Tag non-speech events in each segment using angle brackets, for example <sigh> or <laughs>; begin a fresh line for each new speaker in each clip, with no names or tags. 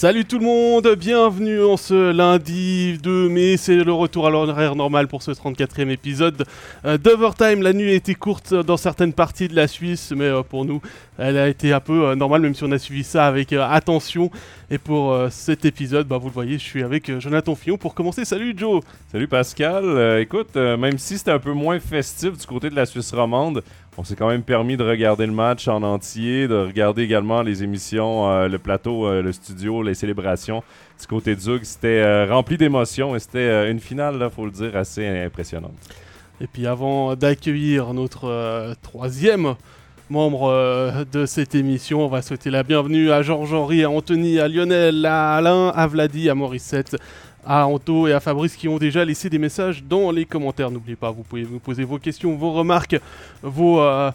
Salut tout le monde, bienvenue en ce lundi 2 mai, c'est le retour à l'horaire normal pour ce 34e épisode euh, d'Overtime. La nuit a été courte dans certaines parties de la Suisse, mais euh, pour nous, elle a été un peu euh, normale, même si on a suivi ça avec attention. Et pour cet épisode, bah, vous le voyez, je suis avec Jonathan Fillon pour commencer. Salut Joe
Salut Pascal, écoute, même si c'était un peu moins festif du côté de la Suisse romande, on s'est quand même permis de regarder le match en entier, de regarder également les émissions, euh, le plateau, euh, le studio, les célébrations. Du côté de Zug, c'était euh, rempli d'émotions et c'était une finale, il faut le dire, assez impressionnante.
Et puis avant d'accueillir notre troisième membre de cette émission, on va souhaiter la bienvenue à Georges-Henri, à Anthony, à Lionel, à Alain, à Vladi, à Morissette, à Anto et à Fabrice qui ont déjà laissé des messages dans les commentaires. N'oubliez pas, vous pouvez vous poser vos questions, vos remarques, vos...
Euh,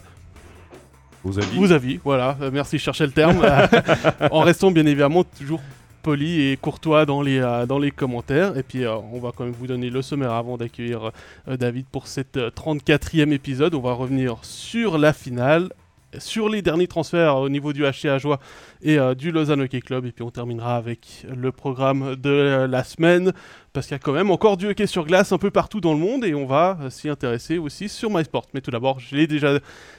vos avis.
Vos avis, voilà. Euh, merci, je cherchais le terme. <laughs> <laughs> en restant bien évidemment toujours poli et courtois dans les, euh, dans les commentaires. Et puis on va quand même vous donner le sommaire avant d'accueillir David pour cette 34e épisode. On va revenir sur la finale sur les derniers transferts au niveau du HC Joie et euh, du Lausanne Hockey Club. Et puis on terminera avec le programme de la semaine, parce qu'il y a quand même encore du hockey sur glace un peu partout dans le monde, et on va euh, s'y intéresser aussi sur MySport. Mais tout d'abord, je l'ai déjà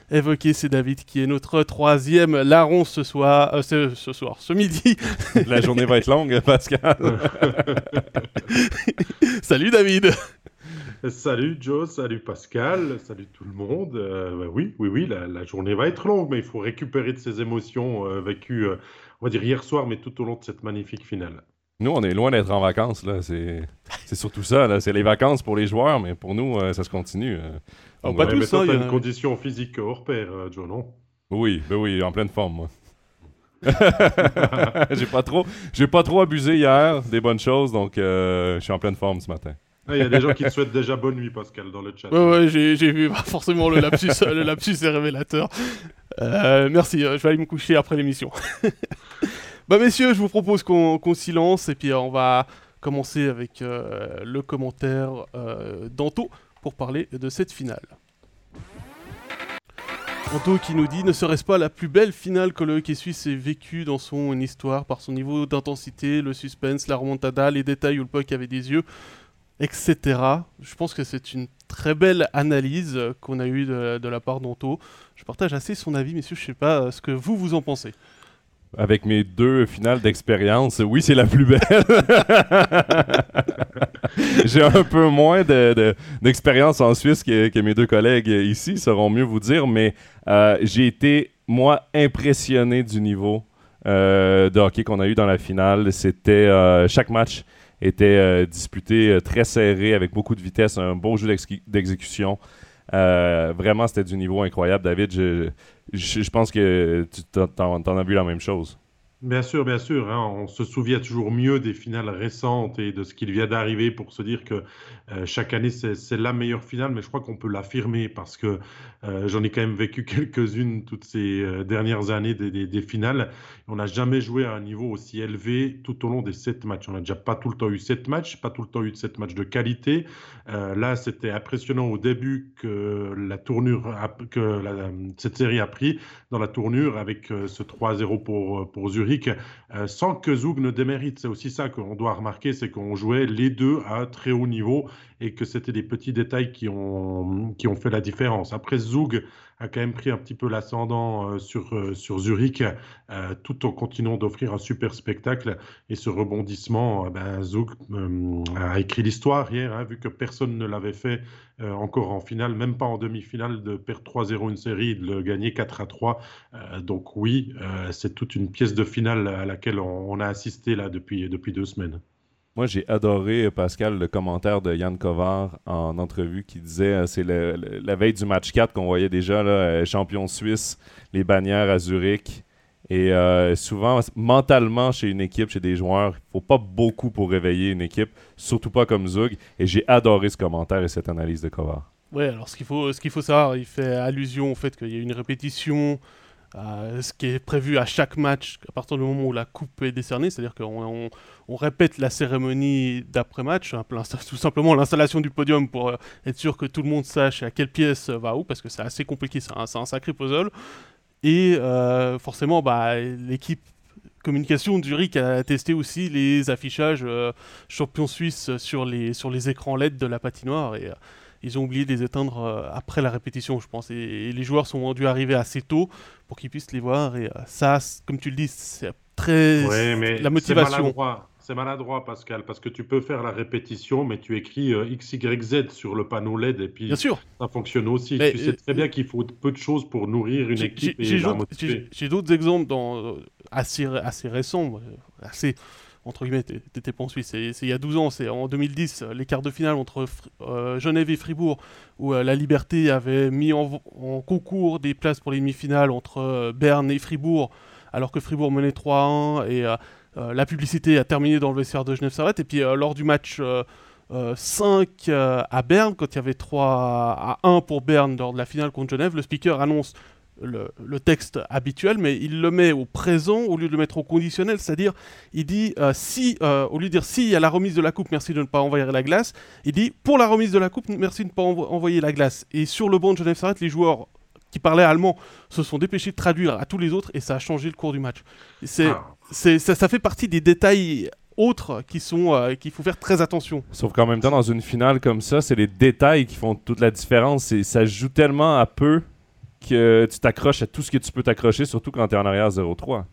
évoqué, c'est David qui est notre troisième larron ce soir, euh, ce, ce, soir, ce midi.
La journée va être longue, Pascal. <laughs>
Salut David <laughs> <laughs>
Salut Joe, salut Pascal, salut tout le monde. Euh, bah oui, oui, oui, la, journée va être longue, mais il faut récupérer de ces émotions euh, vécues, euh, on va dire hier soir, mais tout au long de cette magnifique finale.
Nous, on est loin d'être en vacances, là. C'est, surtout ça, C'est les vacances pour les joueurs, mais pour nous, ça se continue.
Oh, pas tout ça. Il y a une condition physique hors pair, Joe, non?
Oui, ben oui, en pleine forme, moi. <laughs> <laughs> j'ai pas trop, j'ai pas trop abusé hier des bonnes choses, donc je suis en pleine forme ce matin.
Ah, il y a des gens qui te souhaitent déjà bonne nuit, Pascal, dans le chat.
Ouais, ouais, j'ai, vu forcément le lapsus, <laughs> le lapsus est révélateur. Euh, merci, euh, je vais aller me coucher après l'émission. <laughs> bah, messieurs, je vous propose qu'on, s'y lance et puis euh, on va commencer avec le commentaire d'Anto pour parler de cette finale. Anto qui nous dit Ne serait-ce pas la plus belle finale que le hockey suisse ait vécue dans son histoire par son niveau d'intensité, le suspense, la remontada, les détails où le puck avait des yeux etc. Je pense que c'est une très belle analyse qu'on a eue de, la part d'Anto. Je partage assez son avis, messieurs. Je ne sais pas euh, ce que vous, vous en pensez.
Avec mes deux finales d'expérience, oui, c'est la plus belle. <laughs> J'ai un peu moins d'expérience en Suisse que, mes deux collègues ici, sauront mieux vous dire, mais euh, j'ai été, moi, impressionné du niveau euh, de hockey qu'on a eu dans la finale. C'était chaque match était euh, disputé euh, très serré avec beaucoup de vitesse, un beau jeu d'exécution. Euh, vraiment, c'était du niveau incroyable. David, je, je, pense que tu t'en, as vu la même chose.
Bien sûr, bien sûr. Hein. on se souvient toujours mieux des finales récentes et de ce qui vient d'arriver pour se dire que euh, chaque année, c'est la meilleure finale, mais je crois qu'on peut l'affirmer parce que euh, j'en ai quand même vécu <laughs> quelques-unes toutes ces euh, dernières années des, des, finales. On n'a jamais joué à un niveau aussi élevé tout au long des sept matchs. On n'a déjà pas tout le temps eu sept matchs, pas tout le temps eu sept matchs de qualité. là, c'était impressionnant au début que la tournure, que cette série a pris dans la tournure avec ce 3-0 pour, pour Zurich euh, sans que Zoug ne démérite. C'est aussi ça qu'on doit remarquer, c'est qu'on jouait les deux à très haut niveau et que c'était des petits détails qui ont, qui ont fait la différence. Après, Zoug a quand même pris un petit peu l'ascendant euh, sur, euh, sur Zurich, euh, tout en continuant d'offrir un super spectacle. Et ce rebondissement, ben, Zouk a écrit l'histoire hier, hein, vu que personne ne l'avait fait encore en finale, même pas en demi-finale, de perdre 3-0 une série, de le gagner 4-3. donc oui, c'est toute une pièce de finale à laquelle on, on a assisté là depuis, depuis deux semaines.
Moi, j'ai adoré, Pascal, le commentaire de Yann Kovar en entrevue qui disait euh, c'est la veille du match 4 qu'on voyait déjà, euh, champion suisse, les bannières à Zurich. Et euh, souvent, mentalement, chez une équipe, chez des joueurs, il faut pas beaucoup pour réveiller une équipe, surtout pas comme Zug. Et j'ai adoré ce commentaire et cette analyse de Kovar.
Oui, alors ce qu'il faut, faut savoir, il fait allusion au fait qu'il y a une répétition ce qui est prévu à chaque match à partir du moment où la coupe est décernée, c'est-à-dire qu'on on, répète la cérémonie d'après-match, hein, <laughs> tout simplement l'installation du podium pour euh, être sûr que tout le monde sache à quelle pièce va où, parce que c'est assez compliqué, c'est un, sacré puzzle. Et euh, forcément, bah, l'équipe communication, Zurich a testé aussi les affichages champion suisse sur les, sur les écrans LED de la patinoire et ils ont oublié de les éteindre après la répétition, je pense. Et, les joueurs sont dû arriver assez tôt pour qu'ils puissent les voir. Et ça, comme tu le dis, c'est très.
mais la motivation c'est maladroit, Pascal, parce que tu peux faire la répétition, mais tu écris euh, X, Y, Z sur le panneau LED et puis
sûr.
ça fonctionne aussi. tu sais très bien qu'il faut peu de choses pour nourrir une équipe.
J'ai d'autres exemples dans, euh, assez, assez récents, assez entre guillemets, t'étais pas en Suisse, c'est il y a 12 ans, c'est en 2010, les quarts de finale entre euh, Genève et Fribourg, où la Liberté avait mis en, en, concours des places pour les demi-finales entre Berne et Fribourg, alors que Fribourg menait 3-1, et euh, la publicité a terminé dans le vestiaire de Genève Servette. Et puis euh, lors du match 5 euh, à Berne, quand il y avait 3 à 1 pour Berne lors de la finale contre Genève, le speaker annonce le, texte habituel, mais il le met au présent au lieu de le mettre au conditionnel, c'est-à-dire il dit si, au lieu de dire si a la remise de la coupe, merci de ne pas envoyer la glace, il dit pour la remise de la coupe, merci de ne pas envoyer la glace. Et sur le banc de Genève Servette, les joueurs qui parlaient allemand se sont dépêchés de traduire à tous les autres et ça a changé le cours du match. C'est ah ça, ça, fait partie des détails autres qui sont euh, qu'il faut faire très attention.
Sauf qu'en même temps, dans une finale comme ça, c'est les détails qui font toute la différence. Et ça joue tellement à peu que tu t'accroches à tout ce que tu peux t'accrocher, surtout quand tu es en arrière 0-3.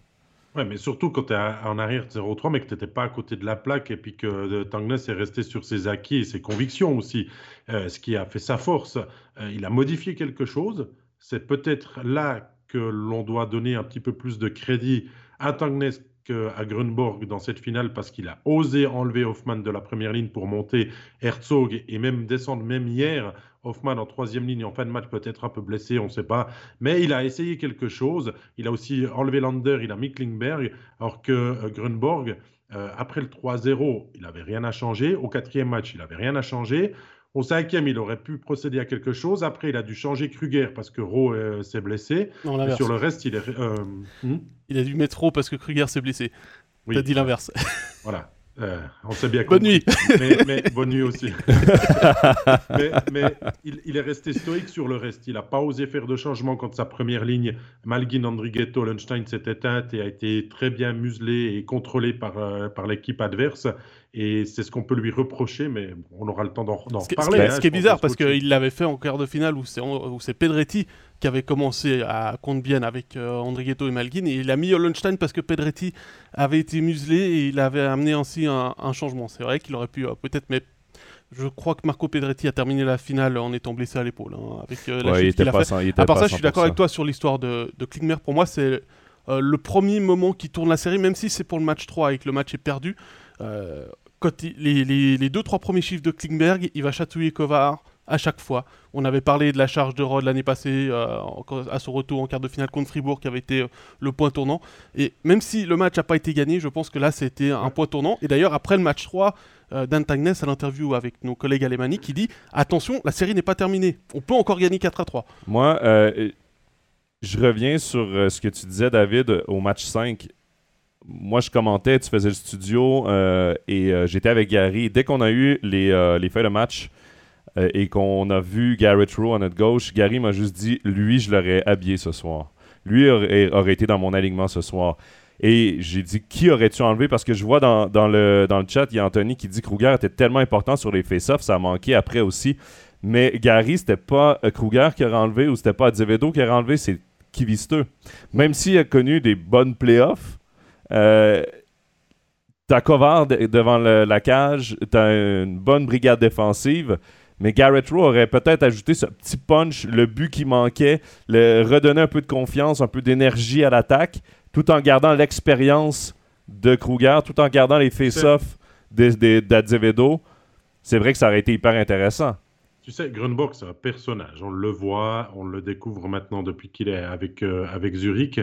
Ouais, mais surtout quand tu es en arrière 0-3, mais que tu n'étais pas à côté de la plaque et puis que euh, Tangness est resté sur ses acquis et ses convictions aussi, euh, ce qui a fait sa force. il a modifié quelque chose. C'est peut-être là que l'on doit donner un petit peu plus de crédit à Tangnes qu'à Grunborg dans cette finale parce qu'il a osé enlever Hoffman de la première ligne pour monter Herzog et même descendre même hier. Hoffman en troisième ligne en fin de match peut-être un peu blessé, on ne sait pas. Mais il a essayé quelque chose. Il a aussi enlevé Lander, il a mis Klingberg, alors que euh, Grunborg, euh, après le 3-0, il n'avait rien à changer. Au quatrième match, il n'avait rien à changer. Au cinquième, il aurait pu procéder à quelque chose. Après, il a dû changer Kruger parce que Rowe euh, s'est blessé. sur le reste, il est. Euh,
hmm? Il a dû mettre Rowe parce que Kruger s'est blessé. Oui. T'as dit l'inverse. <laughs>
Voilà. Euh, on sait bien
Bonne nuit.
Mais, bonne nuit aussi. <laughs> mais, il, est resté stoïque sur le reste. Il n'a pas osé faire de changement quand sa première ligne, Malguin, Andrighetto, Lunstein s'est éteinte et a été très bien muselé et contrôlé par, euh, par l'équipe adverse. Et c'est ce qu'on peut lui reprocher, mais on aura le temps d'en reparler.
Ce, qui est hein, bizarre, parce qu'il l'avait fait en quart de finale où c'est Pedretti qui avait commencé à bien avec euh, Andrighetto et Malguin, et il a mis Hollenstein parce que Pedretti avait été muselé et il avait amené ainsi un, changement. C'est vrai qu'il aurait pu euh, peut-être, mais je crois que Marco Pedretti a terminé la finale en étant blessé à l'épaule. Hein, avec euh, la
il qu'il a fait.
à part ça, je suis d'accord avec toi sur l'histoire de, de Klingmer. Pour moi, c'est le premier moment qui tourne la série, même si c'est pour le match 3 et que le match est perdu. Quand les, les, les, deux, trois premiers chiffres de Klingberg, il va chatouiller Kovar à chaque fois. On avait parlé de la charge de Rod l'année passée euh, à son retour en quart de finale contre Fribourg qui avait été euh, le point tournant. Et même si le match n'a pas été gagné, je pense que là c'était un point tournant. Et d'ailleurs après le match 3, euh, Dan Tagnes à l'interview avec nos collègues alémaniques qui dit attention, la série n'est pas terminée. On peut encore gagner 4 à 3.
Moi, je reviens sur ce que tu disais David au match 5 moi, je commentais, tu faisais le studio et j'étais avec Gary. Dès qu'on a eu les, les feuilles de match, euh, et qu'on a vu Garrett Rowe à notre gauche, Gary m'a juste dit lui, je l'aurais habillé ce soir. Lui aurait, été dans mon alignement ce soir. Et j'ai dit qui aurais-tu enlevé? Parce que je vois dans, le, dans le chat, il y a Anthony qui dit Kruger était tellement important sur les face-offs, ça a manqué après aussi. Mais Gary, c'était pas euh, Kruger qui aurait enlevé ou c'était pas Azevedo qui aurait enlevé, c'est Kivisteux. Même s'il a connu des bonnes playoffs, euh, t'as Kovar devant la cage, t'as une bonne brigade défensive. Mais Garrett Rowe aurait peut-être ajouté ce petit punch, le but qui manquait, le, redonner un peu de confiance, un peu d'énergie à l'attaque, tout en gardant l'expérience de Kruger, tout en gardant les face-offs d'Azevedo. C'est vrai que ça aurait été hyper intéressant.
Tu sais, Grunborg, c'est un personnage. On le voit, on le découvre maintenant depuis qu'il est avec, euh, avec Zurich.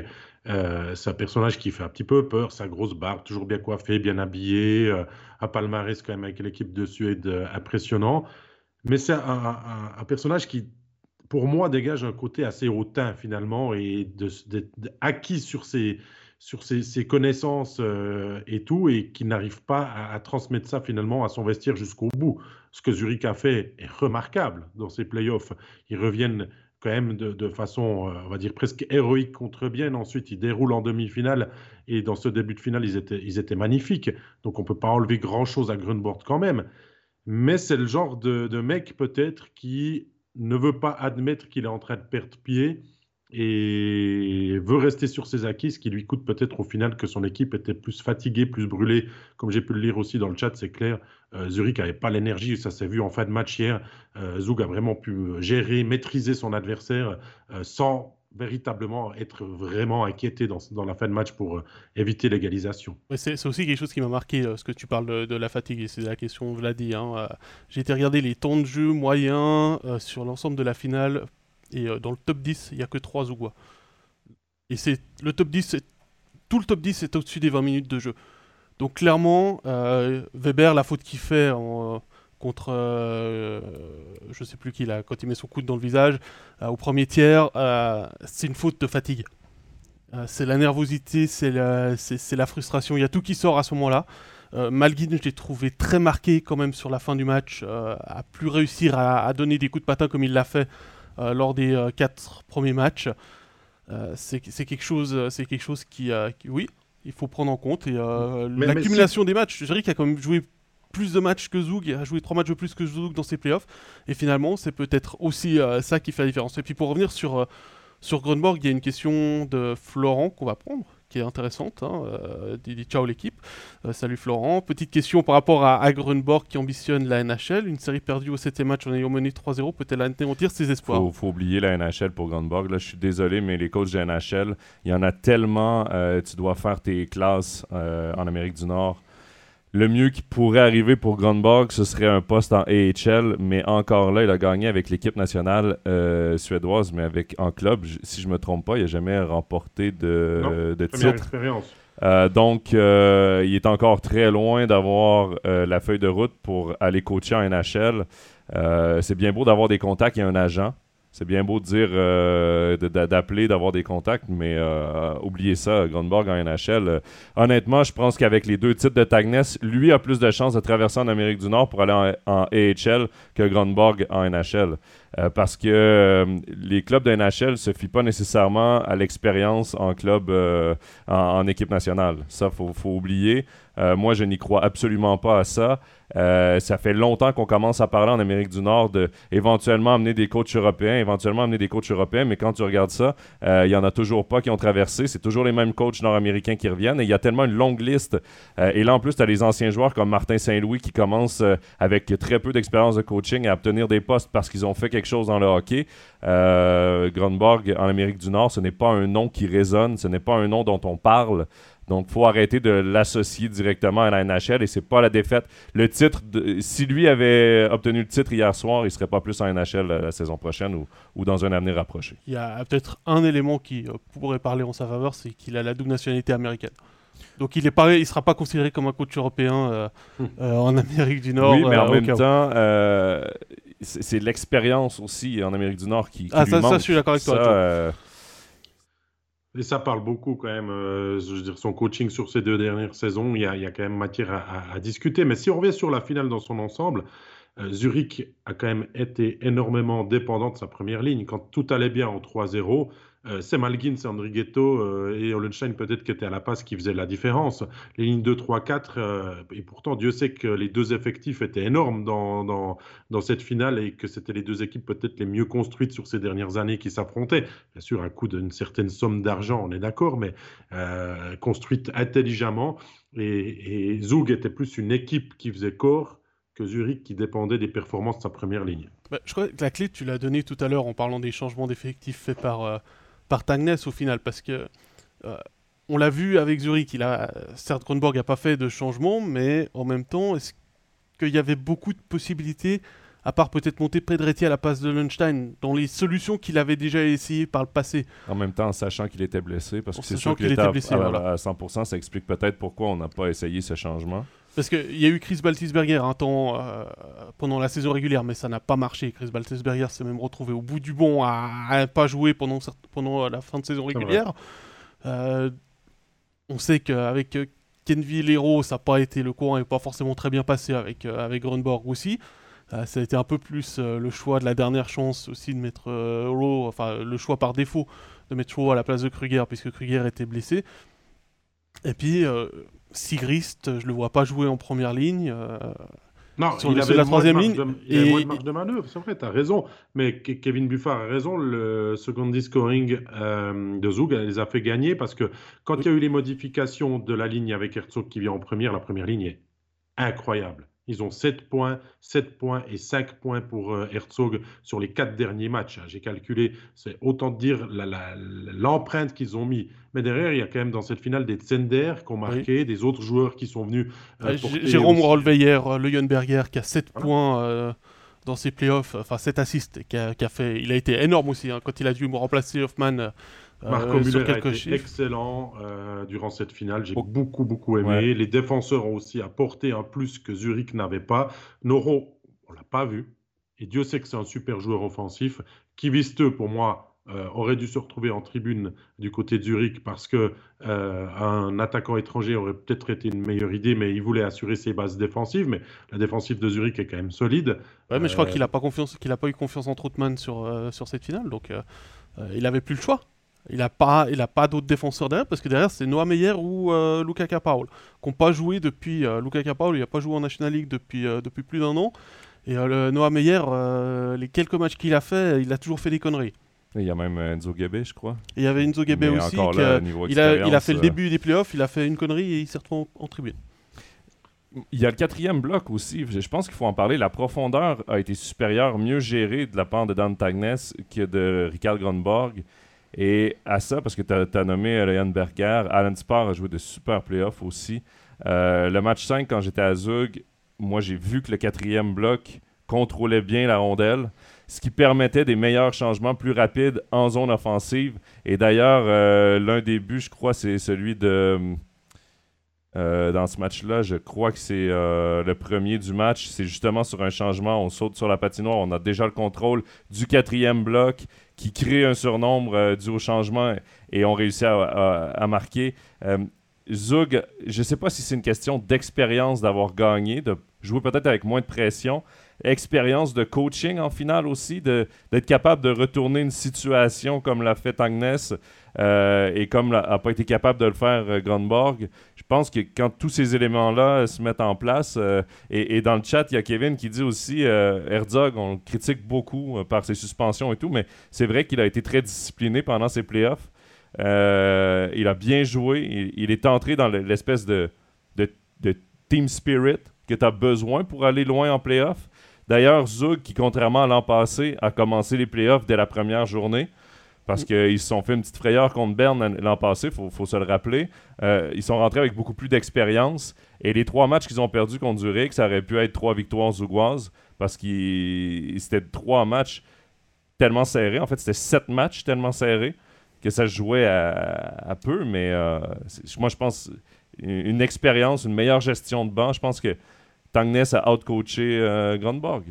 Euh, c'est un personnage qui fait un petit peu peur, sa grosse barbe, toujours bien coiffé, bien habillé, euh, un palmarès quand même avec l'équipe de Suède impressionnant. Mais c'est un, personnage qui, pour moi, dégage un côté assez hautain finalement et de, acquis sur ses, sur ses, connaissances euh, et tout, et qui n'arrive pas à, transmettre ça finalement à son vestiaire jusqu'au bout. Ce que Zurich a fait est remarquable dans ses playoffs. Ils reviennent quand même de, façon, euh, on va dire, presque héroïque contre Bienne. Ensuite, ils déroulent en demi-finale et dans ce début de finale, ils étaient, ils étaient magnifiques. Donc, on ne peut pas enlever grand-chose à Grunborg quand même. Mais c'est le genre de mec peut-être qui ne veut pas admettre qu'il est en train de perdre pied et veut rester sur ses acquis, ce qui lui coûte peut-être au final que son équipe était plus fatiguée, plus brûlée. Comme j'ai pu le lire aussi dans le chat, c'est clair, euh, Zurich n'avait pas l'énergie, ça s'est vu en fin de match hier. Euh, Zug a vraiment pu gérer, maîtriser son adversaire euh, sans véritablement être vraiment inquiété dans, dans, la fin de match pour éviter l'égalisation.
c'est aussi quelque chose qui m'a marqué, ce que tu parles de, la fatigue, c'est la question, dit. Hein, j'ai été regarder les temps de jeu moyens sur l'ensemble de la finale et euh, dans le top 10, il n'y a que 3 Zougois. Et c'est le top 10, tout le top 10 est au-dessus des 20 minutes de jeu. Donc clairement, euh, Weber, la faute qu'il fait en, contre, euh, je sais plus qui, là, quand il met son coude dans le visage, au premier tiers, c'est une faute de fatigue. c'est la nervosité, c'est la, frustration, il y a tout qui sort à ce moment-là. Malguin, je l'ai trouvé très marqué quand même sur la fin du match, à plus réussir à, donner des coups de patin comme il l'a fait euh, lors des euh, quatre premiers matchs. Euh, c'est quelque chose, c'est quelque chose qui, oui, il faut prendre en compte. Et l'accumulation des matchs, je dirais qu'il a quand même joué plus de matchs que il a joué trois matchs de plus que Zug dans ses playoffs. Et finalement, c'est peut-être aussi ça qui fait la différence. Et puis pour revenir sur, sur Grunborg, il y a une question de Florent qu'on va prendre qui est intéressante. Hein, euh, ciao l'équipe. Euh, salut Florent. Petite question par rapport à, à qui ambitionne la NHL. Une série perdue au 7 match en ayant mené 3-0 peut-elle anéantir ses espoirs
Il faut, oublier la NHL pour Grunborg. Là, je suis désolé, mais les coachs de NHL, il y en a tellement. Euh, tu dois faire tes classes en Amérique du Nord le mieux qui pourrait arriver pour Grunborg, ce serait un poste en AHL, mais encore là, il a gagné avec l'équipe nationale euh, suédoise, mais avec en club, si je me trompe pas, il n'a jamais remporté de, de titre. Euh, donc, euh, il est encore très loin d'avoir la feuille de route pour aller coacher en NHL. c'est bien beau d'avoir des contacts et un agent. C'est bien beau de dire, euh, d'appeler, d'avoir des contacts, mais euh, oubliez ça, Grunborg en NHL. Honnêtement, je pense qu'avec les deux titres de Tagnes, lui a plus de chances de traverser en Amérique du Nord pour aller en, en AHL que Grunborg en NHL. Euh, parce que euh, les clubs de NHL se fient pas nécessairement à l'expérience en club, euh, en, équipe nationale. Ça, faut, faut, oublier. moi, je n'y crois absolument pas à ça. Ça fait longtemps qu'on commence à parler en Amérique du Nord de éventuellement amener des coachs européens, éventuellement amener des coachs européens, mais quand tu regardes ça, il n'y en a toujours pas qui ont traversé. C'est toujours les mêmes coachs nord-américains qui reviennent et il y a tellement une longue liste. et là, en plus, tu as les anciens joueurs comme Martin Saint-Louis qui commencent avec très peu d'expérience de coaching à obtenir des postes parce qu'ils ont fait quelque chose dans le hockey. Euh, Grunborg, en Amérique du Nord, ce n'est pas un nom qui résonne, ce n'est pas un nom dont on parle. Donc, il faut arrêter de l'associer directement à la NHL et c'est pas la défaite. Le titre, si lui avait obtenu le titre hier soir, il serait pas plus en NHL la, saison prochaine ou, ou, dans un avenir rapproché.
Il y a peut-être un élément qui euh, pourrait parler en sa faveur, c'est qu'il a la double nationalité américaine. Donc il ne il sera pas considéré comme un coach européen euh, hmm. en Amérique du Nord.
Oui, mais en même temps, c'est l'expérience aussi en Amérique du Nord qui,
ah, ça, ça, je suis d'accord avec toi.
Euh, Et ça parle beaucoup quand même. Euh, je veux dire, son coaching sur ces deux dernières saisons, il y a, quand même matière à, discuter. Mais si on revient sur la finale dans son ensemble, euh, Zurich a quand même été énormément dépendant de sa première ligne. Quand tout allait bien en 3-0, euh, c'est Malgin, c'est Andrighetto euh, et Olenstein peut-être qui étaient à la passe qui faisaient la différence. Les lignes 2, 3, 4, et pourtant Dieu sait que les deux effectifs étaient énormes dans, dans, cette finale et que c'était les deux équipes peut-être les mieux construites sur ces dernières années qui s'affrontaient. Bien sûr, un coup d'une certaine somme d'argent, on est d'accord, mais euh, construite intelligemment. Et, et Zug était plus une équipe qui faisait corps que Zurich qui dépendait des performances de sa première ligne.
Bah, je crois que la clé, tu l'as donnée tout à l'heure en parlant des changements d'effectifs faits par, par Tagnes au final, parce que euh, on l'a vu avec Zurich, il a, certes Kronborg n'a pas fait de changement, mais en même temps, est-ce qu'il y avait beaucoup de possibilités, à part peut-être monter Predretti à la passe de Lunstein, dans les solutions qu'il avait déjà essayé par le passé?
En même temps, sachant qu'il était blessé, parce que c'est sûr qu'il était, blessé, à, 100%, ça explique peut-être pourquoi on n'a pas essayé ce changement.
Parce qu'il y a eu Chris Baltisberger un temps euh, pendant la saison régulière, mais ça n'a pas marché. Chris Baltisberger s'est même retrouvé au bout du bon à ne pas jouer pendant, pendant la fin de saison régulière. Euh, on sait qu'avec Kenville Hero, ça n'a pas été le courant et pas forcément très bien passé avec, euh, avec Grunborg aussi. ça a été un peu plus le choix de la dernière chance aussi de mettre Rowe, enfin le choix par défaut de mettre Rowe à la place de Kruger puisque Kruger était blessé. Et puis Sigrist, je le vois pas jouer en première ligne.
Non, il avait la troisième ligne. il et... moins de marge de manœuvre, c'est vrai, tu as raison. Mais Kevin Buffard a raison, le second scoring euh, de Zug les a fait gagner parce que quand il y a eu les modifications de la ligne avec Herzog qui vient en première, la première ligne est incroyable. Ils ont 7 points, 7 points et 5 points pour euh, Herzog sur les 4 derniers matchs. Hein. J'ai calculé, c'est autant dire l'empreinte qu'ils ont mis. Mais derrière, il y a quand même dans cette finale des Zender qui ont marqué, des autres joueurs qui sont venus.
Euh, Jérôme Rollweyer, euh, Leuenberger, qui a 7 points dans ses playoffs, enfin 7 assists, qui a, fait, il a été énorme aussi hein, quand il a dû me remplacer Hoffman
Marco euh, Müller a été excellent euh, durant cette finale. J'ai beaucoup, beaucoup aimé. Les défenseurs ont aussi apporté un plus que Zurich n'avait pas. Noro, on l'a pas vu. Et Dieu sait que c'est un super joueur offensif. Kivisteux, pour moi, euh, aurait dû se retrouver en tribune du côté de Zurich parce que un attaquant étranger aurait peut-être été une meilleure idée, mais il voulait assurer ses bases défensives. Mais la défensive de Zurich est quand même solide.
Ouais, mais je crois qu'il n'a pas confiance, qu'il a pas eu confiance en Troutman sur sur cette finale, donc il n'avait plus le choix. Il n'a pas, il a pas d'autres défenseurs derrière parce que derrière c'est Noah Meyer ou euh, Luca Capaul qui n'ont pas joué depuis. Euh, Luca Capaul, il n'a pas joué en National League depuis, euh, depuis plus d'un an. Et le Noah Meyer, les quelques matchs qu'il a fait, il a toujours fait des conneries.
il y a même Enzo Gebe, je crois.
il y avait Enzo Gebe aussi. il, a, il, a, fait le début des playoffs, il a fait une connerie et il s'est retrouvé en, tribune.
Il y a le quatrième bloc aussi. Je pense qu'il faut en parler. La profondeur a été supérieure, mieux gérée de la part de Dan Tagnes que de Ricard Gronborg. Et à ça, parce que tu as, nommé Ryan Berger, Alan Spar a joué de super playoffs aussi. Euh, le match 5, quand j'étais à Zug, moi j'ai vu que le quatrième bloc contrôlait bien la rondelle, ce qui permettait des meilleurs changements plus rapides en zone offensive. Et d'ailleurs, euh, l'un des buts, je crois, c'est celui de euh, dans ce match-là. Je crois que c'est le premier du match. C'est justement sur un changement. On saute sur la patinoire. On a déjà le contrôle du quatrième bloc qui crée un surnombre euh, dû au changement et on réussit à, marquer. Zug, je ne sais pas si c'est une question d'expérience d'avoir gagné, de jouer peut-être avec moins de pression, expérience de coaching en finale aussi, d'être capable de retourner une situation comme l'a fait Agnes euh, et comme n'a pas été capable de le faire euh, Grandborg. Je pense que quand tous ces éléments-là se mettent en place, euh, et, dans le chat, il y a Kevin qui dit aussi Herzog, on le critique beaucoup par ses suspensions et tout, mais c'est vrai qu'il a été très discipliné pendant ses playoffs. il a bien joué. Il, est entré dans l'espèce de, de, de, team spirit que tu as besoin pour aller loin en playoffs. D'ailleurs, Zug, qui contrairement à l'an passé, a commencé les playoffs dès la première journée, parce qu'ils se sont fait une petite frayeur contre Berne l'an passé, il faut, se le rappeler. Euh, ils sont rentrés avec beaucoup plus d'expérience. Et les trois matchs qu'ils ont perdus contre Zurich, ça aurait pu être trois victoires zougoises, parce que c'était trois matchs tellement serrés. En fait, c'était sept matchs tellement serrés que ça se jouait à, peu. Mais euh, moi, je pense une expérience, une meilleure gestion de banc. Je pense que Tangnes a outcoaché euh, Grandborg.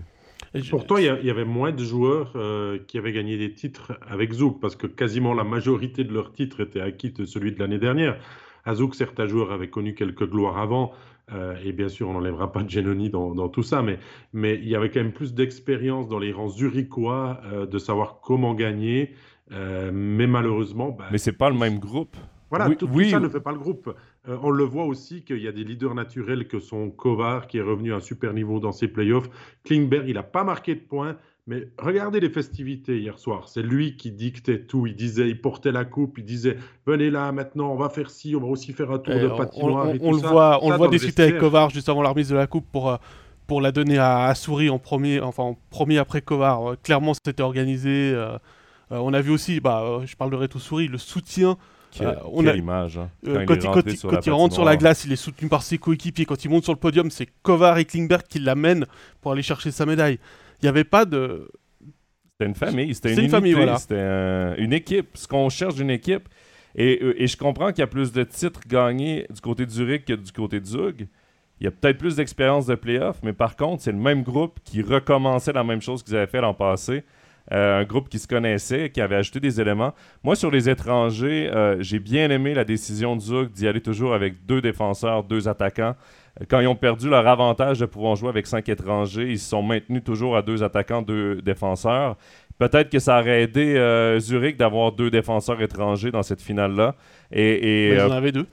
Pourtant, il y, avait moins de joueurs euh, qui avaient gagné des titres avec Zouk, parce que quasiment la majorité de leurs titres étaient acquis de celui de l'année dernière. À Zouk, certains joueurs avaient connu quelques gloires avant, euh, et bien sûr, on n'enlèvera pas de Genoni dans, tout ça, mais, mais il y avait quand même plus d'expérience dans les rangs zurichois de savoir comment gagner. mais malheureusement.
Ben, mais c'est pas le même groupe.
Voilà, tout, ça ne fait pas le groupe. Euh, on le voit aussi qu'il y a des leaders naturels que sont Kovar, qui est revenu à un super niveau dans ses playoffs. Klingberg, il n'a pas marqué de points. Mais regardez les festivités hier soir. C'est lui qui dictait tout. Il disait, il portait la coupe, il disait Venez là maintenant, on va faire ci, on va aussi faire un tour de patinoire.
On, le voit, on le voit discuter avec Kovar juste avant la remise de la coupe pour, euh, pour la donner à, Souris en premier, enfin en premier après Kovar. Euh, clairement, c'était organisé. on a vu aussi, bah, je parle de Reto Souris, le soutien
euh, on a, image. Hein.
Euh, quand, il, rentre sur la glace, il est soutenu par ses coéquipiers. Quand il monte sur le podium, c'est Kovar et Klingberg qui l'amènent pour aller chercher sa médaille. Il n'y avait pas de.
C'était une famille, c'était une, famille, voilà. C'était une équipe. Ce qu'on cherche d'une équipe. Euh, et, je comprends qu'il y a plus de titres gagnés du côté de Zurich que du côté de Zug. Il y a peut-être plus d'expérience de playoff, mais par contre, c'est le même groupe qui recommençait la même chose qu'ils avaient fait l'an passé. Euh, un groupe qui se connaissait, qui avait ajouté des éléments. Moi, sur les étrangers, euh, j'ai bien aimé la décision de Zug d'y aller toujours avec deux défenseurs, deux attaquants. quand ils ont perdu leur avantage de pouvoir jouer avec cinq étrangers, ils se sont maintenus toujours à deux attaquants, deux défenseurs. Peut-être que ça aurait aidé euh, Zurich d'avoir deux défenseurs étrangers dans cette finale-là. Et, et
Mais ils
euh,
en avaient deux.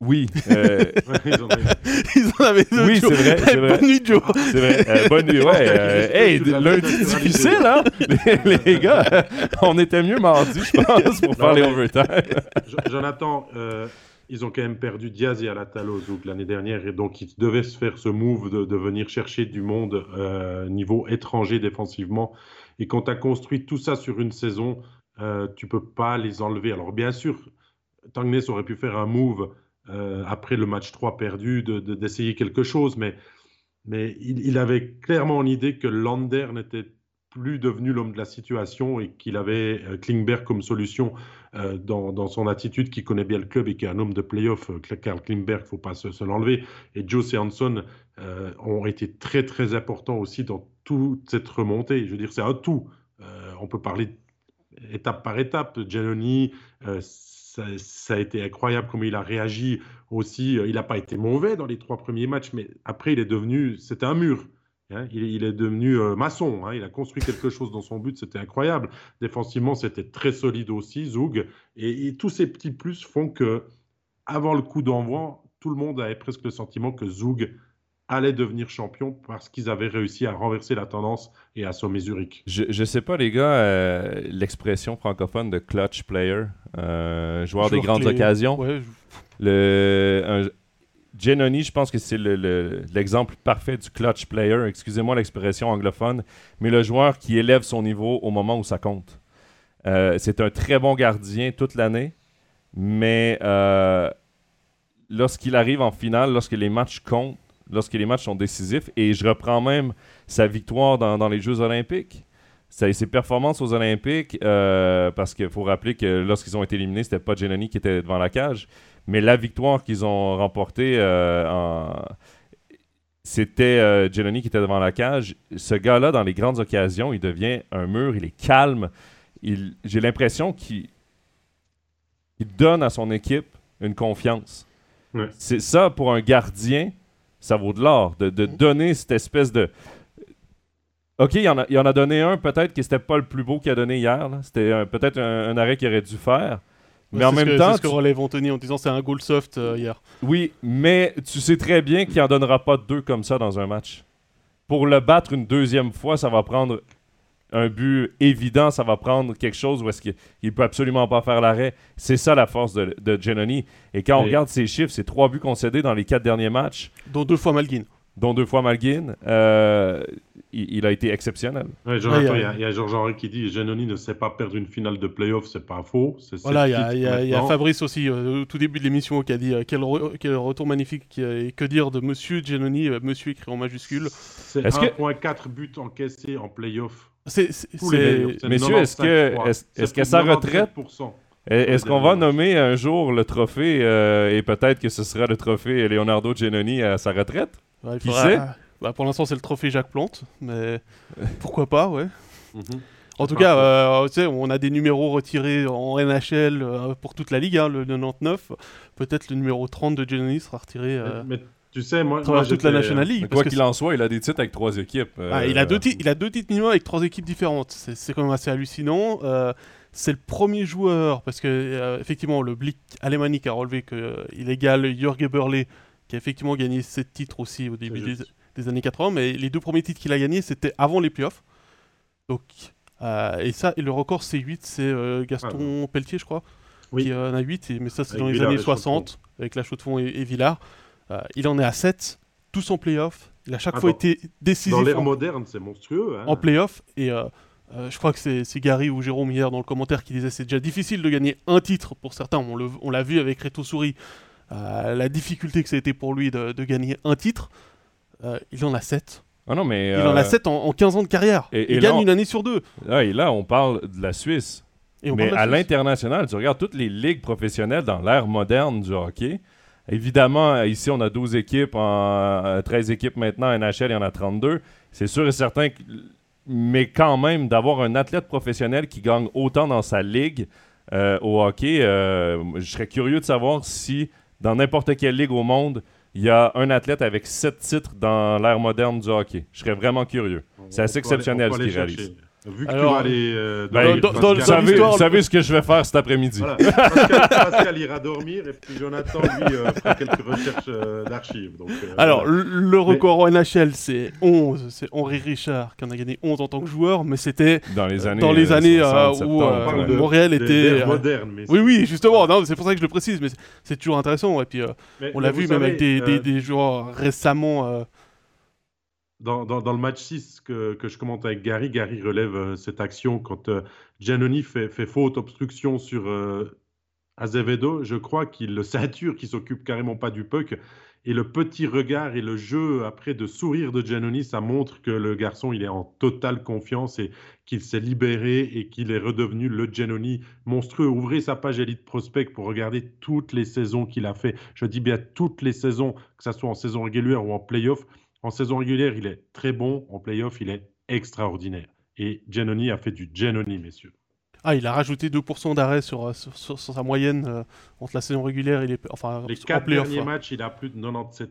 Oui, euh, <laughs>
Ils en avaient-
deux.
oui, c'est vrai.
Bonne nuit, Joe.
C'est vrai. Euh, bonne nuit. Ouais. <laughs> euh, hey, lundi difficile, hein? Les, les gars, <laughs> on était mieux mardi, je pense, pour faire
Non,
les
mais-
overtime.
Jo- Jonathan, euh, ils ont quand même perdu Diaz et Alatalo Zouk l'année dernière et donc ils devaient se faire ce move de, de venir chercher du monde niveau étranger défensivement. Et quand tu as construit tout ça sur une saison, tu peux pas les enlever. Alors bien sûr, Tangnes aurait pu faire un move euh, après le match 3 perdu, de- de- d'essayer quelque chose, mais, il, avait clairement en idée que Lander n'était plus devenu l'homme de la situation et qu'il avait euh, Klingberg comme solution euh, dans, son attitude, qui connaît bien le club et qui est un homme de playoff. Karl Klingberg, il ne faut pas se, l'enlever. Et Joe Hanson ont été très très importants aussi dans toute cette remontée. Je veux dire, c'est un tout. On peut parler étape par étape. Giannoni, ça, a été incroyable comment il a réagi aussi. Euh, Il n'a pas été mauvais dans les trois premiers matchs, mais après, il est devenu, c'était un mur. Hein, il, il est devenu euh, maçon. hein, il a construit quelque chose dans son but. C'était incroyable. Défensivement, c'était très solide aussi, Zoug. Et, et tous ces petits plus font que, avant le coup d'envoi, tout le monde avait presque le sentiment que Zoug allait devenir champion parce qu'ils avaient réussi à renverser la tendance et à assommer Zurich.
Je, je sais pas, les gars, euh, l'expression francophone de clutch player, euh, joueur des grandes
clé.
occasions.
Ouais, je-
Le, un- Giannoni, je pense que c'est le- le- l'exemple parfait du clutch player. Excusez-moi l'expression anglophone, mais le joueur qui élève son niveau au moment où ça compte. Euh, c'est un très bon gardien toute l'année, mais euh, lorsqu'il arrive en finale, lorsque les matchs comptent, lorsque les matchs sont décisifs, et je reprends même sa victoire dans, dans les Jeux olympiques, ça- ses performances aux Olympiques, euh, parce qu'il faut rappeler que lorsqu'ils ont été éliminés, c'était pas Giannoni qui était devant la cage, mais la victoire qu'ils ont remportée, euh, en- c'était euh, qui était devant la cage. Ce gars-là, dans les grandes occasions, il devient un mur, il est calme. Il- J'ai l'impression qu'il il donne à son équipe une confiance.
Ouais.
C'est ça, pour un gardien, ça vaut de l'or, de, de donner cette espèce de... OK, il en a, il en a donné un, peut-être que c'était pas le plus beau qu'il a donné hier. C'était un- peut-être un, un arrêt qu'il aurait dû faire. Mais
Ouais,
en même
que-
temps,
C'est ce que relève Anthony en disant c'est un goal soft euh, hier.
oui, mais tu sais très bien qu'il en donnera pas deux comme ça dans un match. Pour le battre une deuxième fois, ça va prendre un but évident, ça va prendre quelque chose où est-ce qu'il il peut absolument pas faire l'arrêt. C'est ça la force de, de Giannoni. Et quand on
Et-
regarde ses chiffres, c'est trois buts concédés dans les quatre derniers matchs,
Dont deux fois Malguin.
dont deux fois Malguin. Euh, il, il a été exceptionnel.
Ouais, Jonathan,
Ouais,
il y
a-
a, il y a Georges-Henri qui dit Giannoni ne sait pas perdre une finale de playoff, c'est pas faux.
Voilà, il y a, il y a-. Fabrice aussi, euh, au tout début de l'émission, qui a dit euh, quel, re- quel retour magnifique euh, et que dire de Monsieur Giannoni, euh, Monsieur écrit en majuscule.
C'est
que-
1.4 buts encaissés en playoff.
C'est, c'est
Messieurs, est-ce que-
95 points.
est-ce- que sa retraite-
97%.
Est-ce qu'on va nommer un jour le trophée euh, et peut-être que ce sera le trophée Leonardo Giannoni à sa retraite?
ouais, il
Qui
faudra-
sait?
Bah, Pour l'instant, c'est le trophée Jacques Plante, mais pourquoi pas, ouais.
Mhm.
En tout cas, euh, tu sais, on a des numéros retirés en NHL euh, pour toute la ligue, hein, le 99. Peut-être le numéro 30 de Giannoni sera retiré euh,
Mais, mais tu sais, moi, moi,
toute la National League.
Quoi qu'il en soit, il a des titres avec trois équipes. euh,
Ah, il, a deux titres, il a deux titres minimum avec trois équipes différentes. C'est c'est quand même assez hallucinant. Euh, c'est le premier joueur, parce que euh, effectivement, le Blick alémanique a relevé qu'il égale Jörg Eberle, qui a effectivement gagné sept titres aussi au début des,
juste.
Des années 80. Mais les deux premiers titres qu'il a gagnés, c'était avant les playoffs. Donc, euh, et ça, et le record, c'est 8, c'est euh, Gaston Pelletier, je crois,
Oui.
qui en a 8. Et, mais ça, c'est dans les
Villard
années
et Chaux-de-Fonds.
60, avec la Chaux-de-Fonds et, et Villard. Euh, il en est à 7, tous en playoffs. Il a chaque
Ah
fois
bon.
été décisif
Dans l'ère
en-
moderne, c'est monstrueux. hein.
en playoff. Et euh, euh, je crois que c'est Gary ou Jérôme hier dans le commentaire qui disait c'est déjà difficile de gagner un titre pour certains. On l'a vu avec Reto Souris, euh, la difficulté que ça a été pour lui de, de gagner un titre. Euh, il en a 7.
Ah non, mais.
Il en a
euh,
7 en, en 15 ans de carrière.
et- et
il gagne
on-
une année sur deux.
ah, et là, on parle de la Suisse.
Et
Mais à l'international, tu regardes toutes les ligues professionnelles dans l'ère moderne du hockey. Évidemment, ici, on a 12 équipes, en, euh, 13 équipes maintenant. NHL, il y en a 32. C'est sûr et certain que. Mais quand même, d'avoir un athlète professionnel qui gagne autant dans sa ligue euh, au hockey, euh, je serais curieux de savoir si, dans n'importe quelle ligue au monde, il y a un athlète avec sept titres dans l'ère moderne du hockey. Je serais vraiment curieux. C'est assez exceptionnel ce qu'il réalise.
Vu que Alors, tu vas aller. Euh,
ben, dans, dans, vous, savez, vous, savez, ce que je vais faire cet après-midi. Voilà.
Pascal, Pascal, ira dormir et puis Jonathan, lui, euh, fera quelques recherches euh, d'archives. Euh,
Alors, voilà. le record mais... NHL, c'est 11. C'est Henri Richard qui en a gagné 11 en tant que joueur, mais c'était
dans les années,
dans les années 60, où
de,
Montréal était.
moderne. Mais
oui, oui, justement. C'est pour ça que je le précise, mais c'est toujours intéressant. Et puis, mais, on l'a vu même avec des, des, des joueurs récemment
dans, le match 6 que, je commente avec Gary, Gary relève euh, cette action quand euh, Giannoni fait, fait, faute obstruction sur euh, Azevedo. Je crois qu'il le <laughs> ceinture, qu'il s'occupe carrément pas du puck. Et le petit regard et le jeu après de sourire de Giannoni, ça montre que le garçon, il est en totale confiance et qu'il s'est libéré et qu'il est redevenu le Giannoni monstrueux. Ouvrez sa page Elite Prospect pour regarder toutes les saisons qu'il a fait. Je dis bien toutes les saisons, que ce soit en saison régulière ou en playoff. En saison régulière, il est très bon. En playoff, il est extraordinaire. Et Giannoni a fait du Giannoni, messieurs.
Ah, il a rajouté 2% d'arrêt sur, sur, sur, sur, sa moyenne euh, entre la saison régulière et les, enfin,
les quatre derniers matchs, il a plus de 97%.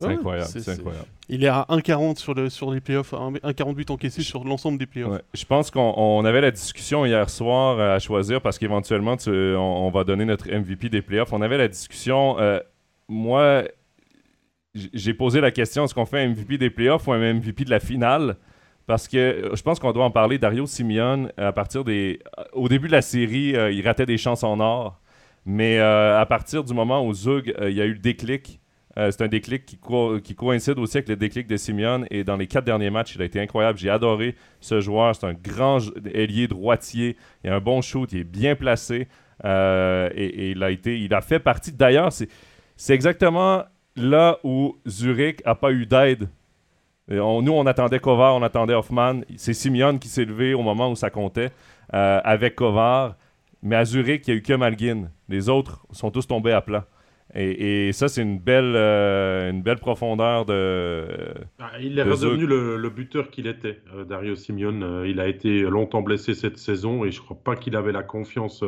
C'est ouais, incroyable, c'est incroyable.
Il est à 1,40 sur, le, sur les playoffs, 1,48 encaissé sur l'ensemble des playoffs. Ouais.
Je pense qu'on avait la discussion hier soir euh, à choisir parce qu'éventuellement, on, on, va donner notre MVP des playoffs. On avait la discussion. Euh, moi, j'ai posé la question est-ce qu'on fait un MVP des playoffs ou un MVP de la finale? Parce que euh, je pense qu'on doit en parler. Dario Simeone, à partir des. Au début de la série, euh, il ratait des chances en or. Mais euh, à partir du moment où Zug, il y a eu le déclic, c'est un déclic qui, coïncide aussi avec le déclic de Simeone. Et dans les quatre derniers matchs, il a été incroyable. J'ai adoré ce joueur. C'est un grand ailier droitier. Il a un bon shoot. Il est bien placé. Et, et, il, a été, il a fait partie. D'ailleurs, c'est exactement là où Zurich n'a pas eu d'aide. nous, on attendait Kovar, on attendait Hoffman. C'est Simeon qui s'est levé au moment où ça comptait euh, avec Kovar. Mais à Zurich, il n'y a eu que Malgin. Les autres sont tous tombés à plat. Et, et ça, c'est une belle, euh, une belle profondeur de.
Ah, il est redevenu le, le, buteur qu'il était, euh, Dario Simeone. Il a été longtemps blessé cette saison et je ne crois pas qu'il avait la confiance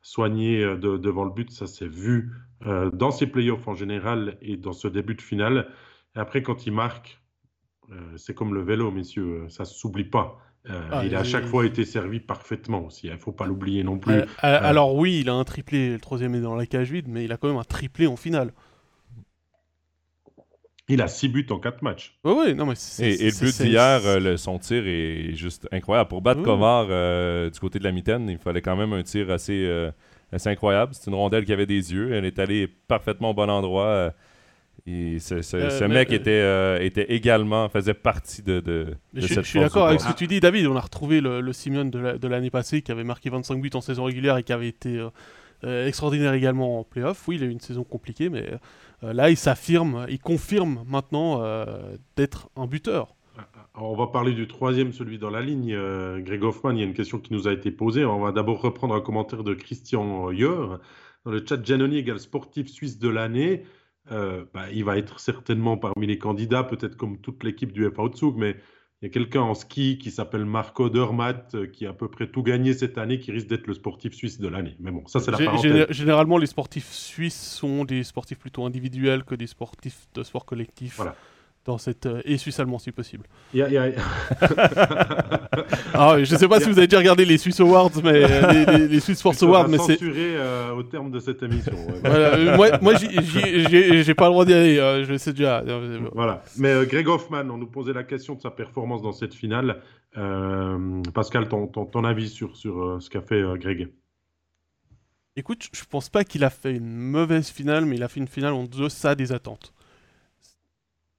euh, soignée de, devant le but. Ça s'est vu euh, dans ses playoffs en général et dans ce début de finale. Et après, quand il marque, euh, c'est comme le vélo, messieurs, ça ne s'oublie pas. Euh, ah, il a à chaque fois été servi parfaitement aussi, il hein, ne faut pas l'oublier non plus.
alors oui, il a un triplé, le troisième est dans la cage vide, mais il a quand même un triplé en finale.
Il a 6 buts en 4 matchs.
Oui, oui, non, mais
et, et, le but d'hier, euh, son tir est juste incroyable. Pour battre oui. Kovar euh, du côté de la mitaine, il fallait quand même un tir assez, euh, assez incroyable. C'est une rondelle qui avait des yeux. Elle est allée parfaitement au bon endroit. Et ce, ce, ce mais, mec était, était également, faisait partie de, de, de
je,
cette
Je suis d'accord avec ce que tu dis, David. On a retrouvé le, le Simeone de l'année la, passée qui avait marqué 25 buts en saison régulière et qui avait été extraordinaire également en playoff. Oui, il a eu une saison compliquée, mais euh, là, il s'affirme, il confirme maintenant euh, d'être un buteur.
on va parler du troisième, celui dans la ligne, euh, Greg Hoffman. Il y a une question qui nous a été posée. On va d'abord reprendre un commentaire de Christian Yor. Dans le chat, Giannoni égale sportif suisse de l'année. Euh, bah, il va être certainement parmi les candidats, peut-être comme toute l'équipe du FA mais il y a quelqu'un en ski qui s'appelle Marco Dermatt, euh, qui a à peu près tout gagné cette année, qui risque d'être le sportif suisse de l'année. Mais bon, ça c'est la parenthèse.
Généralement, les sportifs suisses sont des sportifs plutôt individuels que des sportifs de sport collectif. Voilà dans cette euh, et suisse allemand si possible.
Yeah, yeah.
ah, je sais pas si vous avez déjà regardé les Swiss Awards, mais euh, les, les, les Swiss Sports Awards, mais c'est
censuré euh, au terme de cette émission. Ouais. <laughs>
voilà, euh, moi, moi j'ai pas le droit d'y aller. Euh, je sais déjà.
Voilà. Mais Greg Hoffman, on nous posait la question de sa performance dans cette finale. Pascal, ton, ton, ton, avis sur sur ce qu'a fait Greg?
Écoute, je pense pas qu'il a fait une mauvaise finale, mais il a fait une finale en deçà des attentes.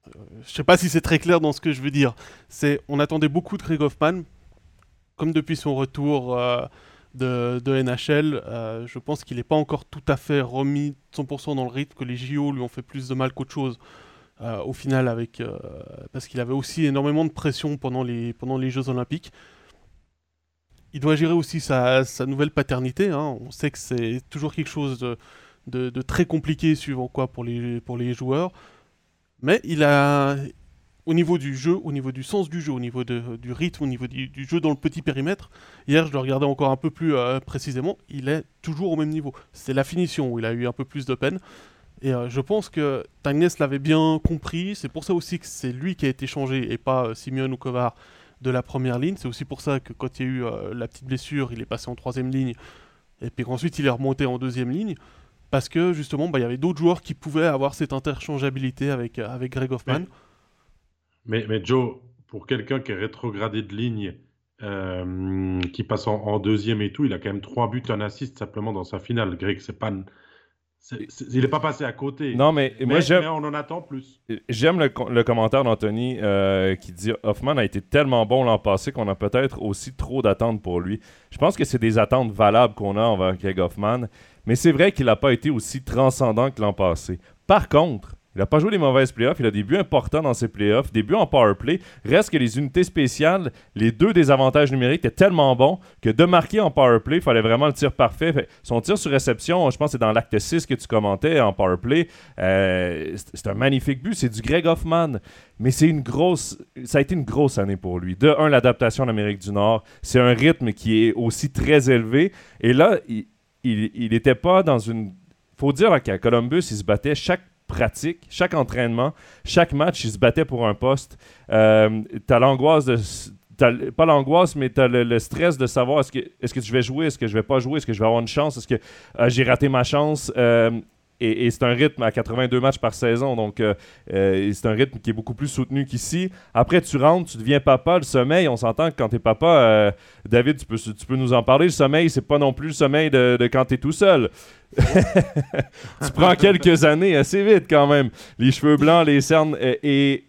Euh, je sais pas si c'est très clair dans ce que je veux dire. C'est, on attendait beaucoup de Greg Hoffman, comme depuis son retour euh, de, NHL. Euh, je pense qu'il n'est pas encore tout à fait remis 100% dans le rythme, que les JO lui ont fait plus de mal qu'autre chose. Au final, avec, parce qu'il avait aussi énormément de pression pendant les, pendant les Jeux Olympiques. Il doit gérer aussi sa, nouvelle paternité. Hein. On sait que c'est toujours quelque chose de, de, de, très compliqué suivant quoi pour les, pour les joueurs. Mais il a, au niveau du jeu, au niveau du sens du jeu, au niveau du rythme, au niveau du, jeu dans le petit périmètre, hier je le regardais encore un peu plus euh, précisément, il est toujours au même niveau. C'est la finition où il a eu un peu plus de peine. Et euh, je pense que Tagnes l'avait bien compris. C'est pour ça aussi que c'est lui qui a été changé et pas euh, Simeon ou Kovar de la première ligne. C'est aussi pour ça que quand il y a eu euh, la petite blessure, il est passé en troisième ligne. Et puis ensuite, il est remonté en deuxième ligne. Parce que justement, bah, il y avait d'autres joueurs qui pouvaient avoir cette interchangeabilité avec, avec Greg Hoffman.
Mais, mais Joe, pour quelqu'un qui est rétrogradé de ligne, qui passe en, deuxième et tout, il a quand même trois buts, un assist simplement dans sa finale. Greg, c'est pas il n'est pas passé à côté.
Non, mais, moi,
mais on en attend plus.
J'aime le, commentaire d'Anthony euh, qui dit Hoffman a été tellement bon l'an passé qu'on a peut-être aussi trop d'attentes pour lui. Je pense que c'est des attentes valables qu'on a envers Greg Hoffman, mais c'est vrai qu'il n'a pas été aussi transcendant que l'an passé. Par contre, il n'a pas joué des mauvaises playoffs. Il a des buts importants dans ses playoffs, des buts en power play. Reste que les unités spéciales, les deux désavantages numériques étaient tellement bons que de marquer en power play, il fallait vraiment le tir parfait. son tir sur réception, je pense que c'est dans l'acte 6 que tu commentais en power play. Euh, c'est un magnifique but. C'est du Greg Hoffman. Mais c'est une grosse. Ça a été une grosse année pour lui. De un, l'adaptation en Amérique du Nord. C'est un rythme qui est aussi très élevé. Et là, n'était pas dans une. faut dire qu'à Columbus, il se battait chaque pratique, chaque entraînement, chaque match, il se battait pour un poste. Euh, tu as l'angoisse de. pas l'angoisse, mais tu as le, stress de savoir est-ce que, est que je vais jouer, est-ce que je vais pas jouer, est-ce que je vais avoir une chance, est-ce que euh, j'ai raté ma chance. Euh, et, c'est un rythme à 82 matchs par saison, donc euh, c'est un rythme qui est beaucoup plus soutenu qu'ici. Après, tu rentres, tu deviens papa. Le sommeil, on s'entend que quand tu es papa, David, tu peux, nous en parler. Le sommeil, c'est pas non plus le sommeil de, de quand tu es tout seul. <laughs> tu prends quelques années assez vite quand même. Les cheveux blancs, les cernes. Euh, et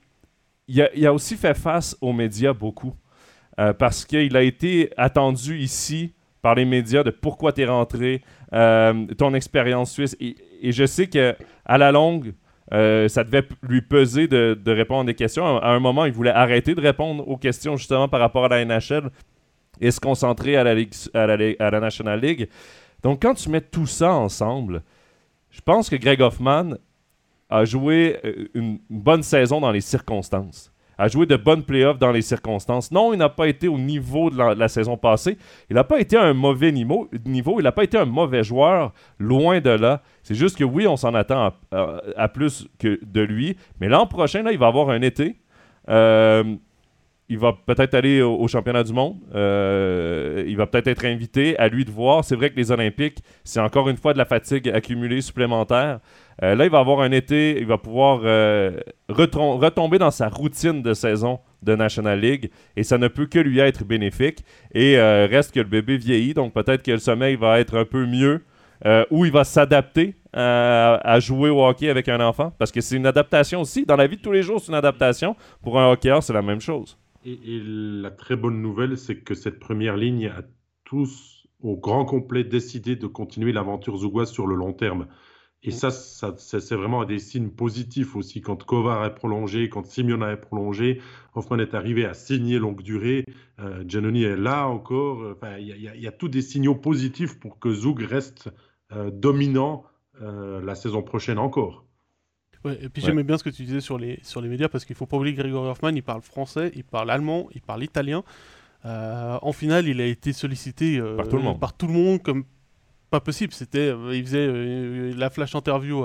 il a, aussi fait face aux médias beaucoup. Euh, parce qu'il a été attendu ici par les médias de pourquoi tu es rentré, euh, ton expérience suisse. Et, je sais qu'à la longue, ça devait lui peser de, répondre à des questions. À un moment, il voulait arrêter de répondre aux questions justement par rapport à la NHL et se concentrer à la, à à la National League. Donc, quand tu mets tout ça ensemble, je pense que Greg Hoffman a joué euh, une bonne saison dans les circonstances. A joué de bonnes playoffs dans les circonstances. Non, il n'a pas été au niveau de la, saison passée. Il n'a pas été un mauvais niveau. il n'a pas été un mauvais joueur, loin de là. C'est juste que oui, on s'en attend à, plus que de lui. Mais l'an prochain, là, il va avoir un été. Euh, il va peut-être aller au, championnat du monde. Euh, il va peut-être être invité. À lui de voir. C'est vrai que les Olympiques, c'est encore une fois de la fatigue accumulée supplémentaire. Euh, là, il va avoir un été. Il va pouvoir euh, retomber dans sa routine de saison de National League. Et ça ne peut que lui être bénéfique. Et reste que le bébé vieillit. Donc peut-être que le sommeil va être un peu mieux. ou il va s'adapter à, jouer au hockey avec un enfant. Parce que c'est une adaptation aussi. Dans la vie de tous les jours, c'est une adaptation. Pour un hockeyeur, c'est la même chose.
Et, la très bonne nouvelle, c'est que cette première ligne a tous, au grand complet, décidé de continuer l'aventure zougoise sur le long terme. Et ça, ça c'est vraiment des signes positifs aussi. Quand Kovar est prolongé, quand Simeona est prolongé, Hoffman est arrivé à signer longue durée, euh, Giannoni est là encore. Il y, a tous des signaux positifs pour que Zoug reste euh, dominant euh, la saison prochaine encore.
Ouais, et puis j'aimais bien ce que tu disais sur les, sur les médias parce qu'il faut pas oublier que Gregory Hoffman, il parle français, il parle allemand, il parle italien. Euh, en finale, il a été sollicité euh,
par, tout le monde.
par tout le monde comme pas possible. C'était, euh, il faisait la flash interview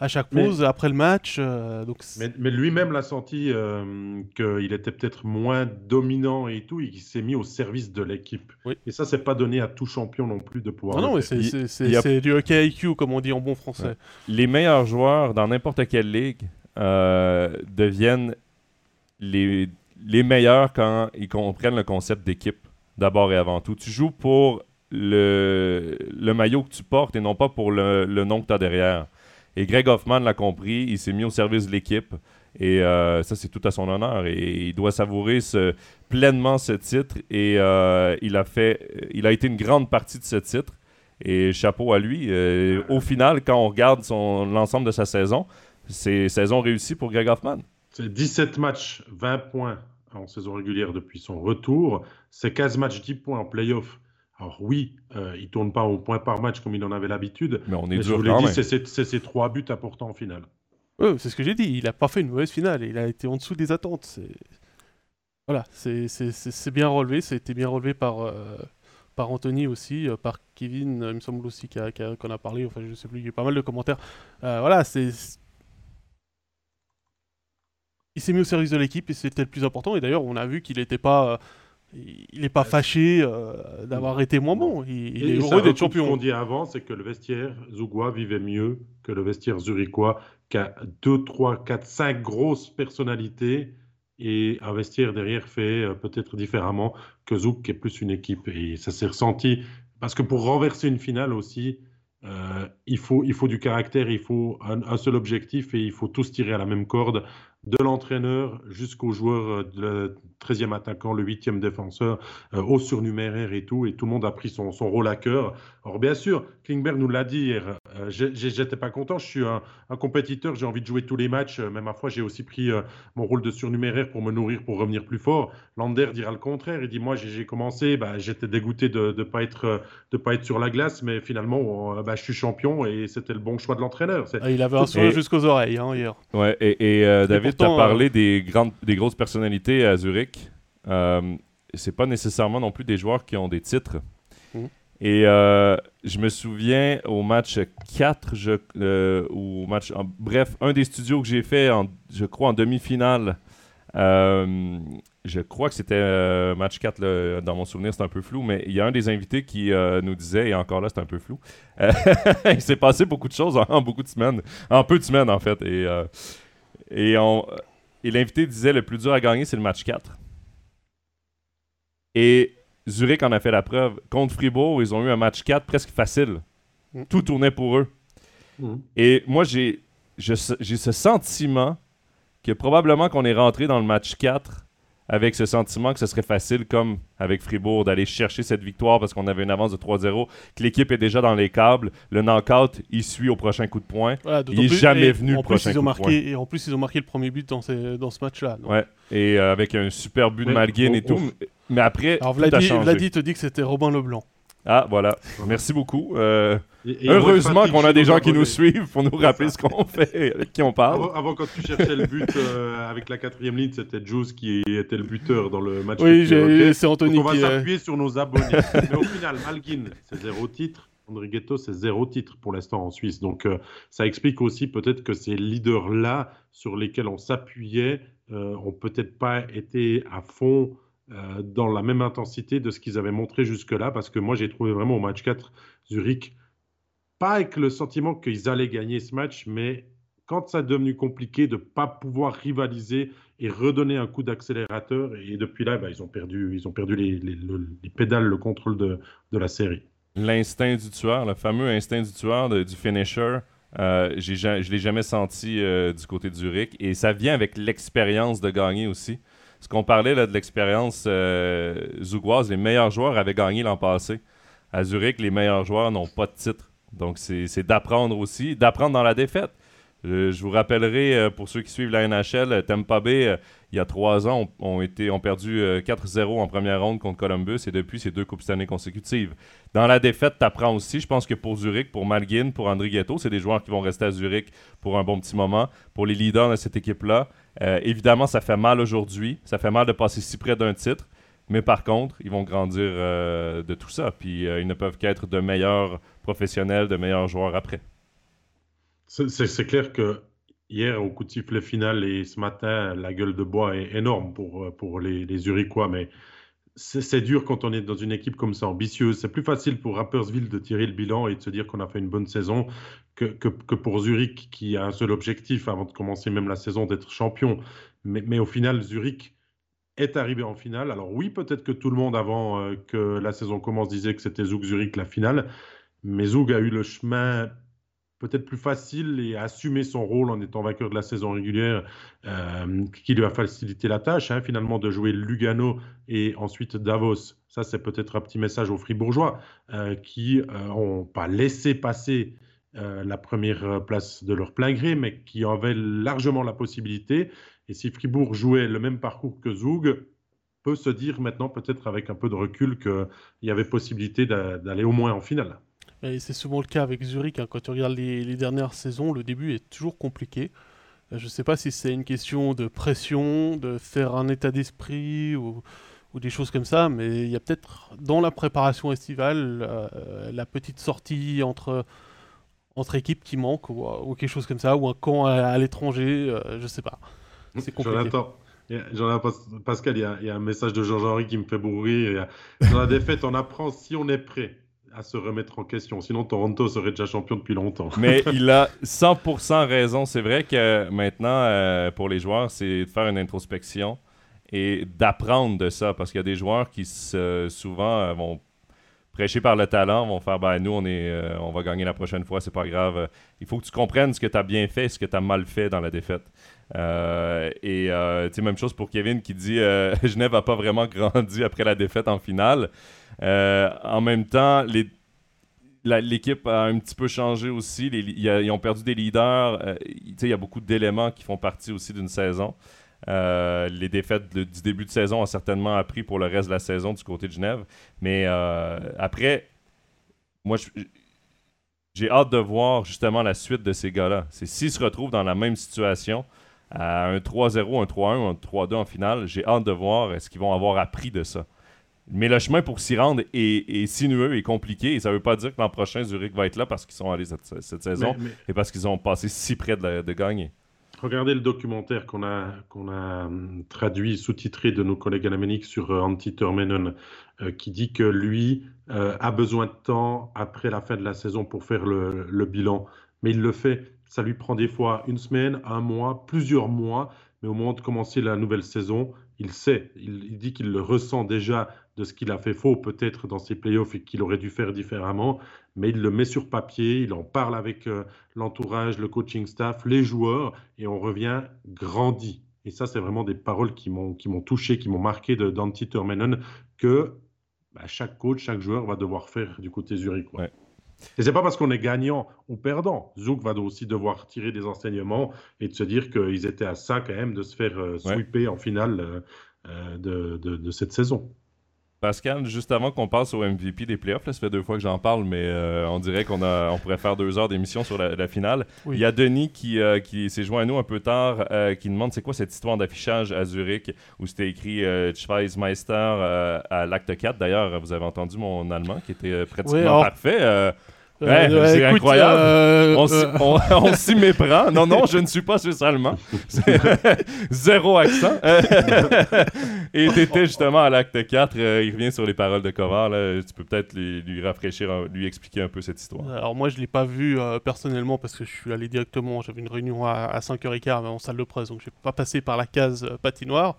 à chaque pause, après le match. Euh, donc
mais, lui-même l'a senti euh, qu'il était peut-être moins dominant et tout, et qu'il s'est mis au service de l'équipe. Et ça, c'est pas donné à tout champion non plus de pouvoir.
Non, non, c'est du hockey IQ, comme on dit en bon français.
Les meilleurs joueurs dans n'importe quelle ligue euh, deviennent les, les meilleurs quand ils comprennent le concept d'équipe, d'abord et avant tout. Tu joues pour le, le maillot que tu portes et non pas pour le, nom que tu as derrière. Et Greg Hoffman l'a compris, il s'est mis au service de l'équipe. Et euh, ça, c'est tout à son honneur. Et il doit savourer pleinement ce titre. Et euh, il, a fait, il a été une grande partie de ce titre. Et chapeau à lui. Euh, au final, quand on regarde l'ensemble de sa saison, c'est saison réussie pour Greg Hoffman.
C'est 17 matchs, 20 points en saison régulière depuis son retour. C'est 15 matchs, 10 points en playoff alors oui, euh, il ne tourne pas au point par match comme il en avait l'habitude.
Mais on est
je vous l'ai dit, c'est ses trois buts importants en finale.
Oui, c'est ce que j'ai dit. Il n'a pas fait une mauvaise finale. Il a été en dessous des attentes. Voilà, c'est bien relevé. Ça a été bien relevé par, euh, par Anthony aussi, par Kevin, il me semble aussi qu'on a, parlé, enfin je sais plus, il y a pas mal de commentaires. voilà, c'est il s'est mis au service de l'équipe et c'était le plus important. Et d'ailleurs, on a vu qu'il n'était pas, il n'est pas fâché euh, d'avoir été moins bon. Il, est heureux d'être champion.
Ce qu'on dit avant, c'est que le vestiaire Zougois vivait mieux que le vestiaire zurichois, qui a 2, 3, 4, 5 grosses personnalités et un vestiaire derrière fait euh, peut-être différemment que Zouk, qui est plus une équipe. Et ça s'est ressenti. Parce que pour renverser une finale aussi, euh, il, faut, il faut du caractère, il faut un, seul objectif et il faut tous tirer à la même corde de l'entraîneur jusqu'au joueur, euh, le 13e attaquant, le 8e défenseur, euh, au surnuméraire et tout, et tout le monde a pris son, son rôle à cœur. Alors bien sûr, Klingberg nous l'a dit hier, euh, j'étais pas content, je suis un, compétiteur, j'ai envie de jouer tous les matchs, mais ma foi, j'ai aussi pris mon rôle de surnuméraire pour me nourrir, pour revenir plus fort. Lander dira le contraire, il dit, moi j'ai commencé, bah, j'étais dégoûté de ne pas, être, de pas être sur la glace, mais finalement, bah, je suis champion et c'était le bon choix de l'entraîneur.
Ah, il avait un sourire jusqu'aux oreilles hein, hier.
Ouais, et, et David, tu as parlé euh, des, grandes, des grosses personnalités à Zurich. Euh, c'est pas nécessairement non plus des joueurs qui ont des titres. Mmh. Et euh, je me souviens au match 4, je, euh, ou match, bref, un des studios que j'ai fait, en, je crois, en demi-finale. je crois que c'était match 4, dans mon souvenir, c'est un peu flou, mais il y a un des invités qui nous disait, et encore là, c'est un peu flou, <laughs> il s'est passé beaucoup de choses en, en, beaucoup de semaines, en peu de semaines en fait. Et, et on, et l'invité disait le plus dur à gagner, c'est le match 4. Et Zurich en a fait la preuve. Contre Fribourg, ils ont eu un match 4 presque facile. Mm. Tout tournait pour eux. Mm. Et moi, j'ai ce sentiment que probablement qu'on est rentré dans le match 4 avec ce sentiment que ce serait facile, comme avec Fribourg, d'aller chercher cette victoire parce qu'on avait une avance de 3-0, que l'équipe est déjà dans les câbles. Le knockout, il suit au prochain coup de poing. il n'est jamais venu le prochain coup
marqué,
de poing.
Et en plus, ils ont marqué le premier but dans, dans ce match-là.
Ouais, et euh, avec un super but de Malguin et tout. Mais après,
Alors, Vladi te dit que c'était Robin Leblanc.
Ah, voilà. Merci beaucoup. Euh, heureusement qu'on a des gens qui nous suivent pour nous rappeler ce qu'on fait, avec qui on parle.
Avant, quand tu cherchais le but euh, avec la quatrième ligne, c'était Juice qui était le buteur dans le match.
Oui, c'est Anthony
Donc on va s'appuyer sur nos abonnés. Mais au final, Malguin, c'est zéro titre. André Ghetto, c'est zéro titre pour l'instant en Suisse. Donc euh, ça explique aussi peut-être que ces leaders-là sur lesquels on s'appuyait ont peut-être pas été à fond euh, dans la même intensité de ce qu'ils avaient montré jusque-là, parce que moi j'ai trouvé vraiment au match 4 Zurich, pas avec le sentiment qu'ils allaient gagner ce match, mais quand ça est devenu compliqué de ne pas pouvoir rivaliser et redonner un coup d'accélérateur, et depuis là, bah, ils ont perdu, ils ont perdu les, les, pédales, le contrôle de, de la série.
L'instinct du tueur, le fameux instinct du tueur, du finisher, euh, je ne l'ai jamais senti euh, du côté de Zurich. Et ça vient avec l'expérience de gagner aussi ce qu'on parlait de l'expérience euh, zougoise, les meilleurs joueurs avaient gagné l'an passé. À Zurich, les meilleurs joueurs n'ont pas de titre. Donc, c'est d'apprendre aussi, d'apprendre dans la défaite. je vous rappellerai, euh, pour ceux qui suivent la NHL, euh, Tampa Bay, il y a trois ans, ont, perdu 4-0 en première ronde contre Columbus et depuis, c'est deux Coupes année consécutives. Dans la défaite, tu apprends aussi. Je pense que pour Zurich, pour Malguin, pour André Ghetto, c'est des joueurs qui vont rester à Zurich pour un bon petit moment. Pour les leaders de cette équipe-là, euh, évidemment, ça fait mal aujourd'hui. Ça fait mal de passer si près d'un titre. Mais par contre, ils vont grandir euh, de tout ça. Puis euh, ils ne peuvent qu'être de meilleurs professionnels, de meilleurs joueurs après.
C'est clair que hier, au coup de sifflet final et ce matin, la gueule de bois est énorme pour, pour les, les. Mais c'est dur quand on est dans une équipe comme ça, ambitieuse. C'est plus facile pour Rappersville de tirer le bilan et de se dire qu'on a fait une bonne saison que, pour Zurich, qui a un seul objectif avant de commencer même la saison d'être champion. Mais, au final, Zurich est arrivé en finale. Alors oui, peut-être que tout le monde avant euh, que la saison commence disait que c'était Zug-Zurich la finale. Mais Zug a eu le chemin peut-être plus facile et assumer son rôle en étant vainqueur de la saison régulière, euh, qui lui a facilité la tâche, hein, finalement, de jouer Lugano et ensuite Davos. Ça, c'est peut-être un petit message aux Fribourgeois euh, qui n'ont pas laissé passer la première place de leur plein gré, mais qui avaient largement la possibilité. Et si Fribourg jouait le même parcours que Zug, peut se dire maintenant, peut-être avec un peu de recul, qu'il y avait possibilité d'aller au moins en finale
c'est souvent le cas avec Zurich. Hein. Quand tu regardes les, dernières saisons, le début est toujours compliqué. Euh, je ne sais pas si c'est une question de pression, de faire un état d'esprit ou, des choses comme ça, mais il y a peut-être dans la préparation estivale euh, la petite sortie entre, entre équipes qui manque ou, quelque chose comme ça, ou un camp à, l'étranger, je sais pas.
C'est compliqué. J'en Pascal, il y, a, un message de Jean-Henri qui me fait bourrer. Dans la défaite, on apprend si on est prêt à se remettre en question. Sinon, Toronto serait déjà champion depuis longtemps.
Mais <laughs> il a 100% raison. C'est vrai que maintenant, euh, pour les joueurs, c'est de faire une introspection et d'apprendre de ça. Parce qu'il y a des joueurs qui souvent euh, vont prêcher par le talent, vont faire ben, nous, on, est, euh, on va gagner la prochaine fois, c'est pas grave. Il faut que tu comprennes ce que tu as bien fait ce que tu as mal fait dans la défaite. Euh, et euh, même chose pour Kevin qui dit <laughs> Genève n'a pas vraiment grandi après la défaite en finale. en même temps, l'équipe a un petit peu changé aussi. ils ont perdu des leaders. il y a beaucoup d'éléments qui font partie aussi d'une saison. Euh, les défaites du début de saison ont certainement appris pour le reste de la saison du côté de Genève. Mais euh, après, moi, j'ai hâte de voir justement la suite de ces gars-là. C'est s'ils se retrouvent dans la même situation, à un 3-0, un 3-1 un 3-2 en finale, j'ai hâte de voir est-ce qu'ils vont avoir appris de ça. Mais le chemin pour s'y rendre est, sinueux et compliqué. Et ça ne veut pas dire que l'an prochain, Zurich va être là parce qu'ils sont allés cette, saison et parce qu'ils ont passé si près de gagner.
Regardez le documentaire qu'on a, hum, traduit, sous-titré de nos collègues en sur euh, Antti Termenon, euh, qui dit que lui euh, a besoin de temps après la fin de la saison pour faire le, le, bilan. Mais il le fait. Ça lui prend des fois une semaine, un mois, plusieurs mois. Mais au moment de commencer la nouvelle saison, il sait. Il, il dit qu'il le ressent déjà de ce qu'il a fait faux peut-être dans ses playoffs et qu'il aurait dû faire différemment, mais il le met sur papier, il en parle avec euh, l'entourage, le coaching staff, les joueurs, et on revient grandi. Et ça, c'est vraiment des paroles qui m'ont touché, qui m'ont marqué de Dante Termenon, que bah, chaque coach, chaque joueur va devoir faire du côté Zurich. Ouais. Et c'est pas parce qu'on est gagnant ou perdant. Zouk va aussi devoir tirer des enseignements et de se dire qu'ils étaient à ça quand même de se faire euh, sweeper en finale euh, de, cette saison.
Pascal, juste avant qu'on passe au MVP des playoffs, ça fait deux fois que j'en parle, mais euh, on dirait qu'on on pourrait faire deux heures d'émission sur la, finale. Il y a Denis qui, euh, qui s'est joint à nous un peu tard, euh, qui demande c'est quoi cette histoire d'affichage à Zurich où c'était écrit Schweizmeister à l'acte 4. D'ailleurs, vous avez entendu mon allemand qui était pratiquement parfait. Euh, c'est incroyable. Euh, euh. on, s'y méprend. Non, non, je ne suis pas suisse allemand. <laughs> Zéro accent. <laughs> Et tu étais justement à l'acte 4. il revient sur les paroles de Kovar. Tu peux peut-être lui, rafraîchir, lui expliquer un peu cette histoire.
Alors, moi, je ne l'ai pas vu personnellement parce que je suis allé directement. J'avais une réunion à, 5h15 en salle de presse, donc je n'ai pas passé par la case patinoire.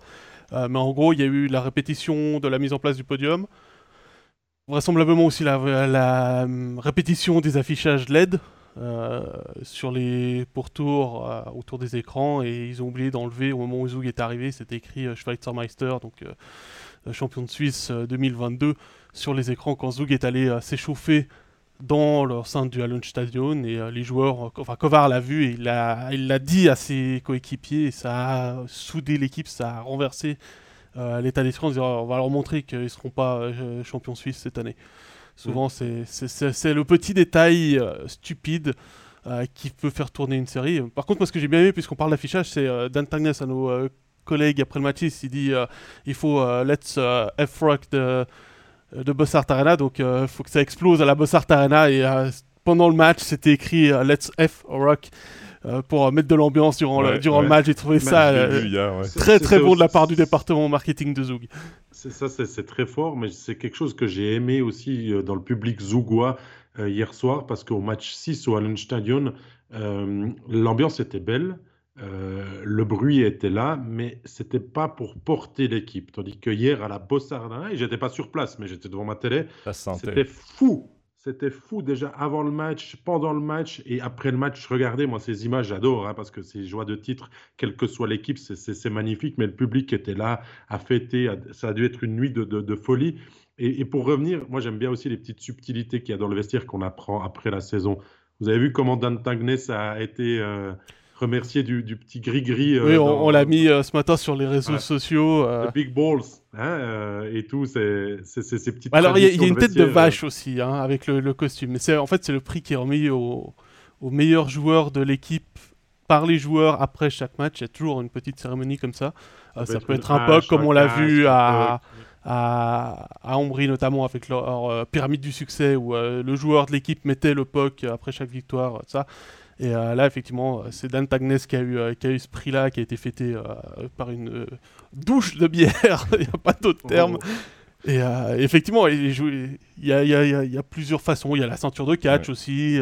mais en gros, il y a eu la répétition de la mise en place du podium vraisemblablement aussi la, euh, répétition des affichages LED euh, sur les pourtours euh, autour des écrans et ils ont oublié d'enlever au moment où Zug est arrivé, c'était écrit Schweizermeister, donc champion de Suisse 2022, sur les écrans quand Zug est allé s'échauffer dans leur sein du Stadion et les joueurs, enfin Kovar l'a vu et il l'a dit à ses coéquipiers, ça a soudé l'équipe, ça a renversé l'état d'esprit en disant on va leur montrer qu'ils ne seront pas euh, champions suisses cette année. Souvent, mm. c'est le petit détail euh, stupide qui peut faire tourner une série. Par contre, moi, ce que j'ai bien aimé, puisqu'on parle d'affichage, c'est Dan Tagnes à nos collègues après le match, il dit il faut Let's F-Rock de, de Bossart Arena, donc il faut que ça explose à la Bossart Arena. Et pendant le match, c'était écrit Let's F-Rock. Euh, pour mettre de l'ambiance durant, le, durant le match. J'ai trouvé ça euh, très très bon de la part du département marketing de Zoug.
C'est ça, c'est très fort, mais c'est quelque chose que j'ai aimé aussi euh, dans le public zougois hier soir, parce qu'au match 6 au Hallenstadion, l'ambiance était belle. le bruit était là, mais c'était pas pour porter l'équipe. Tandis que hier à la Bossardin, et j'étais pas sur place, mais j'étais devant ma télé, c'était fou. C'était fou déjà avant le match, pendant le match et après le match. Regardez, moi, ces images, j'adore hein, parce que c'est joie de titre, quelle que soit l'équipe, c'est magnifique. Mais le public était là, à fêter. Ça a dû être une nuit de, folie. Et, pour revenir, moi, j'aime bien aussi les petites subtilités qu'il y a dans le vestiaire qu'on apprend après la saison. Vous avez vu comment Dan Tagnes a été. Euh, remercier du, petit gris-gris.
Euh, oui, on, l'a mis euh, ce matin sur les réseaux sociaux.
Euh... The Big Balls hein, euh, et tout, c'est ces petites.
Alors il y, a une tête de vache aussi hein, avec le, costume. Mais en fait, c'est le prix qui est remis aux au meilleurs joueurs de l'équipe par les joueurs après chaque match. Il y a toujours une petite cérémonie comme ça. Ça, peut être un puck comme on l'a vu à, à, à Ombry notamment avec leur, pyramide du succès où le joueur de l'équipe mettait le POC après chaque victoire, ça. Et là, effectivement, c'est Dan Tagnes qui a eu, qui a eu ce prix-là, qui a été fêté par une douche de bière, <laughs> il n'y a pas d'autre terme. Oh. Et effectivement, il y, a, y, a, y, a, plusieurs façons. Il y a la ceinture de catch aussi.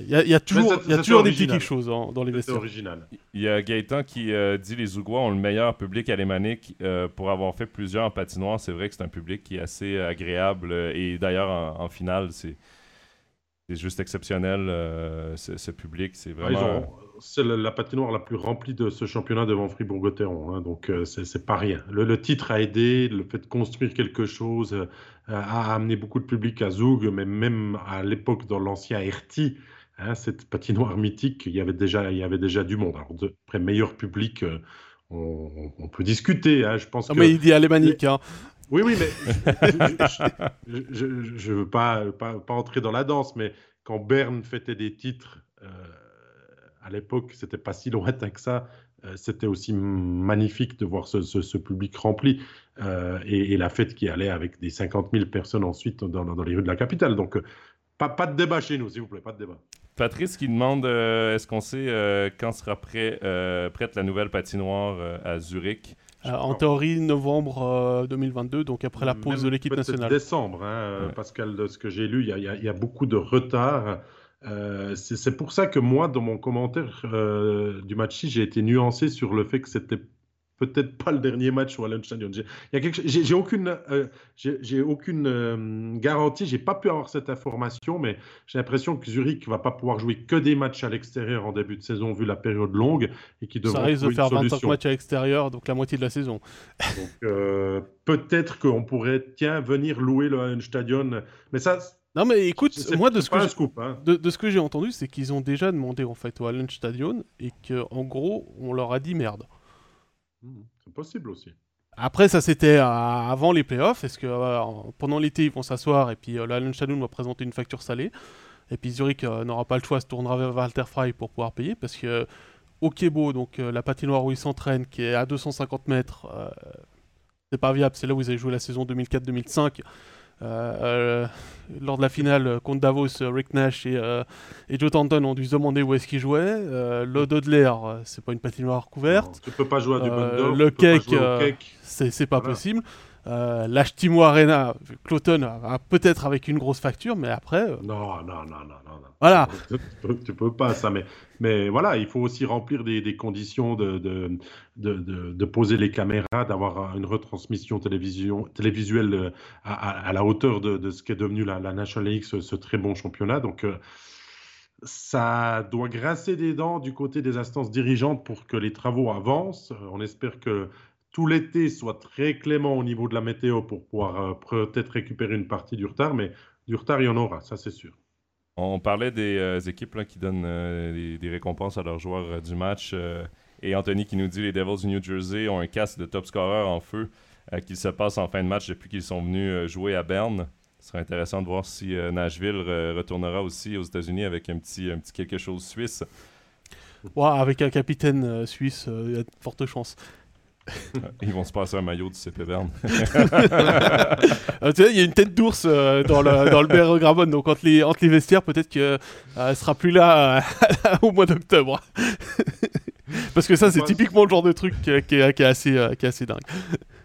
Il y, a toujours, y a toujours des petites choses dans les vestiaires.
original.
Il y a Gaëtan qui euh, dit les Ougois ont le meilleur public alémanique euh, pour avoir fait plusieurs patinoires. C'est vrai que c'est un public qui est assez agréable. Euh, et d'ailleurs, en, finale, c'est juste exceptionnel. ce, public, c'est ah, vraiment
c'est la, patinoire la plus remplie de ce championnat devant Fribourg-Gotteron. Hein, donc, euh, c'est pas rien. Le, titre a aidé, le fait de construire quelque chose euh, a amené beaucoup de public à Zoug, mais même à l'époque, dans l'ancien Hertie, hein, cette patinoire mythique, il y avait déjà, il y avait déjà du monde. Alors, après, meilleur public, euh, on, peut discuter. Hein, je pense
non, mais il dit alémanique. Hein.
Oui, oui, mais je ne veux pas, entrer dans la danse, mais quand Berne fêtait des titres à l'époque, c'était pas si lointain que ça. Euh, c'était aussi magnifique de voir ce, public rempli euh, et, la fête qui allait avec des 50 000 personnes ensuite dans, les rues de la capitale. Donc, euh, pas, de débat chez nous, s'il vous plaît, pas de débat.
Patrice qui demande est-ce qu'on sait quand sera prêt, prête la nouvelle patinoire à Zurich?
En théorie, novembre 2022, donc après la pause de l'équipe nationale.
Décembre, hein, Pascal, de ce que j'ai lu, il y, y, a beaucoup de retard. Euh, c'est pour ça que moi, dans mon commentaire euh, du match j'ai été nuancé sur le fait que c'était peut-être pas le dernier match au Stadion. J'ai aucune, euh, j'ai aucune euh, garantie, j'ai pas pu avoir cette information, mais j'ai l'impression que Zurich va pas pouvoir jouer que des matchs à l'extérieur en début de saison vu la période longue et qui
Ça risque de faire 25 matchs à l'extérieur, donc la moitié de la saison.
peut-être qu'on pourrait tiens venir louer le Stadion, mais ça
non mais écoute, moi de ce, que hein. de, ce que j'ai entendu, c'est qu'ils ont déjà demandé en fait au Stadion et qu'en gros on leur a dit merde.
Hmm, c'est possible aussi.
Après ça c'était avant les playoffs, est-ce que euh, pendant l'été ils vont s'asseoir et puis euh, Stadion va présenter une facture salée? Et puis Zurich euh, n'aura pas le choix, se tournera vers Walter Frey pour pouvoir payer parce que au Kebo, donc la patinoire où ils s'entraînent, qui est à 250 mètres, c'est pas viable, c'est là où ils avaient joué la saison 2004-2005. Euh, lors de la finale contre Davos, Rick Nash et, euh, et Joe Thornton ont dû se demander où est-ce qu'ils jouaient. Euh, L'Ododler, c'est pas une patinoire couverte.
tu peux pas jouer à du
Le cake, c'est pas possible. Euh, L'Htimo Arena, Cloton, peut-être avec une grosse facture, mais après.
Non, non, non, non, non.
Voilà.
Tu peux, pas ça, mais, mais voilà, il faut aussi remplir des, conditions de de, de, poser les caméras, d'avoir une retransmission télévision, télévisuelle à, à, la hauteur de, ce qu'est devenu la, National League, ce, très bon championnat. Donc, ça doit grincer des dents du côté des instances dirigeantes pour que les travaux avancent. On espère que tout l'été soit très clément au niveau de la météo pour pouvoir euh, peut-être récupérer une partie du retard, mais du retard, il y en aura, ça c'est sûr.
On parlait des euh, équipes qui donnent euh, des, récompenses à leurs joueurs du match. et Anthony qui nous dit les Devils du New Jersey ont un casque de top scorer en feu qui se passe en fin de match depuis qu'ils sont venus jouer à Berne. Ce serait intéressant de voir si Nashville retournera aussi aux États-Unis avec un petit, un petit quelque chose suisse.
avec un capitaine suisse, il y a de fortes chances. <laughs>
Ils vont se passer un maillot du CP Berne.
Euh, <laughs> tu sais, il y a une tête d'ours euh, dans le, dans le donc entre les, entre les vestiaires, peut-être qu'elle euh, ne sera plus là <laughs> au mois d'octobre. Parce que ça, c'est typiquement le genre de truc qui, est, assez, qui est assez dingue.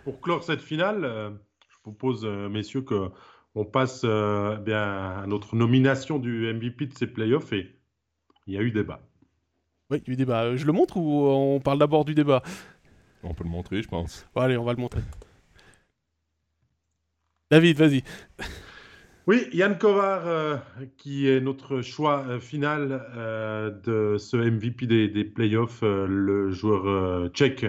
Pour clore cette finale, je propose, messieurs, que on passe bien à notre nomination du MVP de ces playoffs et il y a eu débat.
Oui, il y a eu débat. Je le montre ou on parle d'abord du débat?
On peut le montrer, je pense.
allez, on va le montrer. David, vas-y.
Oui, Yann Kovar, euh, qui est notre choix euh, final euh, de ce MVP des, playoffs, le joueur tchèque,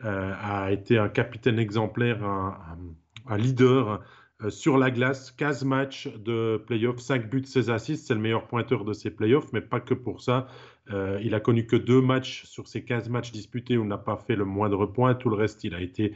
a été un capitaine exemplaire, un, leader sur la glace, 15 matchs de playoffs, 5 buts, 16 assists, c'est le meilleur pointeur de ces playoffs, mais pas que pour ça. Euh, il a connu que deux matchs sur ces 15 matchs disputés où il n'a pas fait le moindre point. Tout le reste, il a été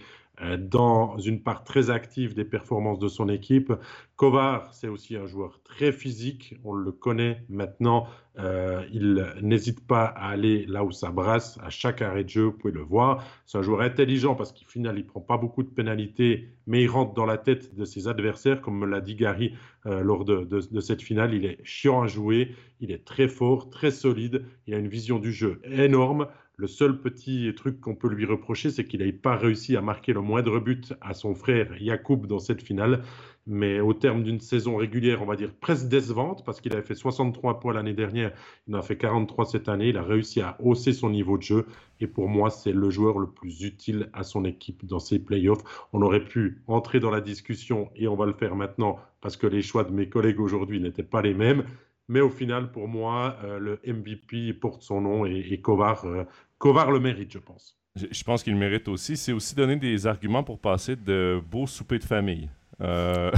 dans une part très active des performances de son équipe. Kovar, c'est aussi un joueur très physique, on le connaît maintenant, euh, il n'hésite pas à aller là où ça brasse, à chaque arrêt de jeu, vous pouvez le voir. C'est un joueur intelligent parce qu'au final, il prend pas beaucoup de pénalités, mais il rentre dans la tête de ses adversaires, comme me l'a dit Gary euh, lors de, de, cette finale. Il est chiant à jouer, il est très fort, très solide, il a une vision du jeu énorme. Le seul petit truc qu'on peut lui reprocher, c'est qu'il n'ait pas réussi à marquer le moindre but à son frère Yacoub dans cette finale. Mais au terme d'une saison régulière, on va dire presque décevante, parce qu'il avait fait 63 points l'année dernière, il en a fait 43 cette année. Il a réussi à hausser son niveau de jeu. Et pour moi, c'est le joueur le plus utile à son équipe dans ces playoffs. On aurait pu entrer dans la discussion, et on va le faire maintenant, parce que les choix de mes collègues aujourd'hui n'étaient pas les mêmes. Mais au final, pour moi, euh, le MVP porte son nom et, et Kovar euh, Kovar le mérite, je pense.
Je, pense qu'il mérite aussi. C'est aussi donner des arguments pour passer de beaux soupers de famille. Euh,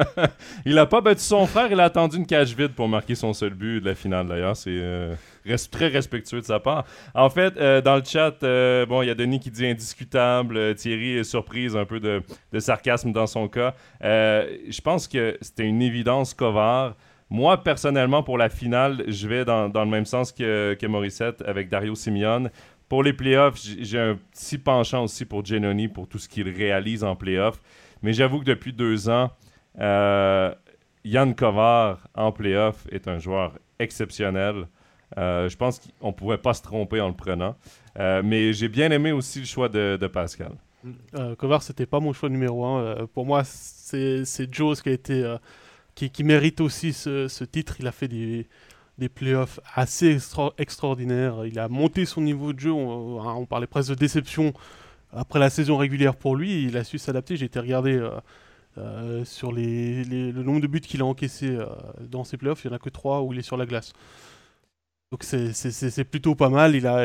<laughs> il n'a pas battu son frère, il a attendu une cage vide pour marquer son seul but de la finale d'ailleurs. C'est euh, très respectueux de sa part. En fait, euh, dans le chat, bon, il y a Denis qui dit indiscutable. Thierry est surprise, un peu de, sarcasme dans son cas. je pense que c'était une évidence Kovar. Moi, personnellement, pour la finale, je vais dans, le même sens que, que Morissette avec Dario Simeone. Pour les playoffs, j'ai un petit penchant aussi pour Genoni, pour tout ce qu'il réalise en playoffs. Mais j'avoue que depuis deux ans, euh, Yann Kovar en playoff est un joueur exceptionnel. Euh, je pense qu'on ne pouvait pas se tromper en le prenant. Euh, mais j'ai bien aimé aussi le choix de, Pascal.
Kovar, c'était pas mon choix numéro un. pour moi, c'est Joe qui a été qui, mérite aussi ce, titre. Il a fait des, des playoffs assez extraordinaires. Il a monté son niveau de jeu. On, parlait presque de déception après la saison régulière pour lui. Il a su s'adapter. J'ai été regardé euh, euh, sur les, le nombre de buts qu'il a encaissé euh, dans ses playoffs. Il n'y en a que 3 où il est sur la glace. Donc c'est plutôt pas mal, il a,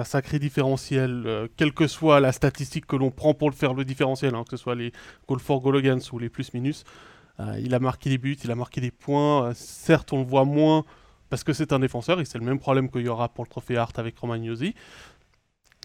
un sacré différentiel, quelle que soit la statistique que l'on prend pour le faire le différentiel, hein, que ce soit les goal for goal against ou les plus-minus. Euh, il a marqué des buts, il a marqué des points. Euh, certes, on le voit moins parce que c'est un défenseur et c'est le même problème qu'il y aura pour le trophée Hart avec Romagnosi.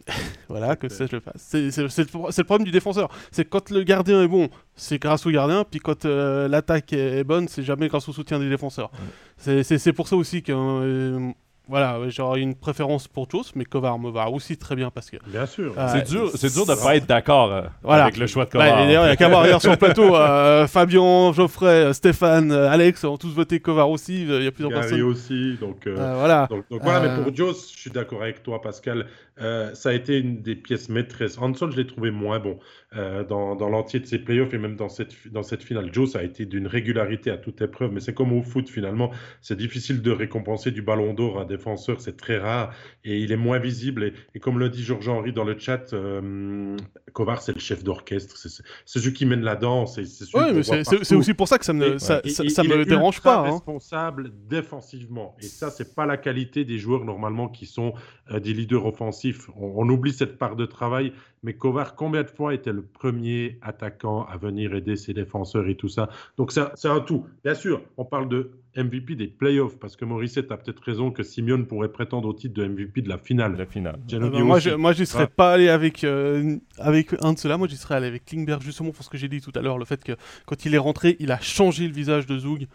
<laughs> voilà, que ça je fasse. C'est le, problème du défenseur. C'est quand le gardien est bon, c'est grâce au gardien, puis quand euh, l'attaque est, bonne, c'est jamais grâce au soutien des défenseurs. C'est pour ça aussi que voilà, j'aurais une préférence pour tous, mais Kovar me va aussi très bien parce que.
Bien sûr.
Euh, c'est dur, c'est dur de pas être d'accord euh, avec le choix de Kovar.
D'ailleurs, il y a qu'à voir sur le plateau. <laughs> Euh, Fabien, Geoffrey, Stéphane, Alex ont tous voté Kovar aussi. Il y a plusieurs Gary personnes.
aussi. Donc, voilà. Donc, voilà, mais pour Joss, je suis d'accord avec toi, Pascal. Ça a été une des pièces maîtresses. Hanson, je l'ai trouvé moins bon. Euh, dans, l'entier de ses playoffs et même dans cette, dans cette finale. Joe, ça a été d'une régularité à toute épreuve, mais c'est comme au foot finalement. C'est difficile de récompenser du ballon d'or un défenseur, c'est très rare et il est moins visible. Et, comme le dit Georges-Henri dans le chat, euh, Kovar, c'est le chef d'orchestre, c'est celui qui mène la danse.
Oui, mais c'est aussi pour ça que ça me, ça, ça, me dérange pas.
Hein. responsable défensivement. Et ça, c'est pas la qualité des joueurs normalement qui sont euh, des leaders offensifs. On, on, oublie cette part de travail mais Kovar, combien de fois était le premier attaquant à venir aider ses défenseurs et tout ça? Donc c'est un tout. Bien sûr, on parle de MVP des playoffs, parce que Morissette a peut-être raison que Simeone pourrait prétendre au titre de MVP de la finale.
La finale.
Ah bah, moi, je, moi, serais pas allé avec, euh, avec un de ceux-là. Moi, j'y serais allé avec Klingberg, justement pour ce que j'ai dit tout à l'heure, le fait que quand il est rentré, il a changé le visage de Zoug,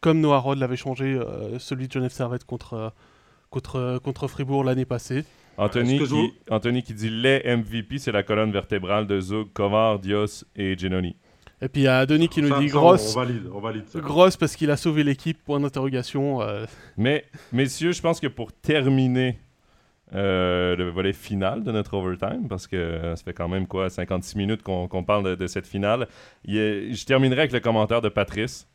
comme Noah Rod l'avait changé, euh, celui de Genève Servette contre, euh, contre, contre Fribourg l'année passée.
Anthony, qui, Anthony qui dit les MVP, c'est la colonne vertébrale de Zug, Kovar, Dios et Genoni.
Et puis il y a Denis qui nous dit grosse.
On valide, on valide
Grosse parce qu'il a sauvé l'équipe, point d'interrogation. Euh.
Mais, messieurs, je pense que pour terminer euh, le volet final de notre overtime, parce que euh, ça fait quand même quoi, 56 minutes qu'on parle de, cette finale, je terminerai avec le commentaire de Patrice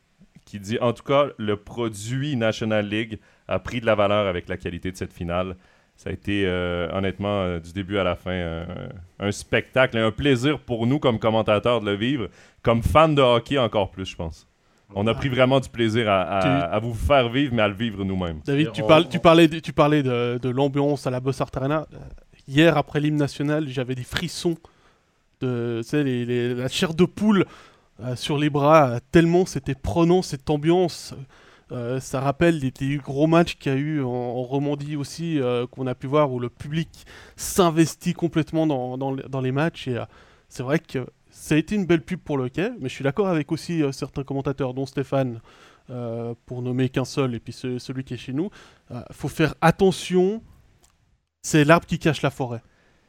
qui dit En tout cas, le produit National League a pris de la valeur avec la qualité de cette finale ça a été euh, honnêtement euh, du début à la fin un spectacle et un plaisir pour nous comme commentateurs de le vivre, comme fans de hockey encore plus, je pense. On a pris vraiment du plaisir à, vous faire vivre, mais à le vivre nous-mêmes.
David, tu, parles, tu parlais, tu parlais de, l'ambiance à la Bossart Arena. Hier, après l'hymne national, j'avais des frissons, de, la chair de poule euh, sur les bras, tellement c'était prenant cette ambiance. Euh, ça rappelle des, gros matchs qu'il y a eu en, Romandie aussi, euh, qu'on a pu voir, où le public s'investit complètement dans, les matchs. Et euh, c'est vrai que ça a été une belle pub pour le quai, mais je suis d'accord avec aussi certains commentateurs, dont Stéphane, pour nommer qu'un seul, et puis celui qui est chez nous. Il faut faire attention, c'est l'arbre qui cache la forêt.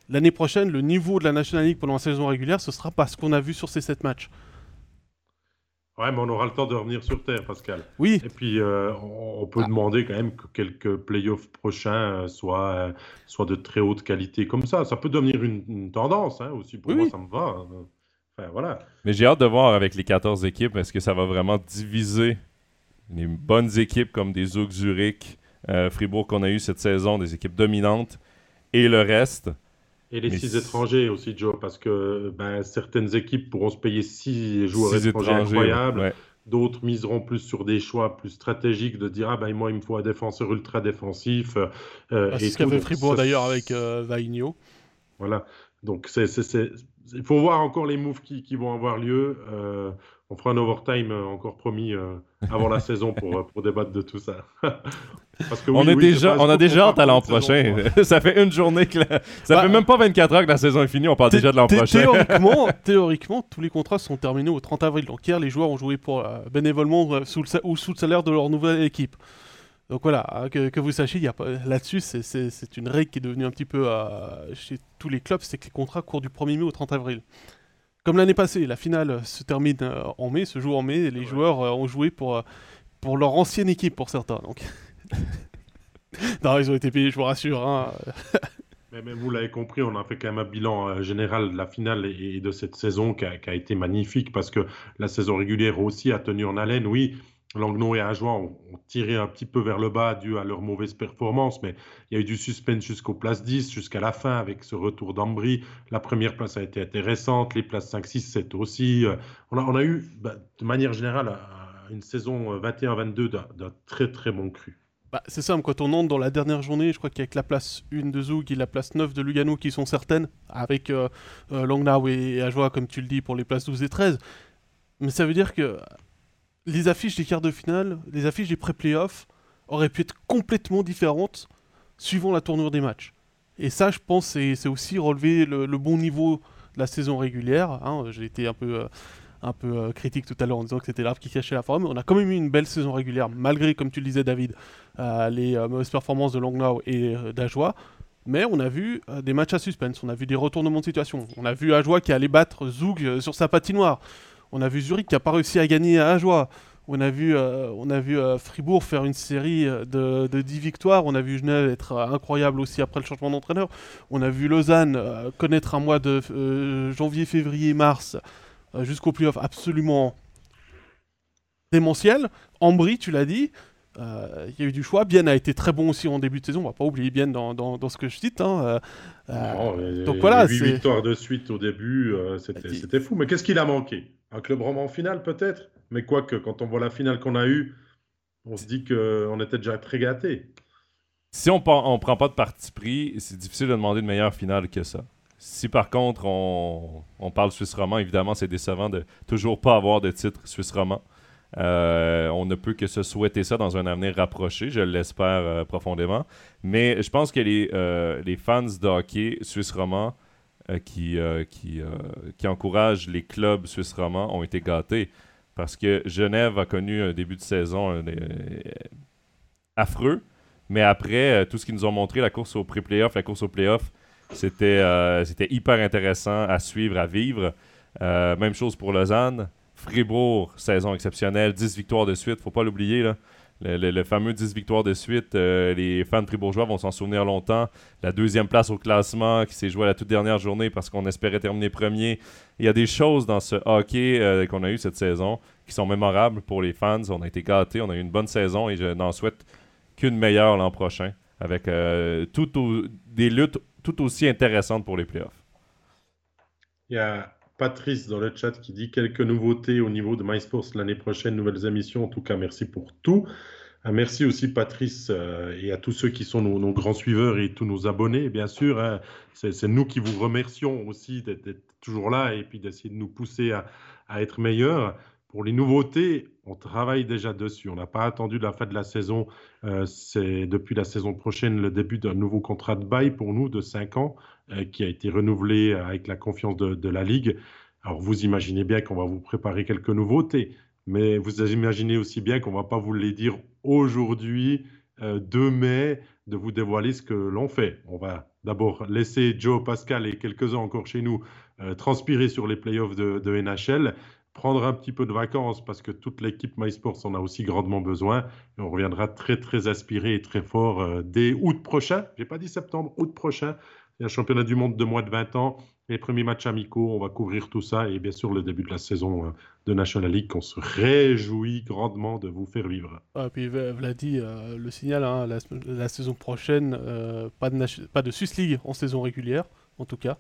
L'année prochaine, le niveau de la National League pendant la saison régulière, ce sera pas ce qu'on a vu sur ces 7 matchs.
Ouais, mais on aura le temps de revenir sur Terre, Pascal.
Oui.
Et puis, euh, on peut ah. demander quand même que quelques playoffs prochains euh, soient, euh, soient de très haute qualité comme ça. Ça peut devenir une, tendance hein, aussi. Pour moi, ça me va. Hein. Enfin, voilà.
Mais j'ai hâte de voir avec les 14 équipes, est-ce que ça va vraiment diviser les bonnes équipes comme des Zug Zurich, Fribourg qu'on a eu cette saison, des équipes dominantes, et le reste?
Et les six étrangers aussi, Joe, parce que ben, certaines équipes pourront se payer six joueurs étrangers, incroyables. D'autres miseront plus sur des choix plus stratégiques de dire ah ben moi il me faut un défenseur ultra défensif. Euh,
ah, c'est ce qu'a fait Fribourg d'ailleurs avec euh,
Voilà. Donc c'est, il faut voir encore les moves qui, qui vont avoir lieu. Euh, on fera un overtime euh, encore promis euh, avant la <laughs> saison pour, euh, pour débattre de tout ça. <laughs>
Parce que on, est déjà, on a déjà hâte à l'an prochain. <laughs> ça fait une journée que ça bah, fait même pas 24 heures que la saison est finie, on parle déjà de l'an prochain.
Théoriquement, théoriquement, tous les contrats sont terminés au 30 avril. Donc hier, les joueurs ont joué pour bénévolement sous le, ou sous le salaire de leur nouvelle équipe. Donc voilà, hein, que, vous sachiez, là-dessus, c'est une règle qui est devenue un petit peu chez tous les clubs, c'est que les contrats courent du 1er mai au 30 avril. Comme l'année passée, la finale se termine euh, en mai, se joue en mai, et les joueurs euh, ont joué pour, euh, pour leur ancienne équipe pour certains. Donc. <laughs> non, ils ont été payés, je vous rassure. Hein. <laughs>
mais, vous l'avez compris, on a fait quand même un bilan général de la finale et, de cette saison qui a, qui a, été magnifique parce que la saison régulière aussi a tenu en haleine. Oui, Langnau et Ajoie ont, tiré un petit peu vers le bas dû à leur mauvaise performance, mais il y a eu du suspense jusqu'aux places 10, jusqu'à la fin avec ce retour d'Ambry. La première place a été intéressante, les places 5, 6, 7 aussi. Euh, on a, eu, bah, de manière générale, euh, une saison 21-22 euh, d'un très très bon cru.
Bah, c'est simple, quand on entre dans la dernière journée, je crois qu'avec la place 1 de Zoug et la place 9 de Lugano qui sont certaines, avec euh, et, et Ajoie, comme tu le dis, pour les places 12 et 13, mais ça veut dire que les affiches des quarts de finale, les affiches des pré-playoffs auraient pu être complètement différentes suivant la tournure des matchs. Et ça, je pense, c'est aussi relever le, bon niveau de la saison régulière. Hein. J'ai été un peu, euh, un peu euh, critique tout à l'heure en disant que c'était l'arbre qui cachait la forme. On a quand même eu une belle saison régulière, malgré, comme tu le disais, David, euh, les mauvaises performances de Longnau et d'Ajoie. Mais on a vu des matchs à suspense, on a vu des retournements de situation. On a vu Ajoie qui allait battre Zoug sur sa patinoire. On a vu Zurich qui n'a pas réussi à gagner à Ajoie. On a vu, euh, on a vu euh, Fribourg faire une série euh, de, de, 10 victoires. On a vu Genève être incroyable aussi après le changement d'entraîneur. On a vu Lausanne connaître un mois de janvier, février, mars jusqu'au playoff absolument démentiel. Ambry, tu l'as dit, il y a eu du choix. Bien a été très bon aussi en début de saison. On va pas oublier Bien dans, dans, ce que je cite. Hein.
donc voilà. 8 victoires de suite au début, c'était fou. Mais qu'est-ce qu'il a manqué? Un club roman final peut-être? Mais quoique, quand on voit la finale qu'on a eue, on se dit qu'on était déjà très gâtés.
Si on ne prend pas de parti pris, c'est difficile de demander une meilleure finale que ça. Si par contre on, parle suisse roman, évidemment, c'est décevant de toujours pas avoir de titre suisse roman. Euh, on ne peut que se souhaiter ça dans un avenir rapproché, je l'espère euh, profondément. Mais je pense que les, euh, fans de hockey suisse roman qui, encouragent les clubs suisse romans ont été gâtés. Parce que Genève a connu un début de saison affreux. Mais après, tout ce qu'ils nous ont montré, la course au pré-playoff, la course au playoff, c'était hyper intéressant à suivre, à vivre. même chose pour Lausanne. Fribourg, saison exceptionnelle, 10 victoires de suite, faut pas l'oublier. là. Le, fameux 10 victoires de suite, euh, les fans fribourgeois vont s'en souvenir longtemps. La deuxième place au classement qui s'est jouée la toute dernière journée parce qu'on espérait terminer premier. Il y a des choses dans ce hockey euh, qu'on a eu cette saison qui sont mémorables pour les fans. On a été gâtés, on a eu une bonne saison et je n'en souhaite qu'une meilleure l'an prochain avec euh, des luttes tout aussi intéressantes pour les playoffs.
Patrice dans le chat qui dit quelques nouveautés au niveau de MySports l'année prochaine, nouvelles émissions. En tout cas, merci pour tout. Euh, merci aussi Patrice euh, et à tous ceux qui sont nos, grands suiveurs et tous nos abonnés, bien sûr. Hein. C'est nous qui vous remercions aussi d'être toujours là et puis d'essayer de nous pousser à, être meilleurs pour les nouveautés, on travaille déjà dessus. On n'a pas attendu la fin de la saison. Euh, c'est depuis la saison prochaine le début d'un nouveau contrat de bail pour nous de 5 ans euh, qui a été renouvelé avec la confiance de, la Ligue. Alors vous imaginez bien qu'on va vous préparer quelques nouveautés, mais vous imaginez aussi bien qu'on ne va pas vous les dire aujourd'hui, 2 euh, mai, de vous dévoiler ce que l'on fait. On va d'abord laisser Joe Pascal et quelques-uns encore chez nous transpirer sur les playoffs de NHL prendre un petit peu de vacances parce que toute l'équipe MySports en a aussi grandement besoin. Et on reviendra très, très aspiré et très fort euh, dès août prochain. J'ai pas dit septembre, août prochain. Il y a un championnat du monde de moins de 20 ans. Les premiers matchs amicaux, on va couvrir tout ça. Et bien sûr, le début de la saison euh, de National League qu'on se réjouit grandement de vous faire vivre.
Ah, puis Vladi euh, le signal, hein, la, saison prochaine, pas, de pas de Swiss League en saison régulière, en tout cas.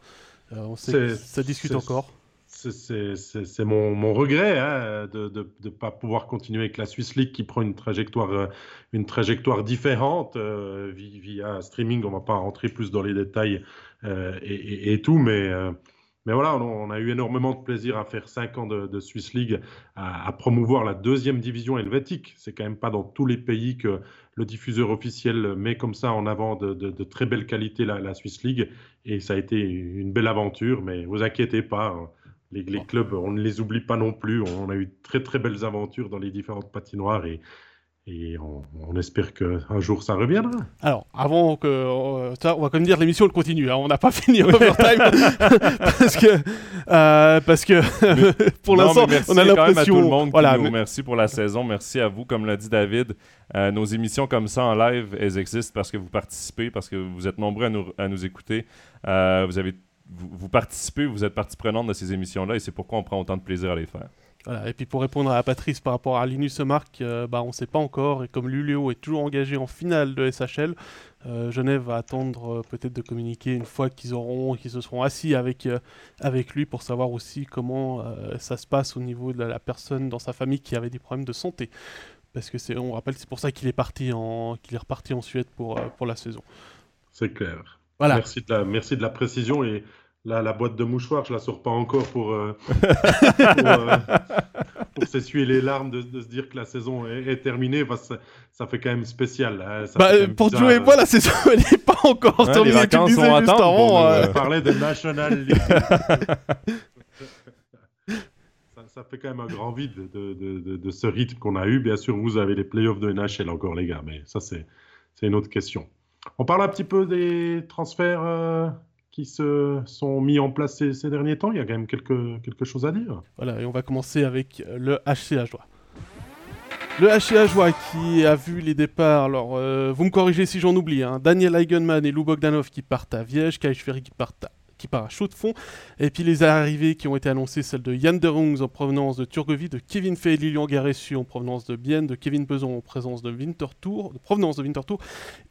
on sait ça discute encore
c'est mon, regret hein, de ne pas pouvoir continuer avec la Swiss League qui prend une trajectoire, euh, différente euh, via streaming. On ne va pas rentrer plus dans les détails euh, et, tout, mais, voilà, on, a eu énormément de plaisir à faire 5 ans de, Swiss League, à, promouvoir la deuxième division helvétique. C'est quand même pas dans tous les pays que le diffuseur officiel met comme ça en avant de, très belle qualité la, la, Swiss League. Et ça a été une belle aventure, mais vous inquiétez pas. Les, clubs, on ne les oublie pas non plus. On a eu très très belles aventures dans les différentes patinoires et, et on, espère qu'un jour ça reviendra.
Alors, avant que. Euh, ça, on va quand même dire l'émission, elle continue. Hein. on n'a pas <laughs> fini <laughs> overtime. <laughs> parce que. Euh, parce que. pour l'instant, on a l'impression.
tout le monde voilà, Merci pour la saison. Merci à vous. Comme l'a dit David, euh, nos émissions comme ça en live, elles existent parce que vous participez, parce que vous êtes nombreux à nous, à nous écouter. vous avez vous, participez, vous êtes partie prenante de ces émissions-là et c'est pourquoi on prend autant de plaisir à les faire.
Voilà, et puis pour répondre à Patrice par rapport à Linus Marc, euh, bah, on ne sait pas encore. Et comme Lulio est toujours engagé en finale de SHL, euh, Genève va attendre euh, peut-être de communiquer une fois qu'ils auront, qu'ils se seront assis avec, avec lui pour savoir aussi comment ça se passe au niveau de la, personne dans sa famille qui avait des problèmes de santé. Parce que c'est, on rappelle, c'est pour ça qu'il est parti en, qu'il est reparti en Suède pour, pour la saison.
C'est clair. Merci, de la, merci de la précision. Et là, la boîte de mouchoirs, je la sors pas encore pour, euh, <laughs> euh, pour, s'essuyer les larmes de, se dire que la saison est, terminée. Ça, fait quand même spécial. Hein.
Bah, pour jouer, moi, la saison n'est pas encore terminée. Les
vacances sont à
euh. On parlait de National League. <laughs> ça, fait quand même un grand vide de, de, de ce rythme qu'on a eu. Bien sûr, vous avez les playoffs de NHL encore, les gars, mais ça, c'est une autre question. On parle un petit peu des transferts euh, qui se sont mis en place ces, derniers temps. Il y a quand même quelque, chose à dire.
Voilà, et on va commencer avec le Joie. Le HCA Joie qui a vu les départs, alors euh, vous me corrigez si j'en oublie, hein. Daniel Eigenman et Lou Bogdanov qui partent à Viège, Kai Ferry qui partent à qui part à chaud de fond. Et puis les arrivées qui ont été annoncées, celles de Yann Derungs en provenance de Turgovie, de Kevin Fay Lilian Garessu en provenance de Bienne, de Kevin Peson en présence de Winterthur, de provenance de Winterthur.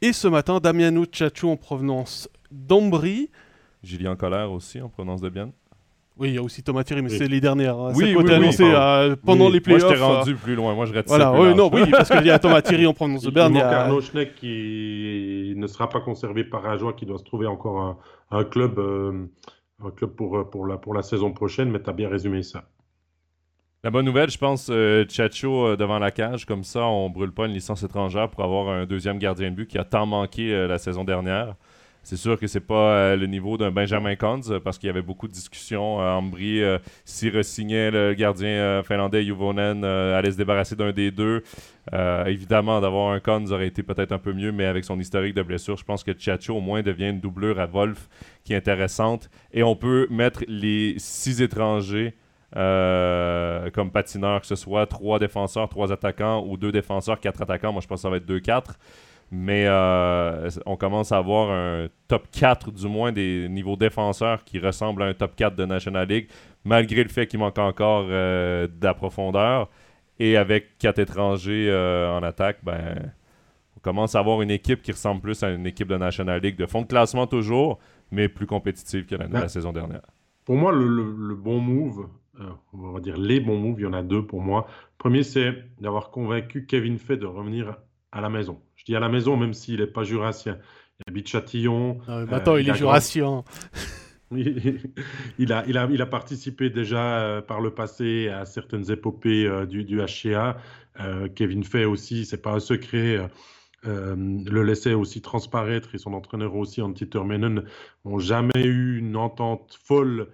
Et ce matin, Damiano Chacho en provenance d'Ambry.
Julien Collère aussi en provenance de Bienne.
Oui, il y a aussi Thomas Thierry, mais c'est les dernières. Hein. Oui, oui, annoncé euh, pendant les playoffs.
Moi, je t'ai rendu euh, plus loin. Moi, je reste
voilà, oui, non, oui, parce qu'il y a Thomas Thierry en provenance de Berne.
Il y a Arnaud Schneck qui ne sera pas conservé par Ajoie, qui doit se trouver encore un, un club, euh, un club pour, pour, la, pour la saison prochaine, mais tu as bien résumé ça.
La bonne nouvelle, je pense, euh, Chacho devant la cage, comme ça, on brûle pas une licence étrangère pour avoir un deuxième gardien de but qui a tant manqué la saison dernière. C'est sûr que c'est pas le niveau d'un Benjamin Kons parce qu'il y avait beaucoup de discussions. à Ambry, s'il resignait le gardien finlandais Juvonen, allait se débarrasser d'un des deux. Euh, évidemment, d'avoir un Cons aurait été peut-être un peu mieux, mais avec son historique de blessure, je pense que Chacho au moins devient une doublure à Wolf qui est intéressante. Et on peut mettre les six étrangers euh, comme patineurs, que ce soit trois défenseurs, trois attaquants ou deux défenseurs, quatre attaquants. Moi, je pense que ça va être deux, quatre. Mais euh, on commence à avoir un top 4 du moins des niveaux défenseurs qui ressemble à un top 4 de National League, malgré le fait qu'il manque encore d'approfondeur. Et avec quatre étrangers euh, en attaque, ben, on commence à avoir une équipe qui ressemble plus à une équipe de National League, de fond de classement toujours, mais plus compétitive que la, ben, saison dernière.
Pour moi, le, bon move, euh, on va dire les bons moves, il y en a deux pour moi. premier, c'est d'avoir convaincu Kevin Fay de revenir à la maison. Dis à la maison, même s'il n'est pas jurassien. Il habite Châtillon.
Non, euh, il, est jurassien. <laughs>
il, a, il, a, il a participé déjà euh, par le passé à certaines épopées euh, du, du, HCA. Euh, Kevin Fay aussi, c'est pas un secret. le laissait aussi transparaître et son entraîneur aussi, Antti Turmenen, n'ont jamais eu une entente folle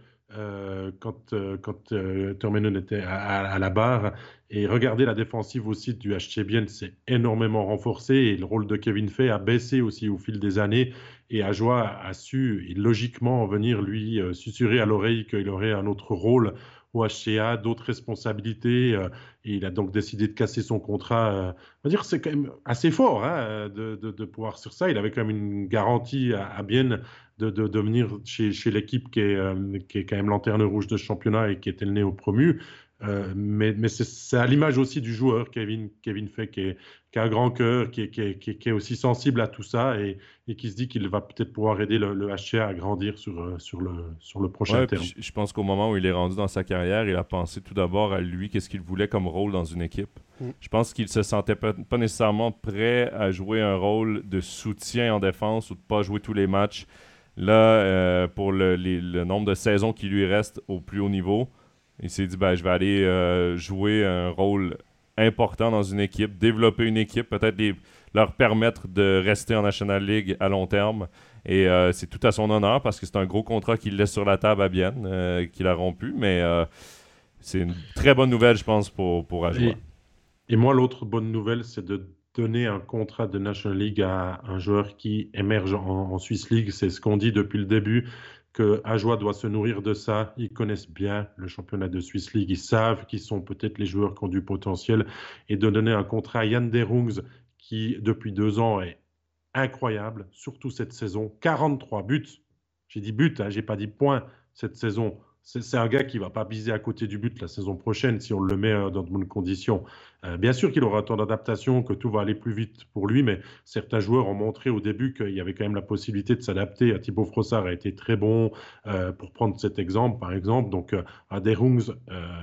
quand, quand euh, était à, la barre. Et regardez la défensive aussi du HC Bien, c'est énormément renforcé et le rôle de Kevin Fay a baissé aussi au fil des années. Et Ajoie a su logiquement venir lui euh, susurrer à l'oreille qu'il aurait un autre rôle au HCA, d'autres responsabilités. et il a donc décidé de casser son contrat. on va dire c'est quand même assez fort hein, de, pouvoir sur ça. Il avait quand même une garantie à, à de, venir chez, chez l'équipe qui, euh, qui est quand même lanterne rouge de championnat et qui était le néo-promu. Euh, mais, mais c'est à l'image aussi du joueur, Kevin, Kevin Fay, qui, est, qui a un grand cœur, qui est, qui, qui est, aussi sensible à tout ça et, et qui se dit qu'il va peut-être pouvoir aider le, le, HCA à grandir sur, euh, sur, le, sur le prochain terme.
Je pense qu'au moment où il est rendu dans sa carrière, il a pensé tout d'abord à lui, qu'est-ce qu'il voulait comme rôle dans une équipe. Mm. Je pense qu'il se sentait pas, pas, nécessairement prêt à jouer un rôle de soutien en défense ou de pas jouer tous les matchs. Là, euh, pour le, nombre de saisons qui lui reste au plus haut niveau, il s'est dit ben, je vais aller euh, jouer un rôle important dans une équipe, développer une équipe, peut-être leur permettre de rester en National League à long terme. Et euh, c'est tout à son honneur parce que c'est un gros contrat qu'il laisse sur la table à Bienne, qu'il a rompu. Mais c'est une très bonne nouvelle, je pense, pour, pour
et moi, l'autre bonne nouvelle, c'est de donner un contrat de National League à un joueur qui émerge en, Swiss League. C'est ce qu'on dit depuis le début, que Ajoie doit se nourrir de ça. Ils connaissent bien le championnat de Swiss League. Ils savent qui sont peut-être les joueurs qui ont du potentiel. Et de donner un contrat à Yann Derungs, qui depuis deux ans est incroyable, surtout cette saison. 43 buts. J'ai dit buts, hein, j'ai pas dit points cette saison c'est un gars qui va pas biser à côté du but la saison prochaine si on le met euh, dans de bonnes conditions. Euh, bien sûr qu'il aura temps d'adaptation, que tout va aller plus vite pour lui, mais certains joueurs ont montré au début qu'il y avait quand même la possibilité de s'adapter. Thibaut Frossard a été très bon euh, pour prendre cet exemple, par exemple. Donc, à Derungs,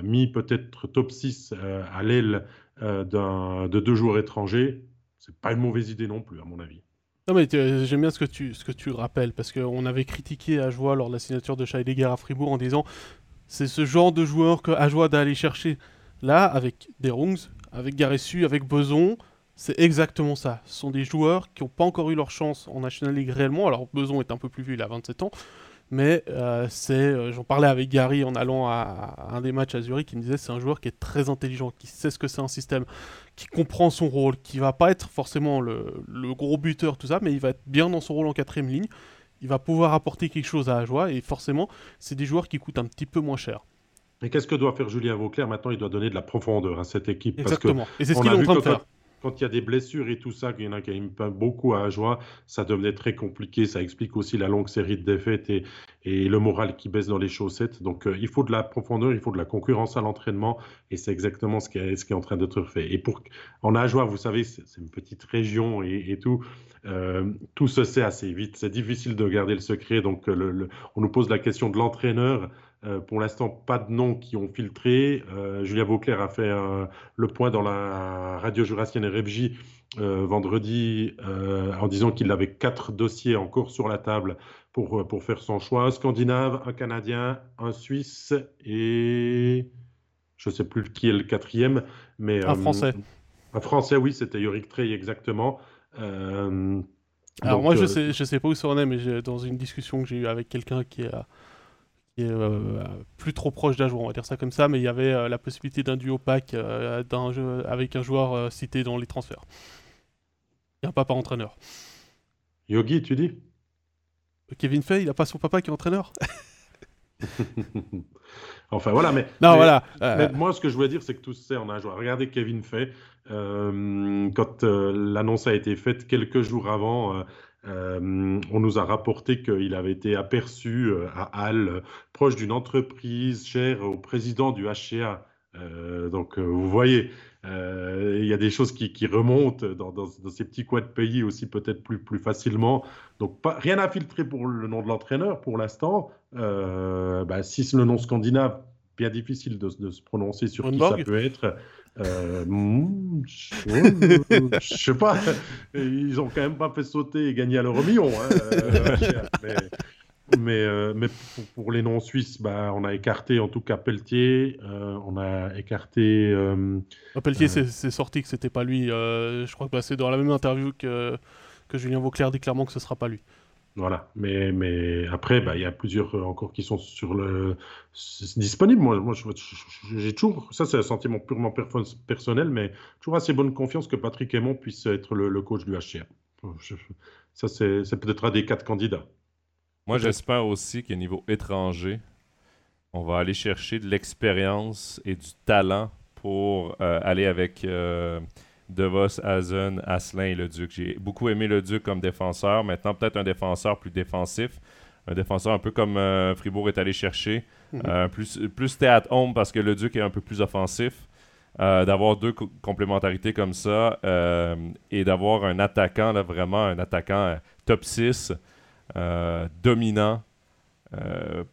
mis peut-être top 6 à l'aile de deux joueurs étrangers, c'est pas une mauvaise idée non plus, à mon avis.
Non mais j'aime bien ce que tu ce que tu rappelles parce qu'on avait critiqué Ajoie lors de la signature de Scheidegger à Fribourg en disant c'est ce genre de joueur que Ajoie d'aller chercher. Là avec Derungs, avec Garessu, avec Beson, c'est exactement ça. Ce sont des joueurs qui n'ont pas encore eu leur chance en National League réellement. Alors Beson est un peu plus vieux, il a 27 ans, mais euh, c'est, euh, j'en parlais avec Gary en allant à, un des matchs à Zurich, qui me disait c'est un joueur qui est très intelligent, qui sait ce que c'est un système, qui comprend son rôle, qui va pas être forcément le, gros buteur, tout ça, mais il va être bien dans son rôle en quatrième ligne. Il va pouvoir apporter quelque chose à Ajoie et forcément, c'est des joueurs qui coûtent un petit peu moins cher.
Et qu'est-ce que doit faire Julien Vauclair? Maintenant, il doit donner de la profondeur à cette équipe.
Exactement. et c'est ce qu'il est en train de faire
quand il y a des blessures et tout ça, qu'il y en a qui pas beaucoup à joie, ça devenait très compliqué. Ça explique aussi la longue série de défaites et, le moral qui baisse dans les chaussettes. Donc, euh, il faut de la profondeur, il faut de la concurrence à l'entraînement et c'est exactement ce qui, est, en train d'être fait. Et pour, en Ajoie, vous savez, c'est une petite région et, tout. Euh, tout se sait assez vite. C'est difficile de garder le secret. Donc, le, on nous pose la question de l'entraîneur. Euh, pour l'instant, pas de noms qui ont filtré. Euh, Julien Vauclair a fait le point dans la radio jurassienne RFJ euh, vendredi en disant qu'il avait quatre dossiers encore sur la table pour, pour faire son choix. Un Scandinave, un Canadien, un Suisse et je ne sais plus qui est le quatrième. Mais,
un Français.
Un Français, oui, c'était Yorick Trey exactement.
Alors moi, je sais, je sais pas où ça en est, mais dans une discussion que j'ai eue avec quelqu'un qui a euh, plus trop proche d'un joueur, on va dire ça comme ça, mais il y avait euh, la possibilité d'un duo pack euh, jeu, avec un joueur cité dans les transferts. Et un papa entraîneur.
Yogi, tu dis?
Kevin Fay, il a pas son papa qui est entraîneur? <laughs>
Enfin voilà, mais,
non, voilà.
moi ce que je voulais dire, c'est que tout ça, on a joué. Regardez Kevin Fay, quand l'annonce a été faite quelques jours avant, euh, on nous a rapporté qu'il avait été aperçu euh, à Halle, proche d'une entreprise chère au président du HCA. Euh, donc, vous voyez, il y a des choses qui, remontent dans, ces petits coins de pays aussi peut-être plus, facilement. Donc, rien à filtrer pour le nom de l'entraîneur pour l'instant. Bah, si le nom scandinave, bien difficile de, se prononcer sur qui ça peut être. Euh, hmm, je sais pas. Ils ont quand même pas fait sauter et gagner à l'euro million. Hein, euh, mais, euh, mais pour, les non-suisses, bah, on a écarté en tout cas Pelletier. Euh, on a écarté. Euh,
ah, Pelletier, c'est sorti que c'était pas lui. je crois que bah, c'est dans la même interview que, que Julien Vauclair dit clairement que ce sera pas lui.
Voilà, mais, mais après, bah, il y a plusieurs encore qui sont sur le disponibles. Moi, moi j'ai toujours, ça c'est un sentiment purement personnel, mais toujours assez bonne confiance que Patrick Aymon puisse être le, coach du HCR. Ça, c'est peut-être un des quatre candidats.
Moi, j'espère aussi qu'au niveau étranger, on va aller chercher de l'expérience et du talent pour euh, aller avec euh, DeVos, Hazen, Asselin et le Duc. J'ai beaucoup aimé le Duc comme défenseur. Maintenant, peut-être un défenseur plus défensif. Un défenseur un peu comme euh, Fribourg est allé chercher. Mhm. plus, plus stay home parce que le Duc est un peu plus offensif. d'avoir deux complémentarités comme ça et d'avoir un attaquant, là, vraiment un attaquant top 6 euh, dominant, euh,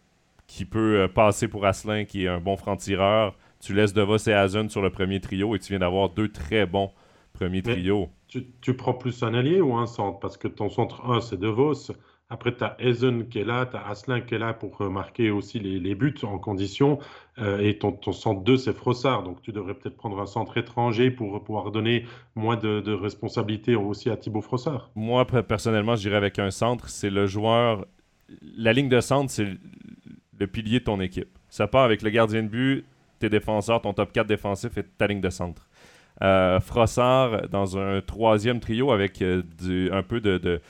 qui peut euh, passer pour Asselin, qui est un bon franc-tireur. Tu laisses DeVos et Hazen sur le premier trio et tu viens d'avoir deux très bons premiers trios.
Tu, prends plus un allié ou un centre? Parce que ton centre 1, c'est DeVos. Après, tu as Ezen qui est là, tu as Asselin qui est là pour euh, marquer aussi les, buts en condition. Euh, et ton, centre 2, c'est Frossard. Donc, tu devrais peut-être prendre un centre étranger pour pouvoir donner moins de, de responsabilité aussi à Thibaut Frossard.
Moi, personnellement, je dirais avec un centre, c'est le joueur. La ligne de centre, c'est le pilier de ton équipe. Ça part avec le gardien de but, tes défenseurs, ton top 4 défensif et ta ligne de centre. Euh, Frossard dans un troisième trio avec du, un peu de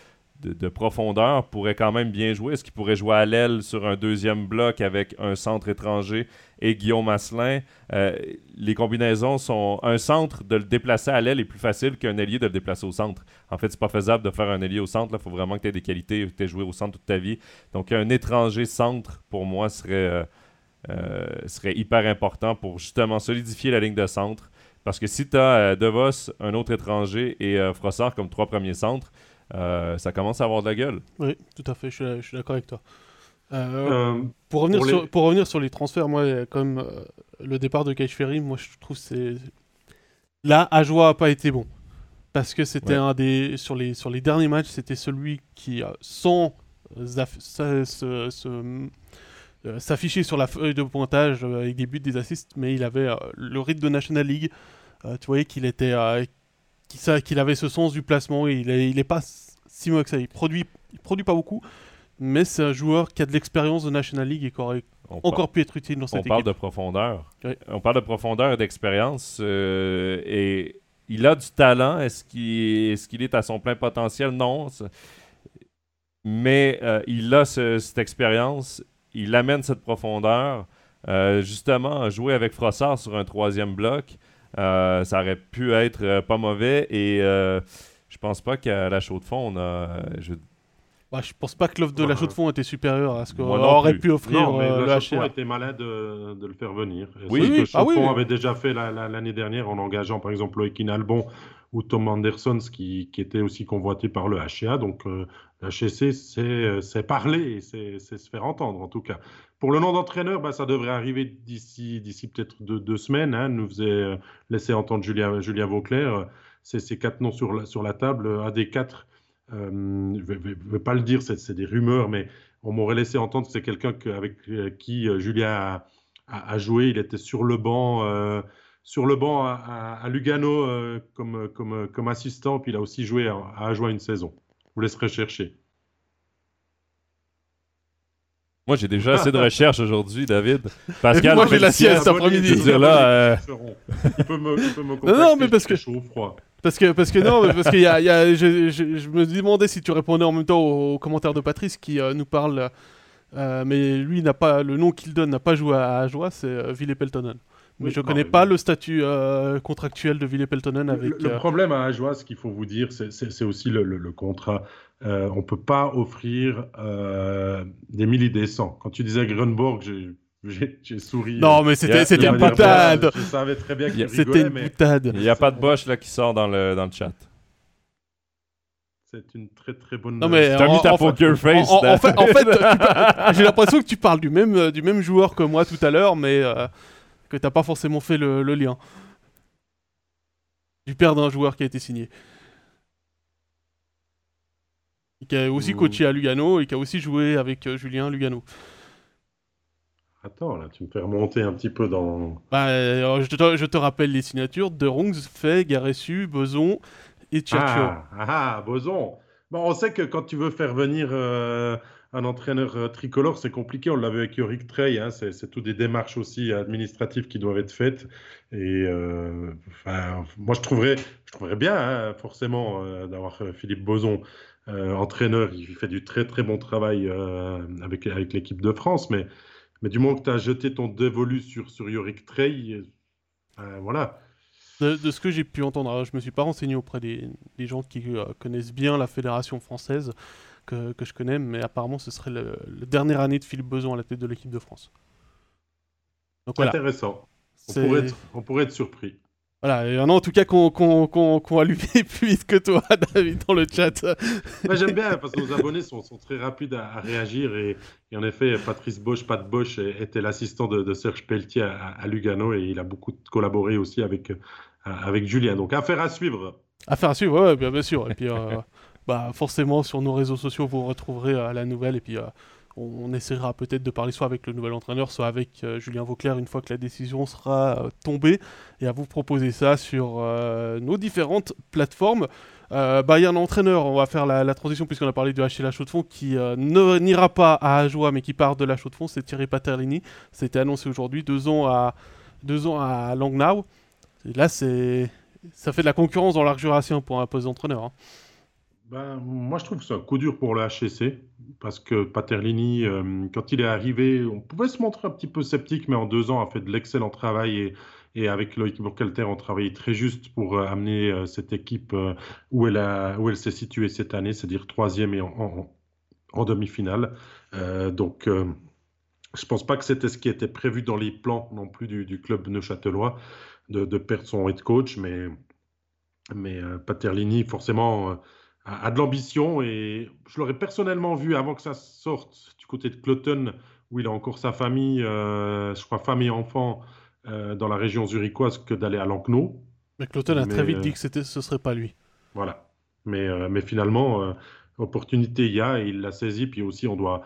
de, profondeur pourrait quand même bien jouer. Est-ce qu'il pourrait jouer à l'aile sur un deuxième bloc avec un centre étranger et Guillaume Asselin? Euh, les combinaisons sont. Un centre, de le déplacer à l'aile est plus facile qu'un ailier de le déplacer au centre. En fait, c'est pas faisable de faire un ailier au centre. Il faut vraiment que tu aies des qualités, que tu aies joué au centre toute ta vie. Donc, un étranger centre, pour moi, euh, euh, serait hyper important pour justement solidifier la ligne de centre. Parce que si tu as DeVos, un autre étranger et Frossard comme trois premiers centres, euh, ça commence à avoir de la gueule.
Oui, tout à fait, je suis, d'accord avec toi. Euh, euh, pour, revenir sur, pour revenir sur les transferts, moi, comme le départ de Cage Ferry, moi je trouve c'est. Là, Ajoie n'a pas été bon. Parce que c'était un des. Sur les, sur les derniers matchs, c'était celui qui, sans s'afficher sur la feuille de pointage avec des buts, des assists, mais il avait le rythme de National League. Tu voyais qu'il était qu'il avait ce sens du placement. Il, est, il est pas si mauvais que ça. Il produit, il produit pas beaucoup, mais c'est un joueur qui a de l'expérience de National League et qui aurait encore pu être utile dans cette
équipe. On parle de profondeur. On parle de profondeur et d'expérience. Euh, et il a du talent. Est-ce qu'il est, à son plein potentiel? Non. Mais euh, il a cette expérience. Il amène cette profondeur. Euh, justement, jouer avec Frossard sur un troisième bloc, euh, ça aurait pu être euh, pas mauvais et euh, je pense pas qu'à la chaux de fond, on a.
Je... Bah, je pense pas que l'offre de la chaux de fond était supérieure à ce qu'on aurait pu offrir. Non, mais
la chaux de fond était malade de, de, le faire venir. Oui, oui. Le ah, fond avait déjà fait l'année dernière en engageant par exemple Loïc Albon ou Tom Anderson, qui, était aussi convoité par le HCA. Donc, HC, c'est parler et c'est se faire entendre en tout cas. Pour le nom d'entraîneur, bah, ça devrait arriver d'ici, peut-être deux, semaines. Hein, nous faisait euh, laisser entendre Julien, Julien Vauclair. C'est ces quatre noms sur la, table. Un des quatre, euh, je ne vais, pas le dire, c'est, des rumeurs, mais on m'aurait laissé entendre que c'est quelqu'un avec euh, qui Julien a, joué. Il était sur le banc, sur le banc à, Lugano comme, comme, comme assistant, puis il a aussi joué à, à Ajoie une saison. Je vous laisserai chercher.
Moi, j'ai déjà assez de <laughs> recherches aujourd'hui, David. Pascal,
moi, j'ai la sieste après-midi.
là, euh... il, peut me, il peut me <laughs>
non, non, mais parce que chaud froid. Parce que, parce que non, parce que y a, y a, je, je, je, me demandais si tu répondais en même temps aux, commentaires de Patrice qui euh, nous parle, euh, mais lui n'a pas le nom qu'il donne n'a pas joué à, à Joie, c'est euh, Ville Peltonen. Mais je ne connais pas le statut euh, contractuel de Ville Peltonen avec.
Le, problème à Ajoie, ce qu'il faut vous dire, c'est aussi le, le contrat. Euh, on ne peut pas offrir euh, des milliers des cents. Quand tu disais Grunborg, j'ai souri.
Non, mais c'était une boutade.
Je savais très bien qu'il
C'était une boutade.
Il n'y a pas de Bosch là qui sort dans le, dans le chat.
C'est une très très bonne.
Non mais
t'as mis ta poker face.
En, fait, <laughs> j'ai l'impression que tu parles du même du même joueur que moi tout à l'heure, mais euh, que t'as pas forcément fait le, le lien. Du père d'un joueur qui a été signé. qui a aussi
Mmh.
coaché à Lugano et qui a aussi joué avec euh, Julien Lugano.
Attends, là, tu me fais remonter un petit peu dans.
Bah, euh, je, te, je te rappelle les signatures de Rungs, Fay, Garessu, Beson et Tchatcho.
Ah, ah, Boson. Bon, on sait que quand tu veux faire venir euh, un entraîneur euh, tricolore, c'est compliqué. On l'avait avec Yorick Trey. Hein, c'est toutes des démarches aussi administratives qui doivent être faites. Et euh, moi, je trouverais, je trouverais bien, hein, forcément, euh, d'avoir Philippe Boson entraîneur. Il fait du très très bon travail avec, avec l'équipe de France. Mais, mais du moment que tu as jeté ton dévolu sur, sur Yorick Trey, euh, voilà.
De, ce que j'ai pu entendre, je me suis pas renseigné auprès des, gens qui connaissent bien la fédération française que, que je connais, mais apparemment ce serait le, la dernière année de Philippe Beson à la tête de l'équipe de France. Donc voilà.
Intéressant. On pourrait, être, on pourrait être surpris.
Voilà, et en tout cas qu'on qu'on qu'on qu'on allumé <laughs> plus vite que toi, <laughs> David, dans le chat.
Moi, j'aime bien parce que nos abonnés sont, sont très rapides à, à réagir. Et, et en effet, Patrice Bosch, Pat Bosch, était l'assistant de, de Serge Pelletier à, à Lugano et il a beaucoup collaboré aussi avec, euh, avec Julien. Donc, affaire à suivre.
Affaire à suivre, ouais, ouais, bien, bien sûr. Et puis, euh, bah, forcément, sur nos réseaux sociaux, vous retrouverez euh, la nouvelle. Et puis, euh, on, essaiera peut-être de parler soit avec le nouvel entraîneur, soit avec euh, Julien Vauclair une fois que la décision sera tombée. Et à vous proposer ça sur nos différentes plateformes. Bah, il y a un entraîneur, on va faire la, transition puisqu'on a parlé du HC La de Fonds qui n'ira pas à Ajoie mais qui part de La Chaux de Fonds, c'est Thierry Paterlini. C'était annoncé aujourd'hui, deux ans à, deux ans à Langnau. Et là, c'est ça fait de la concurrence dans l'arc jurassien pour un poste d'entraîneur. hein.
Ben, moi, je trouve que c'est un coup dur pour le HCC parce que Paterlini, euh, quand il est arrivé, on pouvait se montrer un petit peu sceptique, mais en deux ans, a fait de l'excellent travail et, et avec Loïc Bourkelter, on travaillait très juste pour euh, amener euh, cette équipe où elle elle s'est située cette année, c'est-à-dire troisième et en, en- demi-finale. Donc, je pense pas que c'était ce qui était prévu dans les plans non plus du, du club neuchâtelois de, de perdre son head coach, mais, mais Paterlini, forcément. Euh, a, a de l'ambition et je l'aurais personnellement vu avant que ça sorte du côté de Cloton où il a encore sa famille, euh, je crois femme et enfants euh, dans la région zurichoise que d'aller à Langnau.
Mais Cloton a
Mais,
très vite
euh,
dit que c'était, ce serait pas lui.
Voilà. Mais, euh, mais finalement, euh, opportunité il y a et il l'a saisi. Puis aussi, on doit,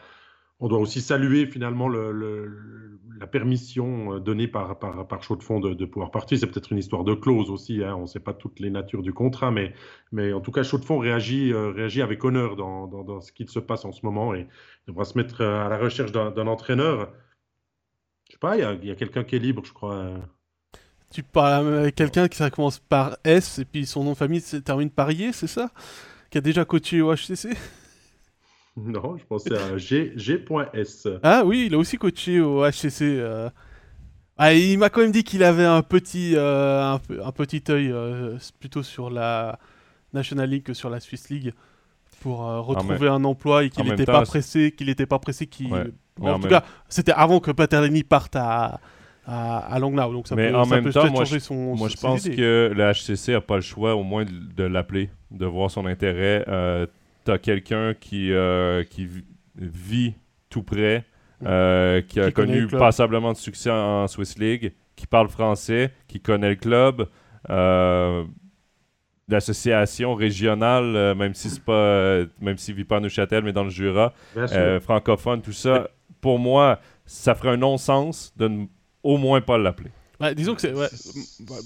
on doit aussi saluer finalement le, le- la permission euh, donnée par, par, par Chaud de pouvoir partir. C'est peut-être une histoire de clause aussi. hein. On ne sait pas toutes les natures du contrat. Mais, mais en tout cas, Chaud de Fond réagit, euh, réagit avec honneur dans, dans, dans ce qui se passe en ce moment et devra se mettre euh, à la recherche d'un entraîneur. Je sais pas, il y a, quelqu'un qui est libre, je crois.
Tu parles avec quelqu'un qui ça commence par S et puis son nom de famille se termine par I, c'est ça? Qui a déjà coaché au HCC <laughs>
Non, je pensais à G- G.S.
Ah oui, il a aussi coaché au HCC. euh. Ah, il m'a quand même dit qu'il avait un petit, euh, un, petit œil euh, plutôt sur la National League que sur la Swiss League pour euh, retrouver un emploi et qu'il n'était pas pressé, qu'il n'était pas pressé, qu'il.
Ouais.
Bon,
Mais
en tout
même-
cas, c'était avant que Paterlini parte à, à, à Langnau, donc ça
Mais
peut,
en
ça
même
peut
temps, moi,
changer
je-
son.
Moi, je pense
idées.
que le HCC n'a pas le choix, au moins, de, de l'appeler, de voir son intérêt. Euh, tu as quelqu'un qui, euh, qui vi- vit tout près, euh, qui a
Qui
connu passablement de succès en, en Swiss League, qui parle français, qui connaît le club. Euh, L'association régionale, euh, même si c'est pas, euh, même s'il vit pas à Neuchâtel, mais dans le Jura, euh, francophone, tout ça, pour moi, ça ferait un non-sens de ne au moins pas l'appeler.
Bah, disons que c'est. Ouais,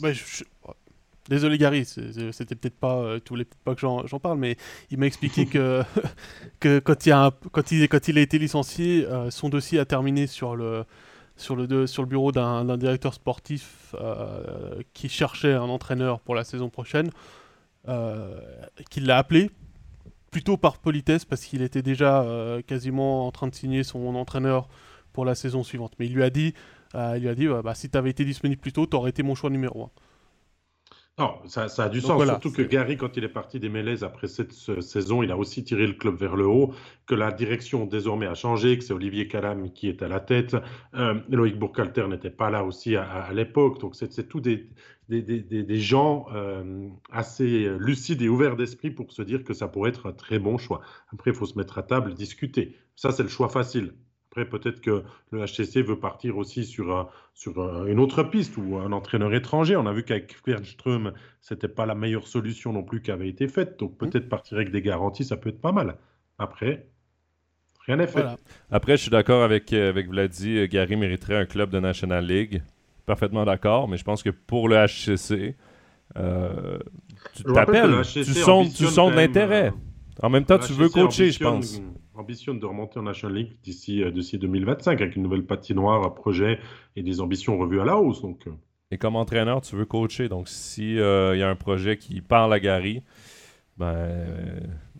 bah, je- Désolé Gary, c'était peut-être pas, euh, voulais peut-être pas que j'en parle, mais il m'a expliqué que, <laughs> quand, il a été licencié, euh, son dossier a terminé sur le, bureau d'un directeur sportif euh, qui cherchait un entraîneur pour la saison prochaine, qu'il l'a appelé plutôt par politesse parce qu'il était déjà quasiment en train de signer son entraîneur pour la saison suivante. Mais il lui a dit, il lui a dit, bah, si tu avais été disponible plus tôt, tu aurais été mon choix numéro 1.
Non, ça, ça a du
Donc
sens.
voilà,
Surtout que Gary, quand il est parti des Mélèzes après cette saison, il a aussi tiré le club vers le haut, que la direction désormais a changé, que c'est Olivier Calam qui est à la tête. Euh, Loïc Bourcalter n'était pas là aussi à, à- à l'époque. Donc, c'est des, des, des- des- des gens euh, assez lucides et ouverts d'esprit pour se dire que ça pourrait être un très bon choix. Après, il faut se mettre à table, discuter. Ça, c'est le choix facile. Après, peut-être que le HCC veut partir aussi sur, un- sur un- une autre piste ou un entraîneur étranger. On a vu qu'avec Fjerdström, c'était pas la meilleure solution non plus qui avait été faite. Donc peut-être partir avec des garanties, ça peut être pas mal. Après, rien n'est fait.
Après, je suis d'accord avec, euh, avec Vladi. Euh, Gary mériterait un club de National League. Parfaitement d'accord, mais je pense que pour le HCC, euh, tu t'appelles, tu sens, de l'intérêt. En même temps, tu veux coacher, je pense.
Ambitionne de remonter en National League d'ici 2025 avec une nouvelle patinoire, un projet et des ambitions revues à la hausse. Donc.
Et comme entraîneur, tu veux coacher. Donc, s'il il y a un projet qui parle à Gary, ben,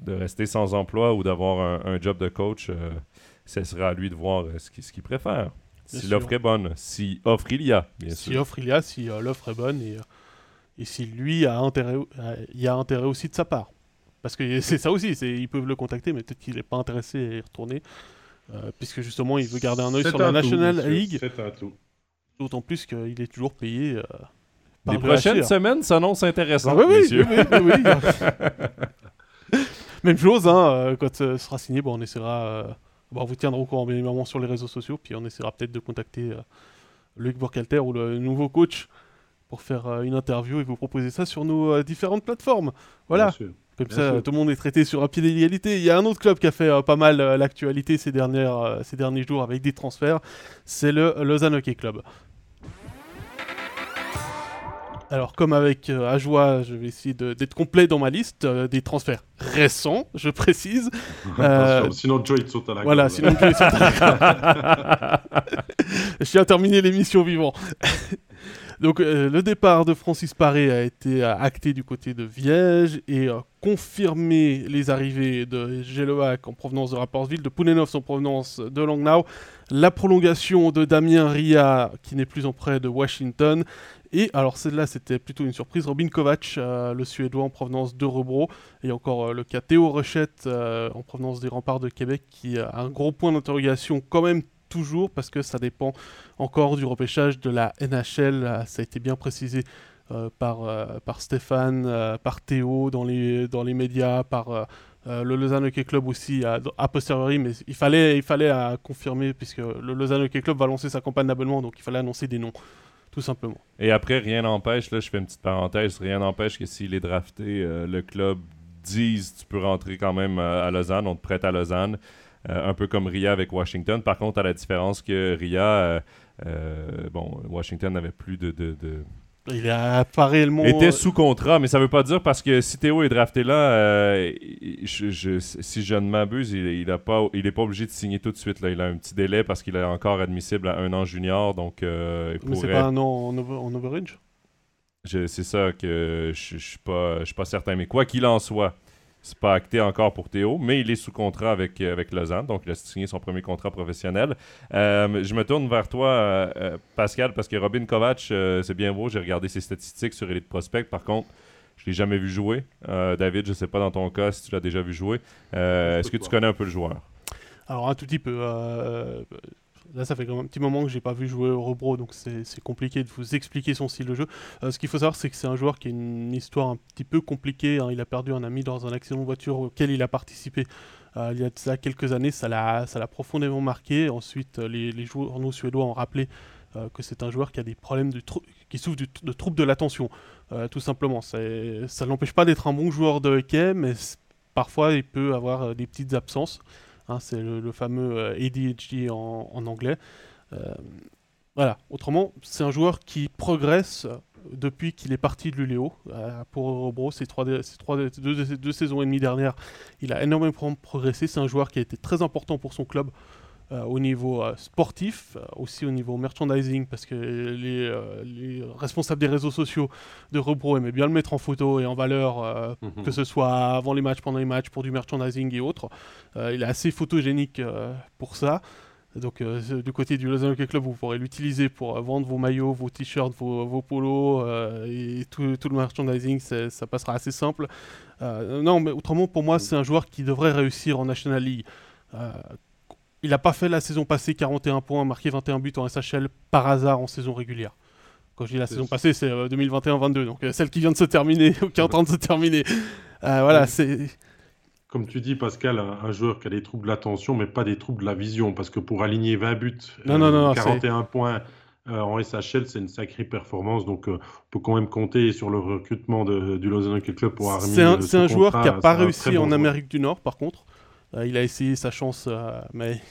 de rester sans emploi ou d'avoir un, job de coach, euh, ce sera à lui de voir euh, ce qu'il préfère. si l'offre est bonne, si offre il y a, bien
si offre il y a, si euh, l'offre est bonne et, et si lui a intérêt, il y a intérêt aussi de sa part. Parce que <laughs> c'est ça aussi, ils peuvent le contacter, mais peut-être qu'il n'est pas intéressé à y retourner, puisque justement il veut garder un œil sur la National League. D'autant plus qu'il est toujours payé.
Les prochaines semaines s'annoncent intéressantes, ah oui, oui,
oui, <laughs> <laughs> Même chose, hein, euh, quand ce sera signé, bon, on essaiera. Euh, bon, on vous tiendra au courant bien évidemment sur les réseaux sociaux, puis on essaiera peut-être de contacter euh, Luc Bourcalter ou le nouveau coach pour faire une interview et vous proposer ça sur nos différentes plateformes. Voilà. Comme ça, tout le monde est traité sur un pied d'égalité. Il y a un autre club qui a fait pas mal l'actualité ces, dernières, ces derniers jours avec des transferts. C'est le Lausanne Hockey Club. Alors, comme avec euh, Ajoie, je vais essayer d'être complet dans ma liste euh, des transferts récents, je précise. <laughs>
Euh, sinon, Joey saute à la
Voilà, sinon Joey saute à la <laughs> Je tiens à terminer l'émission vivant. <laughs> Donc, le départ de Francis Paré a été acté du côté de Viège et confirmé les arrivées de Gelovac en provenance de Rapportville, de Pounenovs en provenance de Langnau, la prolongation de Damien Ria qui n'est plus en prêt de Washington et alors celle-là, c'était plutôt une surprise. Robin Kovac, euh, le Suédois en provenance de Rebro. Et encore euh, le cas Théo Rochette euh, en provenance des remparts de Québec, qui a un gros point d'interrogation quand même toujours, parce que ça dépend encore du repêchage de la NHL. Ça a été bien précisé par, par Stéphane, par Théo dans les, dans les médias, par... le Lausanne Hockey Club aussi a, posteriori, mais il fallait, il fallait confirmer puisque le Lausanne Hockey Club va lancer sa campagne d'abonnement, donc il fallait annoncer des noms tout simplement.
Et après, rien n'empêche, là, je fais une petite parenthèse, rien n'empêche que s'il est drafté, euh, le club dise tu peux rentrer quand même euh, à Lausanne, on te prête à Lausanne. Euh, un peu comme Ria avec Washington. Par contre, à la différence que Ria, bon, Washington n'avait plus de,
il a pas réellement.
Était sous contrat, mais ça veut pas dire parce que si Théo est drafté là, euh, je, si je ne m'abuse, il, il, pas, il est pas obligé de signer tout de suite. Là. Il a un petit délai parce qu'il est encore admissible à un an junior. Donc, euh,
mais c'est pas un an en, en overage
C'est ça que je, je suis pas, je suis pas certain. Mais quoi qu'il en soit, c'est pas acté encore pour Théo, mais il est sous contrat avec, euh, avec Lausanne, donc il a signé son premier contrat professionnel. Euh, je me tourne vers toi, euh, Pascal, parce que Robin Kovac, c'est bien beau, j'ai regardé ses statistiques sur Elite Prospect. Par contre, je l'ai jamais vu jouer. David, je sais pas dans ton cas si tu l'as déjà vu jouer. Est-ce que tu connais un peu le joueur?
Alors, un tout petit peu. Là, ça fait un petit moment que j'ai pas vu jouer au Rebro, donc c'est compliqué de vous expliquer son style de jeu. Euh, ce qu'il faut savoir, c'est que c'est un joueur qui a une histoire un petit peu compliquée. Hein. Il a perdu un ami dans un accident de voiture auquel il a participé euh, il y a quelques années. Ça l'a profondément marqué. Ensuite, euh, les, les journaux suédois ont rappelé que c'est un joueur qui a des problèmes de qui souffre de troubles de l'attention, tout simplement. Ça ne l'empêche pas d'être un bon joueur de hockey, mais parfois il peut avoir des petites absences. Hein, c'est le, fameux euh, ADHD en, anglais. Euh, voilà, autrement, c'est un joueur qui progresse depuis qu'il est parti de l'ULEO. Euh, pour Robro, ces, trois, trois, deux, saisons et demie dernières, il a énormément progressé. C'est un joueur qui a été très important pour son club. Euh, au niveau euh, sportif, euh, aussi au niveau merchandising, parce que les, responsables des réseaux sociaux de Rebro aimaient bien le mettre en photo et en valeur, mhm. que ce soit avant les matchs, pendant les matchs, pour du merchandising et autres. il est assez photogénique pour ça. Donc du côté du Lausanne Hockey Club, vous pourrez l'utiliser pour vendre vos maillots, vos t-shirts, vos, polos et tout, le merchandising, ça passera assez simple. non, mais autrement, pour moi, c'est un joueur qui devrait réussir en National League. Il n'a pas fait la saison passée 41 points, marqué 21 buts en SHL par hasard en saison régulière. Quand je dis la saison passée, c'est 2021-22, euh, donc euh, celle qui vient de se terminer <laughs> ou qui est en train de se terminer. Euh, voilà, c'est.
Comme tu dis, Pascal, un, joueur qui a des troubles de l'attention, mais pas des troubles de la vision, parce que pour aligner 20 buts, non, non, non, 41 points en SHL, c'est une sacrée performance. Donc, on peut quand même compter sur le recrutement du Lausanne Hockey Club pour
armer. C'est un, joueur qui n'a pas réussi en Amérique du Nord, par contre. Il a essayé sa chance, mais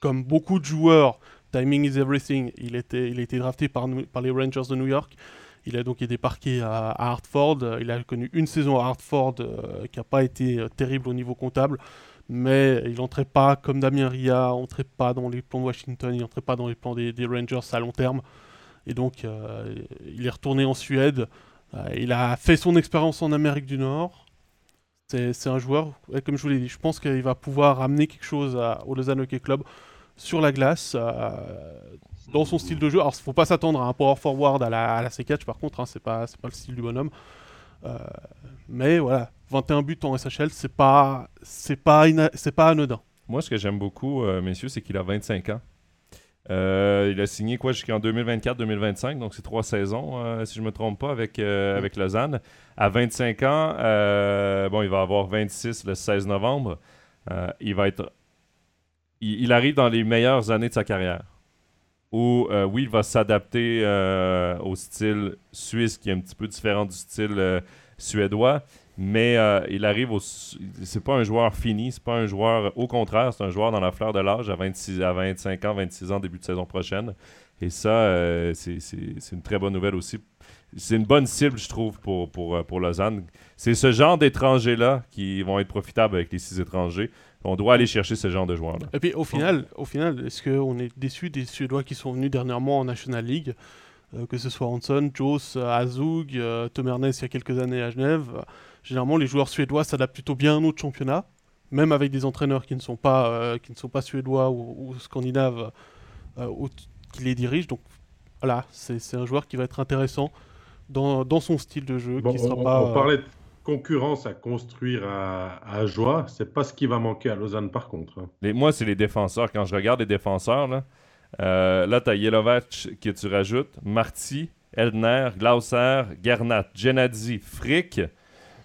comme beaucoup de joueurs, timing is everything. Il, était, il a été drafté par, les Rangers de New York. Il a donc été parqué à, Hartford. Il a connu une saison à Hartford qui n'a pas été terrible au niveau comptable mais il n'entrait pas comme Damien Ria, n'entrait pas dans les plans de Washington, il n'entrait pas dans les plans des, Rangers à long terme. Et donc, euh, il est retourné en Suède. Euh, il a fait son expérience en Amérique du Nord. C'est un joueur, comme je vous l'ai dit, je pense qu'il va pouvoir amener quelque chose au Lausanne Hockey Club sur la glace, euh, dans son style de jeu. Alors, il ne faut pas s'attendre à un power forward à la, à C4, par contre, hein, c'est pas, pas le style du bonhomme. mais voilà, 21 buts en SHL, c'est pas, pas, pas anodin.
Moi, ce que j'aime beaucoup, euh, messieurs, c'est qu'il a 25 ans. Euh, il a signé quoi jusqu'en 2024-2025, donc c'est trois saisons, euh, si je ne me trompe pas, avec, avec Lausanne. À 25 ans, bon, il va avoir 26 le 16 novembre. il va être. Il, arrive dans les meilleures années de sa carrière. Où, oui, il va s'adapter au style suisse, qui est un petit peu différent du style suédois. Mais euh, il arrive au. C'est pas un joueur fini, c'est pas un joueur. Au contraire, c'est un joueur dans la fleur de l'âge à, 26, à 25 ans, 26 ans, début de saison prochaine. Et ça, euh, c'est une très bonne nouvelle aussi. C'est une bonne cible, je trouve, pour, pour, euh, pour Lausanne. C'est ce genre d'étrangers-là qui vont être profitables avec les six étrangers. On doit aller chercher ce genre de joueurs-là.
Et puis au final, final est-ce qu'on est déçu des Suédois qui sont venus dernièrement en National League Que ce soit Hanson, Joss, Azug, Tom Ernest il y a quelques années à Genève généralement les joueurs suédois s'adaptent plutôt bien à notre championnat, même avec des entraîneurs qui ne sont pas, euh, qui ne sont pas suédois ou, scandinaves euh, qui les dirigent. Donc voilà, c'est un joueur qui va être intéressant dans, dans son style de jeu. qui
sera
on,
pas, on, parlait de concurrence à construire à, à Joie, c'est pas ce qui va manquer à Lausanne par contre.
Hein. moi, c'est les défenseurs. Quand je regarde les défenseurs, là, euh, là tu as Yelovac que tu rajoutes, Marty, Eldner, Glauser, Gernat, Genadzi, Frick.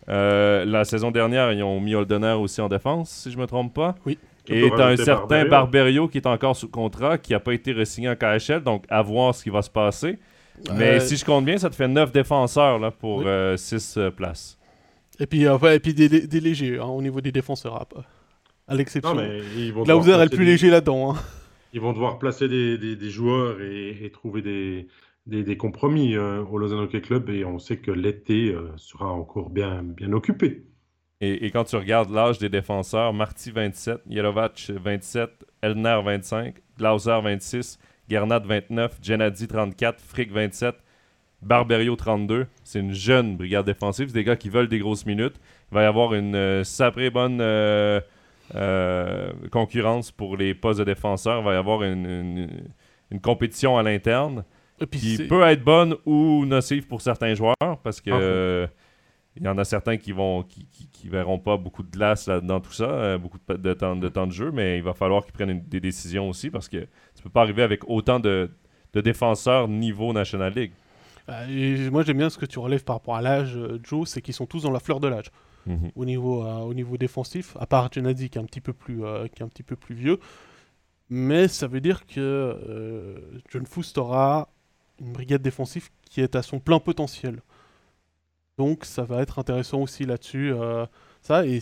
Euh, la saison dernière, ils ont mis Holdener aussi en défense, si je me trompe pas.
Oui.
Et tu as un certain Barberio. qui est encore sous contrat, qui n'a pas été re-signé en KHL, donc à voir ce qui va se passer. Mais euh, si je compte bien, ça te fait 9 défenseurs là, pour 6 euh, places.
Et puis, et puis des, légers hein, au niveau des défenseurs, à, l'exception. Glauser est le plus léger là-dedans. Hein.
Ils vont devoir placer des, joueurs et trouver des, des, compromis euh, au Lausanne Hockey Club et on sait que l'été euh, sera encore bien, bien occupé.
Et, quand tu regardes l'âge des défenseurs, Marty 27, Yelovac 27, Elner 25, Glauser 26, Gernat 29, Genadi 34, Frick 27, Barberio 32. C'est une jeune brigade défensive. C'est des gars qui veulent des grosses minutes. Il va y avoir une euh, sacrée bonne concurrence pour les postes de défenseurs. Il va y avoir une, une compétition à l'interne qui peut être bonne ou nocive pour certains joueurs parce que ah, il y en a certains qui vont qui, qui, verront pas beaucoup de glace dans tout ça, euh, beaucoup de, temps, de temps de jeu, mais il va falloir qu'ils prennent des décisions aussi parce que tu peux pas arriver avec autant de, défenseurs niveau National League.
Euh, moi j'aime bien ce que tu relèves par rapport à l'âge, euh, Joe, c'est qu'ils sont tous dans la fleur de l'âge. Mhm. Au, niveau, au niveau défensif, à part Genadi qui est un petit peu plus, qui est un petit peu plus vieux. Mais ça veut dire que John Foust aura une brigade défensive qui est à son plein potentiel. Donc ça va être intéressant aussi là-dessus. Euh, ça, et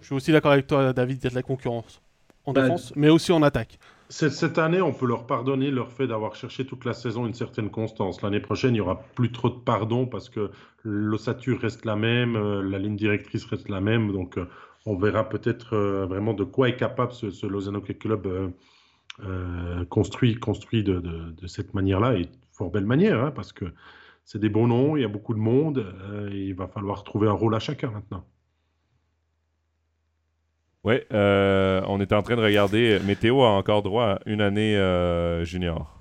je suis aussi d'accord avec toi, David, il y a de la concurrence en bah, défense, mais aussi en attaque.
Cette, année, on peut leur pardonner leur fait d'avoir cherché toute la saison une certaine constance. L'année prochaine, il n'y aura plus trop de pardon parce que l'ossature reste la même, euh, la ligne directrice reste la même. Donc, euh, on verra peut-être vraiment de quoi est capable ce, ce Lausanne Hockey Club construit, construit de, de, de cette manière-là. Et fort belle manière, hein, parce que c'est des bons noms, il y a beaucoup de monde, euh, il va falloir trouver un rôle à chacun maintenant.
Oui, euh, on était en train de regarder. Météo a encore droit à une année euh, junior.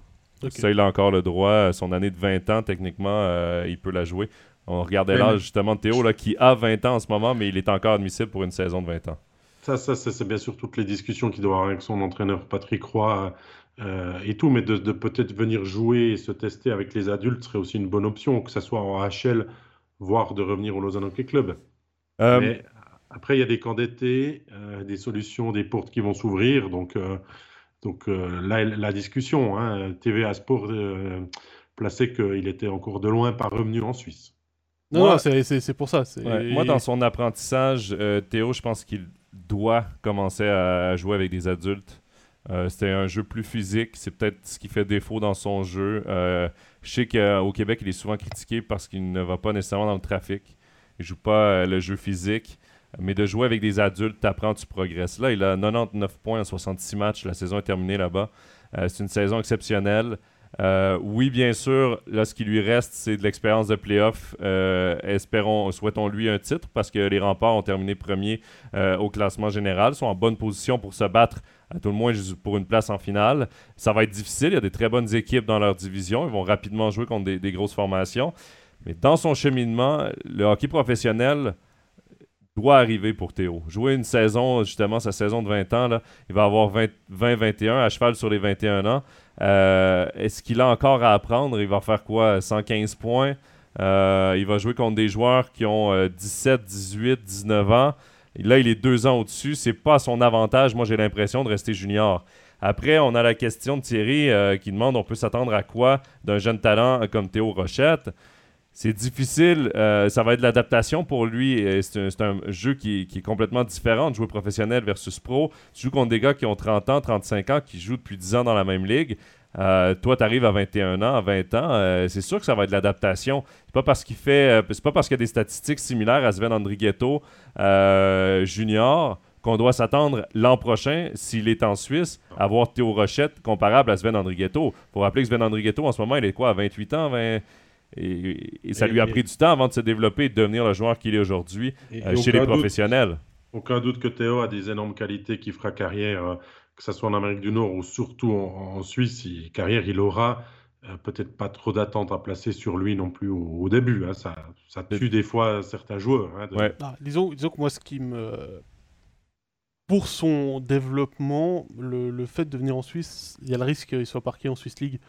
Ça, il a encore le droit. Son année de 20 ans, techniquement, il peut la jouer. On regardait là justement de Théo là, qui a 20 ans en ce moment, mais il est encore admissible pour une saison de 20 ans.
Ça, ça c'est bien sûr toutes les discussions qu'il doit avoir avec son entraîneur Patrick Roy euh, et tout, mais de, peut-être venir jouer et se tester avec les adultes serait aussi une bonne option, que ce soit en HL, voire de revenir au Lausanne Hockey Club. Euh, mais après, il y a des camps d'été, euh, des solutions, des portes qui vont s'ouvrir. Donc, donc là, la discussion, hein, TVA Sport plaçait qu'il était encore de loin pas revenu en Suisse.
Non, c'est pour ça.
moi, dans son apprentissage, Théo, je pense qu'il doit commencer à jouer avec des adultes. Euh, c'était un jeu plus physique. C'est peut-être ce qui fait défaut dans son jeu. Euh, je sais qu'au Québec, il est souvent critiqué parce qu'il ne va pas nécessairement dans le trafic. Il joue pas euh, le jeu physique. Mais de jouer avec des adultes, tu apprends, tu progresses. Là, il a 99 points en 66 matchs. La saison est terminée là-bas. c'est une saison exceptionnelle. oui, bien sûr, là, ce qui lui reste, c'est de l'expérience de playoff. espérons, souhaitons-lui un titre parce que les remparts ont terminé premier au classement général, sont en bonne position pour se battre à tout le moins pour une place en finale. Ça va être difficile. Il y a des très bonnes équipes dans leur division. Ils vont rapidement jouer contre des, grosses formations. Mais dans son cheminement, le hockey professionnel doit arriver pour Théo. Jouer une saison, justement, sa saison de 20 ans, là, il va avoir 20-21 à cheval sur les 21 ans. Euh, est-ce qu'il a encore à apprendre? Il va faire quoi? 115 points? Euh, il va jouer contre des joueurs qui ont 17, 18, 19 ans. Là, il est deux ans au-dessus. C'est pas son avantage, moi, j'ai l'impression, de rester junior. Après, on a la question de Thierry euh, qui demande on peut s'attendre à quoi d'un jeune talent comme Théo Rochette? C'est difficile, euh, ça va être de l'adaptation pour lui. C'est un, jeu qui, est complètement différent de jouer professionnel versus pro. Tu joues contre des gars qui ont 30 ans, 35 ans, qui jouent depuis 10 ans dans la même ligue. Euh, toi, tu arrives à 21 ans, à 20 ans, euh, c'est sûr que ça va être de l'adaptation. C'est pas parce qu'il fait. Euh, c'est pas parce qu'il y a des statistiques similaires à Sven Andrighetto junior qu'on doit s'attendre l'an prochain, s'il est en Suisse, à voir Théo Rochette comparable à Sven Andrighetto. Faut rappeler que Sven Andrighetto, en ce moment, il est quoi, à 28 ans, Et, ça lui a pris du temps avant de se développer et de devenir le joueur qu'il est aujourd'hui chez les professionnels.
aucun doute que Théo a des énormes qualités qui fera carrière que ce soit en Amérique du Nord ou surtout en, Suisse, si carrière il aura, euh, peut-être pas trop d'attente à placer sur lui non plus au, début. Hein. Ça, ça, tue des fois certains joueurs. Hein,
ah, disons, disons, que moi, ce qui me. Pour son développement, le, le, fait de venir en Suisse, il y a le risque qu'il soit parqué en Swiss League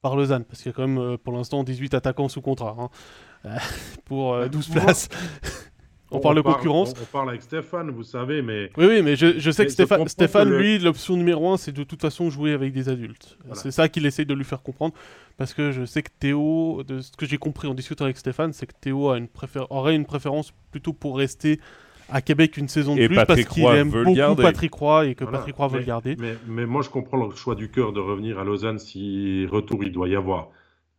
par Lausanne, parce qu'il y a quand même euh, pour l'instant 18 attaquants sous contrat hein, euh, <laughs> pour 12 places. On, parle de concurrence.
On, parle avec Stéphane, vous savez, mais.
Oui, oui, mais je, sais que Stéphane, Stéphane lui, l'option numéro un, c'est de toute façon jouer avec des adultes. C'est ça qu'il essaye de lui faire comprendre. Parce que je sais que Théo, de ce que j'ai compris en discutant avec Stéphane, c'est que Théo a une aurait une préférence plutôt pour rester à Québec une saison de plus parce qu'il aime beaucoup Patrick Roy et que Patrick Roy veut le garder.
Mais, mais, moi, je comprends le choix du cœur de revenir à Lausanne si retour il doit y avoir.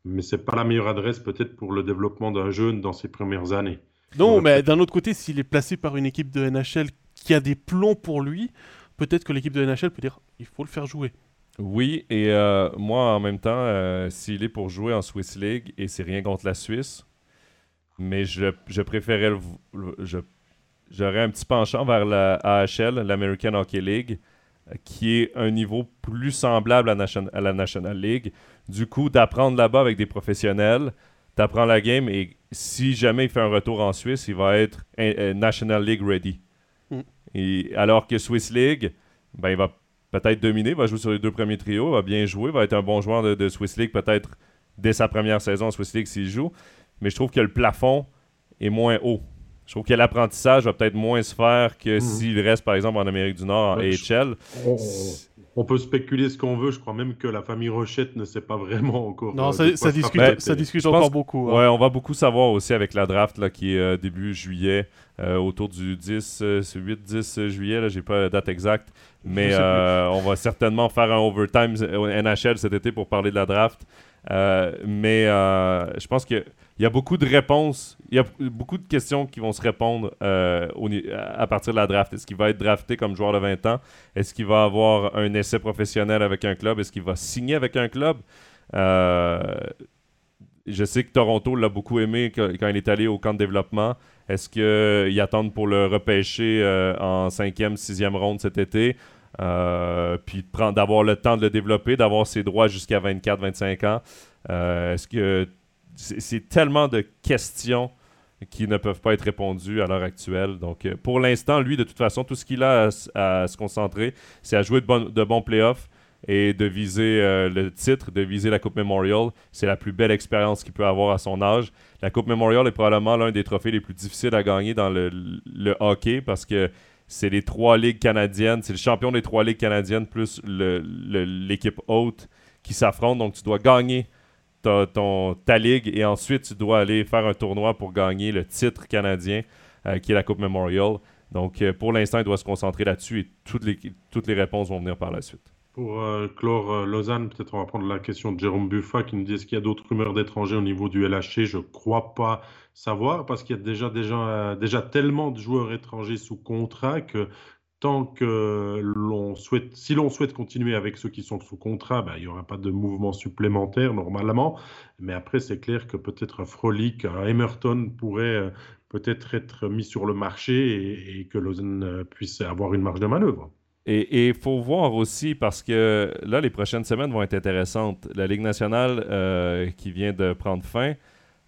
Mais c'est pas la meilleure adresse peut-être pour le développement d'un jeune dans ses premières années.
Non, mais d'un autre côté, s'il est placé par une équipe de NHL qui a des plans pour lui, peut-être que l'équipe de NHL peut dire il faut le faire jouer.
Oui, et euh, moi en même temps, euh, s'il est pour jouer en Swiss League, et c'est rien contre la Suisse, mais je, je préférais j'aurais un petit penchant vers la AHL, l'American Hockey League, qui est un niveau plus semblable à, à la National League. Du coup, d'apprendre là-bas avec des professionnels, t'apprends la game et si jamais il fait un retour en Suisse, il va être National League ready. Hmm. Et, alors que Swiss League, ben, il va peut-être dominer, va jouer sur les deux premiers trios, va bien jouer, va être un bon joueur de, Swiss League peut-être dès sa première saison en Swiss League s'il joue. Mais je trouve que le plafond est moins haut. Je trouve que l'apprentissage va peut-être moins se faire que hmm. s'il reste par exemple en Amérique du Nord en AHL
on peut spéculer ce qu'on veut. Je crois même que la famille Rochette ne sait pas vraiment encore.
Non, euh, ça, discute, ça discute encore beaucoup.
Hein. Ouais, on va beaucoup savoir aussi avec la draft là, qui est euh, début juillet, euh, autour du 10, 8-10 juillet. J'ai pas la date exacte. Mais on va certainement faire un overtime NHL cet été pour parler de la draft. Mais je pense que il y a beaucoup de réponses, il y a beaucoup de questions qui vont se répondre euh, à partir de la draft. Est-ce qu'il va être drafté comme joueur de 20 ans? Est-ce qu'il va avoir un essai professionnel avec un club? Est-ce qu'il va signer avec un club? Euh, je sais que Toronto l'a beaucoup aimé quand il est allé au camp de développement. Est-ce qu'ils attendent pour le repêcher euh, en cinquième, sixième ronde cet été? Puis d'avoir le temps de le développer, d'avoir ses droits jusqu'à 24-25 ans. Est-ce que c'est tellement de questions qui ne peuvent pas être répondues à l'heure actuelle. Donc, euh, pour l'instant, lui, de toute façon, tout ce qu'il a à, se concentrer, c'est à jouer de, bons playoffs et de viser euh, le titre, de viser la Coupe Memorial. C'est la plus belle expérience qu'il peut avoir à son âge. La Coupe Memorial est probablement l'un des trophées les plus difficiles à gagner dans le, hockey parce que c'est les trois ligues canadiennes, c'est le champion des trois ligues canadiennes plus l'équipe haute qui s'affrontent. Donc, tu dois gagner ta ligue et ensuite tu dois aller faire un tournoi pour gagner le titre canadien euh, qui est la Coupe Memorial. Donc, pour l'instant, il doit se concentrer là-dessus et toutes les, réponses vont venir par la suite.
Pour clore Lausanne, peut-être on va prendre la question de Jérôme Buffa qui nous dit est-ce qu'il y a d'autres rumeurs d'étrangers au niveau du LHC Je ne crois pas savoir parce qu'il y a déjà, déjà, déjà tellement de joueurs étrangers sous contrat que tant que l'on souhaite, si l'on souhaite continuer avec ceux qui sont sous contrat, ben, il n'y aura pas de mouvement supplémentaire normalement. Mais après, c'est clair que peut-être un Frolic, un Emerton pourrait euh, peut-être être mis sur le marché et, que Lausanne euh, puisse avoir une marge de manœuvre.
Et il faut voir aussi, parce que là, les prochaines semaines vont être intéressantes. La Ligue nationale euh, qui vient de prendre fin,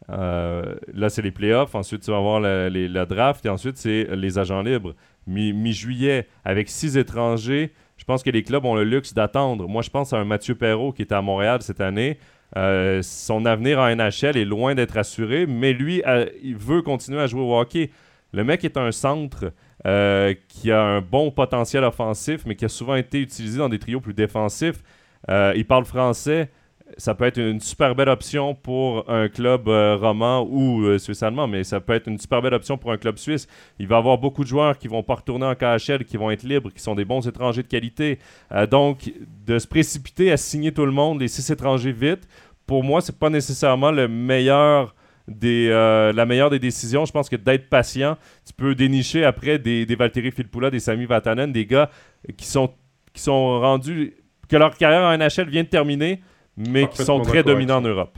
là, c'est les playoffs. Ensuite, tu vas avoir la draft. Et ensuite, c'est les agents libres mi-juillet, avec six étrangers, je pense que les clubs ont le luxe d'attendre. Moi, je pense à un Mathieu Perrault qui est à Montréal cette année. Euh, son avenir en NHL est loin d'être assuré, mais lui, euh, il veut continuer à jouer au hockey. Le mec est un centre euh, qui a un bon potentiel offensif, mais qui a souvent été utilisé dans des trios plus défensifs. il parle français ça peut être une super belle option pour un club euh, roman ou euh, suisse-allemand, mais ça peut être une super belle option pour un club suisse. Il va y avoir beaucoup de joueurs qui vont pas retourner en KHL, qui vont être libres, qui sont des bons étrangers de qualité. Euh, donc, de se précipiter à signer tout le monde, les six étrangers vite, pour moi, c'est pas nécessairement le meilleur des, la meilleure des décisions. Je pense que d'être patient, tu peux dénicher après des, des Valtteri Filppula, des Sami Vatanen, des gars qui sont, qui sont rendus, que leur carrière en NHL vient de terminer mais qui sont très dominants en Europe.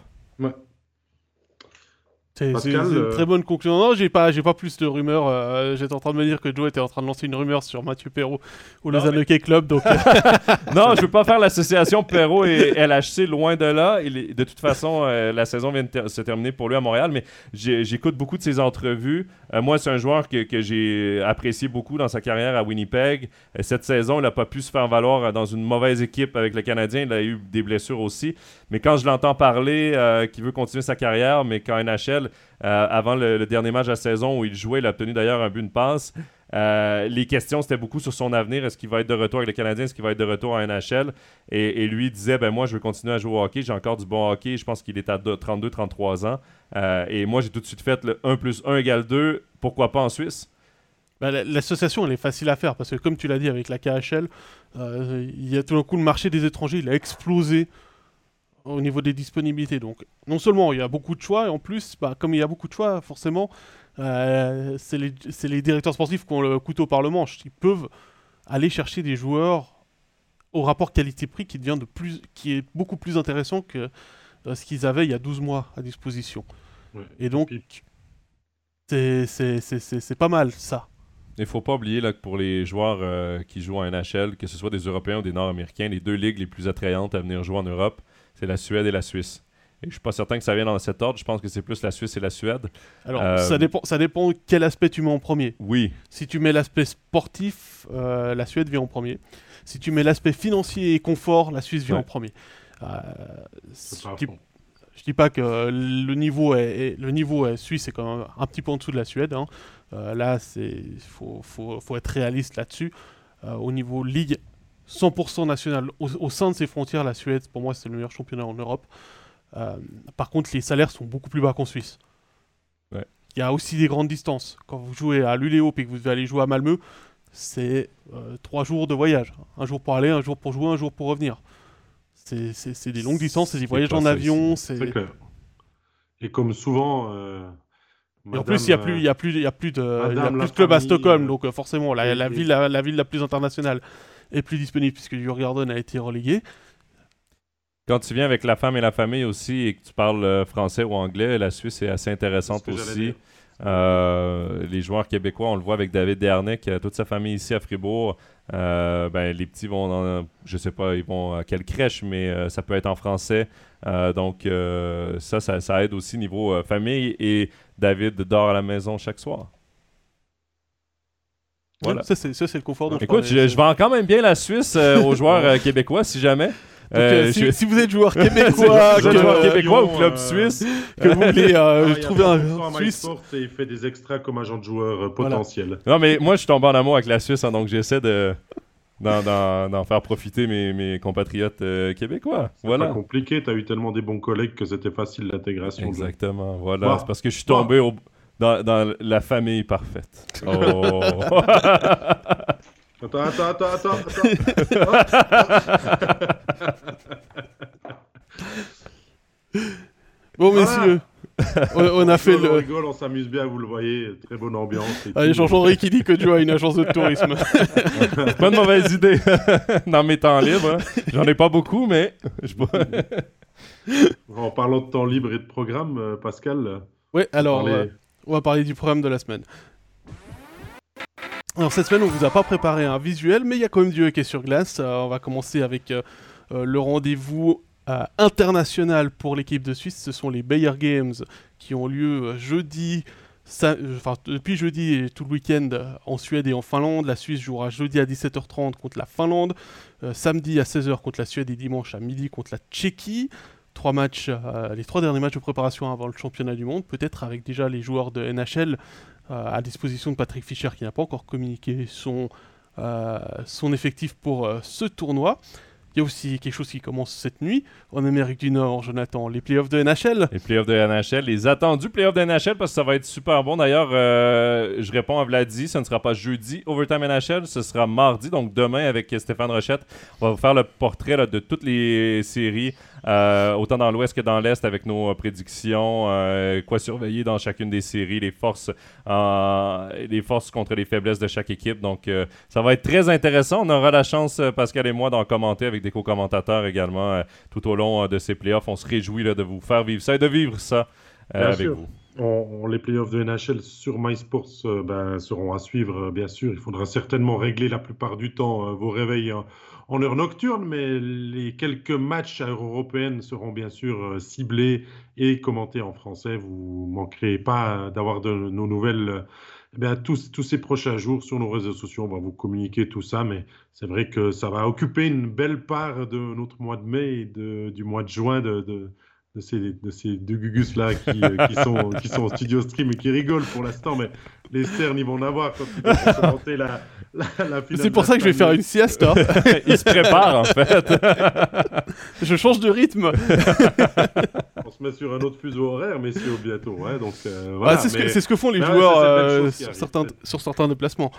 C'est une euh, très bonne conclusion. Non, j'ai pas, j'ai pas plus de rumeurs. Euh, j'étais en train de me dire que Joe était en train de lancer une rumeur sur Mathieu Perrault ou les mais... Club. Donc... Euh. <laughs> <laughs>
non, je veux pas faire l'association Perrault et LHC loin de là. Il de toute façon, la saison vient de se terminer pour lui à Montréal, mais j'écoute beaucoup de ses entrevues. moi, c'est un joueur que, que j'ai apprécié beaucoup dans sa carrière à Winnipeg. cette saison, il n'a pas pu se faire valoir dans une mauvaise équipe avec le Canadien. Il a eu des blessures aussi. Mais quand je l'entends parler, qu'il veut continuer sa carrière, mais qu'en NHL, euh, avant le, dernier match de la saison où il jouait. Il a obtenu d'ailleurs un but, une passe. Euh, les questions, c'était beaucoup sur son avenir. Est-ce qu'il va être de retour avec le Canadien? Est-ce qu'il va être de retour en NHL? Et, lui disait, ben moi, je veux continuer à jouer au hockey. J'ai encore du bon hockey. Je pense qu'il est à 32-33 ans. Euh, et moi, j'ai tout de suite fait le 1 plus 1 égale 2. Pourquoi pas en Suisse?
Ben, l'association, elle est facile à faire parce que, comme tu l'as dit avec la KHL, il y a tout d'un coup le marché des étrangers, il a explosé au niveau des disponibilités. Donc, non seulement il y a beaucoup de choix, et en plus, bah, comme il y a beaucoup de choix, forcément, euh, c'est les, directeurs sportifs qui ont le couteau par le manche. Ils peuvent aller chercher des joueurs au rapport qualité-prix qui, devient de plus, qui est beaucoup plus intéressant que euh, ce qu'ils avaient il y a 12 mois à disposition. et donc, c'est pas mal ça.
Il faut pas oublier là, que pour les joueurs euh, qui jouent en NHL, que ce soit des Européens ou des Nord-Américains, les deux ligues les plus attrayantes à venir jouer en Europe, c'est la Suède et la Suisse. Et je suis pas certain que ça vienne dans cet ordre. Je pense que c'est plus la Suisse et la Suède.
Alors, euh, ça, dépend, ça dépend quel aspect tu mets en premier.
Oui.
Si tu mets l'aspect sportif, euh, la Suède vient en premier. Si tu mets l'aspect financier et confort, la Suisse vient en premier. Euh, je, dis, dis pas que le niveau est, le niveau est suisse est quand même un petit peu en dessous de la Suède. Hein. là, il faut, faut, faut, être réaliste là-dessus. au niveau ligue, 100% national. Au, sein de ses frontières, la Suède, pour moi, c'est le meilleur championnat en Europe. Euh, par contre, les salaires sont beaucoup plus bas qu'en Suisse. Il y a aussi des grandes distances. Quand vous jouez à l'Uléo et que vous devez aller jouer à Malmö, c'est euh, trois jours de voyage. Un jour pour aller, un jour pour jouer, un jour pour revenir. C'est des longues distances, c'est des voyages en avion. C'est
Et comme souvent. Euh,
en plus, il n'y a, plus, y a, plus, y a plus de, y a plus de clubs à Stockholm, donc forcément, la, la ville, la, ville la plus internationale est plus disponible puisque Djurgården a été relégué.
Quand tu viens avec la femme et la famille aussi et que tu parles euh, français ou anglais, la Suisse est assez intéressante aussi. Euh, les joueurs québécois, on le voit avec David Dernay qui a toute sa famille ici à Fribourg. Euh, ben, les petits vont dans, je sais pas, ils vont à quelle crèche, mais ça peut être en français. donc ça, ça, ça, aide aussi niveau famille et David dort à la maison chaque soir.
Ça, c'est, le confort dont
Écoute, je, je, vends quand même bien la Suisse euh, aux joueurs euh, québécois, si jamais.
Euh, si, vous êtes joueur <laughs> québécois,
québécois ou club suisse,
que vous voulez ah, trouver un Suisse.
Et il fait des extras comme agent de joueur potentiel.
Non, mais moi, je suis tombé en amour avec la Suisse, hein, donc j'essaie de d'en faire profiter mes, mes compatriotes québécois.
C'est
voilà.
pas compliqué, tu as eu tellement des bons collègues que c'était facile l'intégration.
Exactement, voilà. C'est parce que je suis tombé au dans, dans la famille parfaite. <laughs> Oh. <laughs>
Attends, attends, attends, attends, attends. <laughs>
Bon,
Voilà.
messieurs, on, on a fait
On
le.
rigole, on s'amuse bien, vous le voyez. Très bonne ambiance.
Allez,
tout.
Jean-Jean qui dit que Joe a une agence de tourisme.
Pas une mauvaise idée dans mes temps libres. hein. J'en ai pas beaucoup, mais je
En parlant de temps libre et de programme, euh, Pascal,
ouais, alors, euh, on va parler du programme de la semaine. Alors, cette semaine, on vous a pas préparé un visuel, mais il y a quand même du hockey sur glace. Euh, on va commencer avec euh, euh, le rendez-vous international pour l'équipe de Suisse. Ce sont les Bayer Games qui ont lieu jeudi. Enfin, depuis jeudi et tout le week-end en Suède et en Finlande. La Suisse jouera jeudi à 17h30 contre la Finlande, samedi à 16h contre la Suède et dimanche à midi contre la Tchéquie. Trois matchs, euh, les trois derniers matchs de préparation avant le championnat du monde, peut-être avec déjà les joueurs de NHL euh, à disposition de Patrick Fischer qui n'a pas encore communiqué son, euh, son effectif pour ce tournoi. Il y a aussi quelque chose qui commence cette nuit en Amérique du Nord, Jonathan, les playoffs de NHL.
Les playoffs de NHL, les attendus playoffs de NHL, parce que ça va être super bon. D'ailleurs, je réponds à Vladi, ce ne sera pas jeudi, Overtime NHL, ce sera mardi, donc demain avec Stéphane Rochette. On va vous faire le portrait de toutes les séries, euh, autant dans l'Ouest que dans l'Est, avec nos euh, prédictions, euh, quoi surveiller dans chacune des séries, les forces, les forces contre les faiblesses de chaque équipe. Donc, ça va être très intéressant. On aura la chance, Pascal et moi, d'en commenter avec des co-commentateurs également tout au long de ces playoffs. On se réjouit là, de vous faire vivre ça et de vivre ça avec
sûr.
vous.
on- on- les playoffs de NHL sur MySports euh, ben, seront à suivre, euh, bien sûr. Il faudra certainement régler la plupart du temps euh, vos réveils en, heure nocturne, mais les quelques matchs à Euro européenne seront bien sûr euh, ciblés et commentés en français. Vous manquerez pas d'avoir de nos nouvelles. eh tous, ces prochains jours sur nos réseaux sociaux, on va vous communiquer tout ça, mais c'est vrai que ça va occuper une belle part de notre mois de mai et du mois de juin de, de ces, de ces deux gugus là qui, euh, qui, sont, qui sont en studio stream et qui rigolent pour l'instant, mais les sternes ils vont en avoir quand ils vont commenter la, la, la finale
C'est pour ça que je vais faire une sieste. hein. <laughs>
Il se prépare, en fait. <laughs>
je change de rythme.
On se met sur un autre fuseau horaire, messieurs, bientôt. hein, donc, euh,
Ah,
voilà,
c'est ce, que-
mais-
c'est ce que font les
mais
joueurs euh, sur, certains, sur certains déplacements.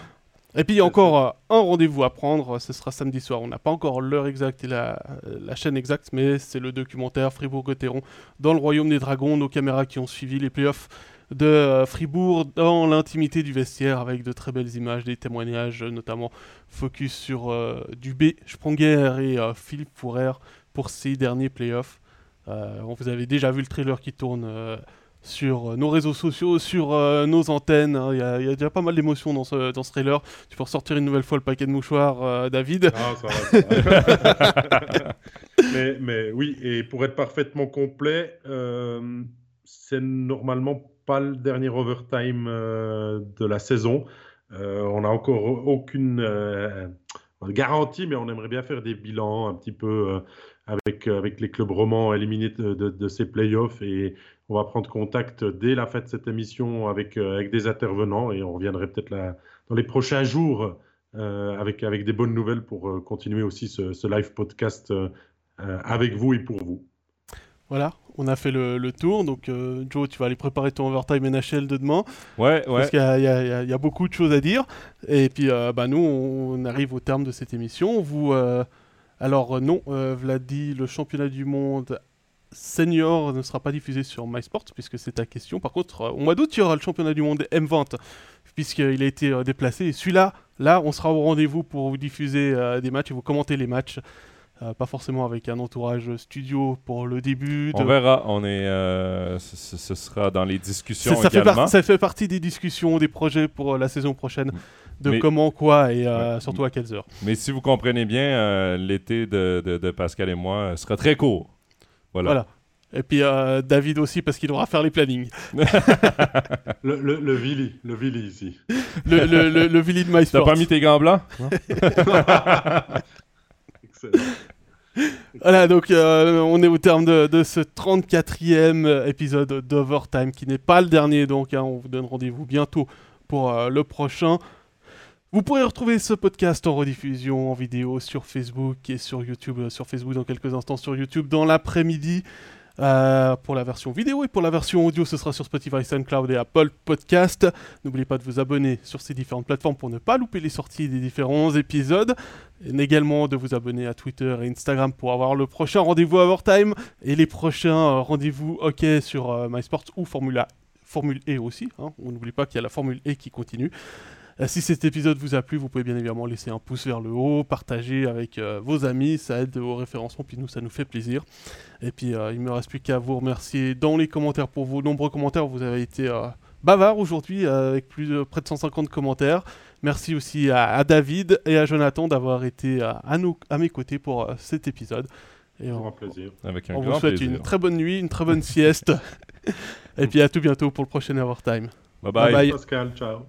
Et puis il y a encore euh, un rendez-vous à prendre, ce sera samedi soir. On n'a pas encore l'heure exacte et la, la chaîne exacte, mais c'est le documentaire Fribourg-Gotteron dans le royaume des dragons. Nos caméras qui ont suivi les playoffs de euh, Fribourg dans l'intimité du vestiaire avec de très belles images, des témoignages, euh, notamment focus sur euh, Dubé, Spronger et euh, Philippe Fourer pour ces derniers playoffs. Euh, on vous avait déjà vu le trailer qui tourne euh, sur euh, nos réseaux sociaux, sur euh, nos antennes. hein. Il y, a- il y a déjà pas mal d'émotions dans ce, dans ce trailer. Tu peux ressortir une nouvelle fois le paquet de mouchoirs, euh, David.
Ah, ça va, ça va. <laughs> mais, mais oui, et pour être parfaitement complet, euh, c'est normalement pas le dernier overtime de la saison. On n'a encore aucune garantie, mais on aimerait bien faire des bilans un petit peu avec, avec les clubs romans éliminés de, de- de ces playoffs. Et on va prendre contact dès la fin de cette émission avec, euh, avec des intervenants et on reviendrait peut-être là dans les prochains jours euh, avec, avec des bonnes nouvelles pour euh, continuer aussi ce, ce live podcast euh, avec vous et pour vous.
Voilà, on a fait le, le tour. Donc, euh, Joe, tu vas aller préparer ton overtime NHL de demain.
Ouais, ouais.
Parce qu'il y, a- y y beaucoup de choses à dire. Et puis, euh, bah, nous, on arrive au terme de cette émission. Vous, euh, alors, non, euh, Vladi, le championnat du monde senior ne sera pas diffusé sur MySports, puisque c'est ta question. Par contre, euh, au mois d'août, il y aura le championnat du monde M20, puisqu'il a été euh, déplacé. Et celui-là, là, on sera au rendez-vous pour vous diffuser euh, des matchs et vous commenter les matchs. Euh, pas forcément avec un entourage studio pour le début.
On verra. On est, euh, ce, sera dans les discussions
ça, ça fait
également.
par- ça fait partie des discussions, des projets pour la saison prochaine, de
Mais-
comment, quoi et euh, surtout à quelles heures.
Mais si vous comprenez bien, l'été de, de- de Pascal et moi sera très court. Voilà.
Voilà. Et puis euh, David aussi parce qu'il devra faire les plannings. <laughs>
Le, le, le Vili, le Vili ici.
Le, le, le, le Vili de
T'as
MySports.
pas mis tes gants blancs? <laughs>
Excellent.
Voilà, donc euh, on est au terme de, de ce 34e épisode d'Overtime qui n'est pas le dernier, donc hein, on vous donne rendez-vous bientôt pour euh, le prochain. Vous pourrez retrouver ce podcast en rediffusion en vidéo sur Facebook et sur YouTube. euh, sur Facebook dans quelques instants, sur YouTube dans l'après-midi. Euh, pour la version vidéo et pour la version audio, ce sera sur Spotify, SoundCloud et Apple Podcast. N'oubliez pas de vous abonner sur ces différentes plateformes pour ne pas louper les sorties des différents épisodes. Et également de vous abonner à Twitter et Instagram pour avoir le prochain rendez-vous Overtime et les prochains euh, rendez-vous hockey sur MySports ou Formule E aussi. Hein. On n'oublie pas qu'il y a la Formule E qui continue. Euh, si cet épisode vous a plu, vous pouvez bien évidemment laisser un pouce vers le haut, partager avec euh, vos amis, ça aide au référencement, puis nous, ça nous fait plaisir. Et puis, euh, il me reste plus qu'à vous remercier dans les commentaires pour vos nombreux commentaires. Vous avez été bavard aujourd'hui, avec plus de près de 150 commentaires. Merci aussi à, David et à Jonathan d'avoir été à, à mes côtés pour cet épisode.
Et on, plaisir.
Avec un on vous souhaite une très bonne nuit, une très bonne sieste. <laughs> et puis à tout bientôt pour le prochain Overtime.
Bye bye. bye, bye.
Pascal, ciao.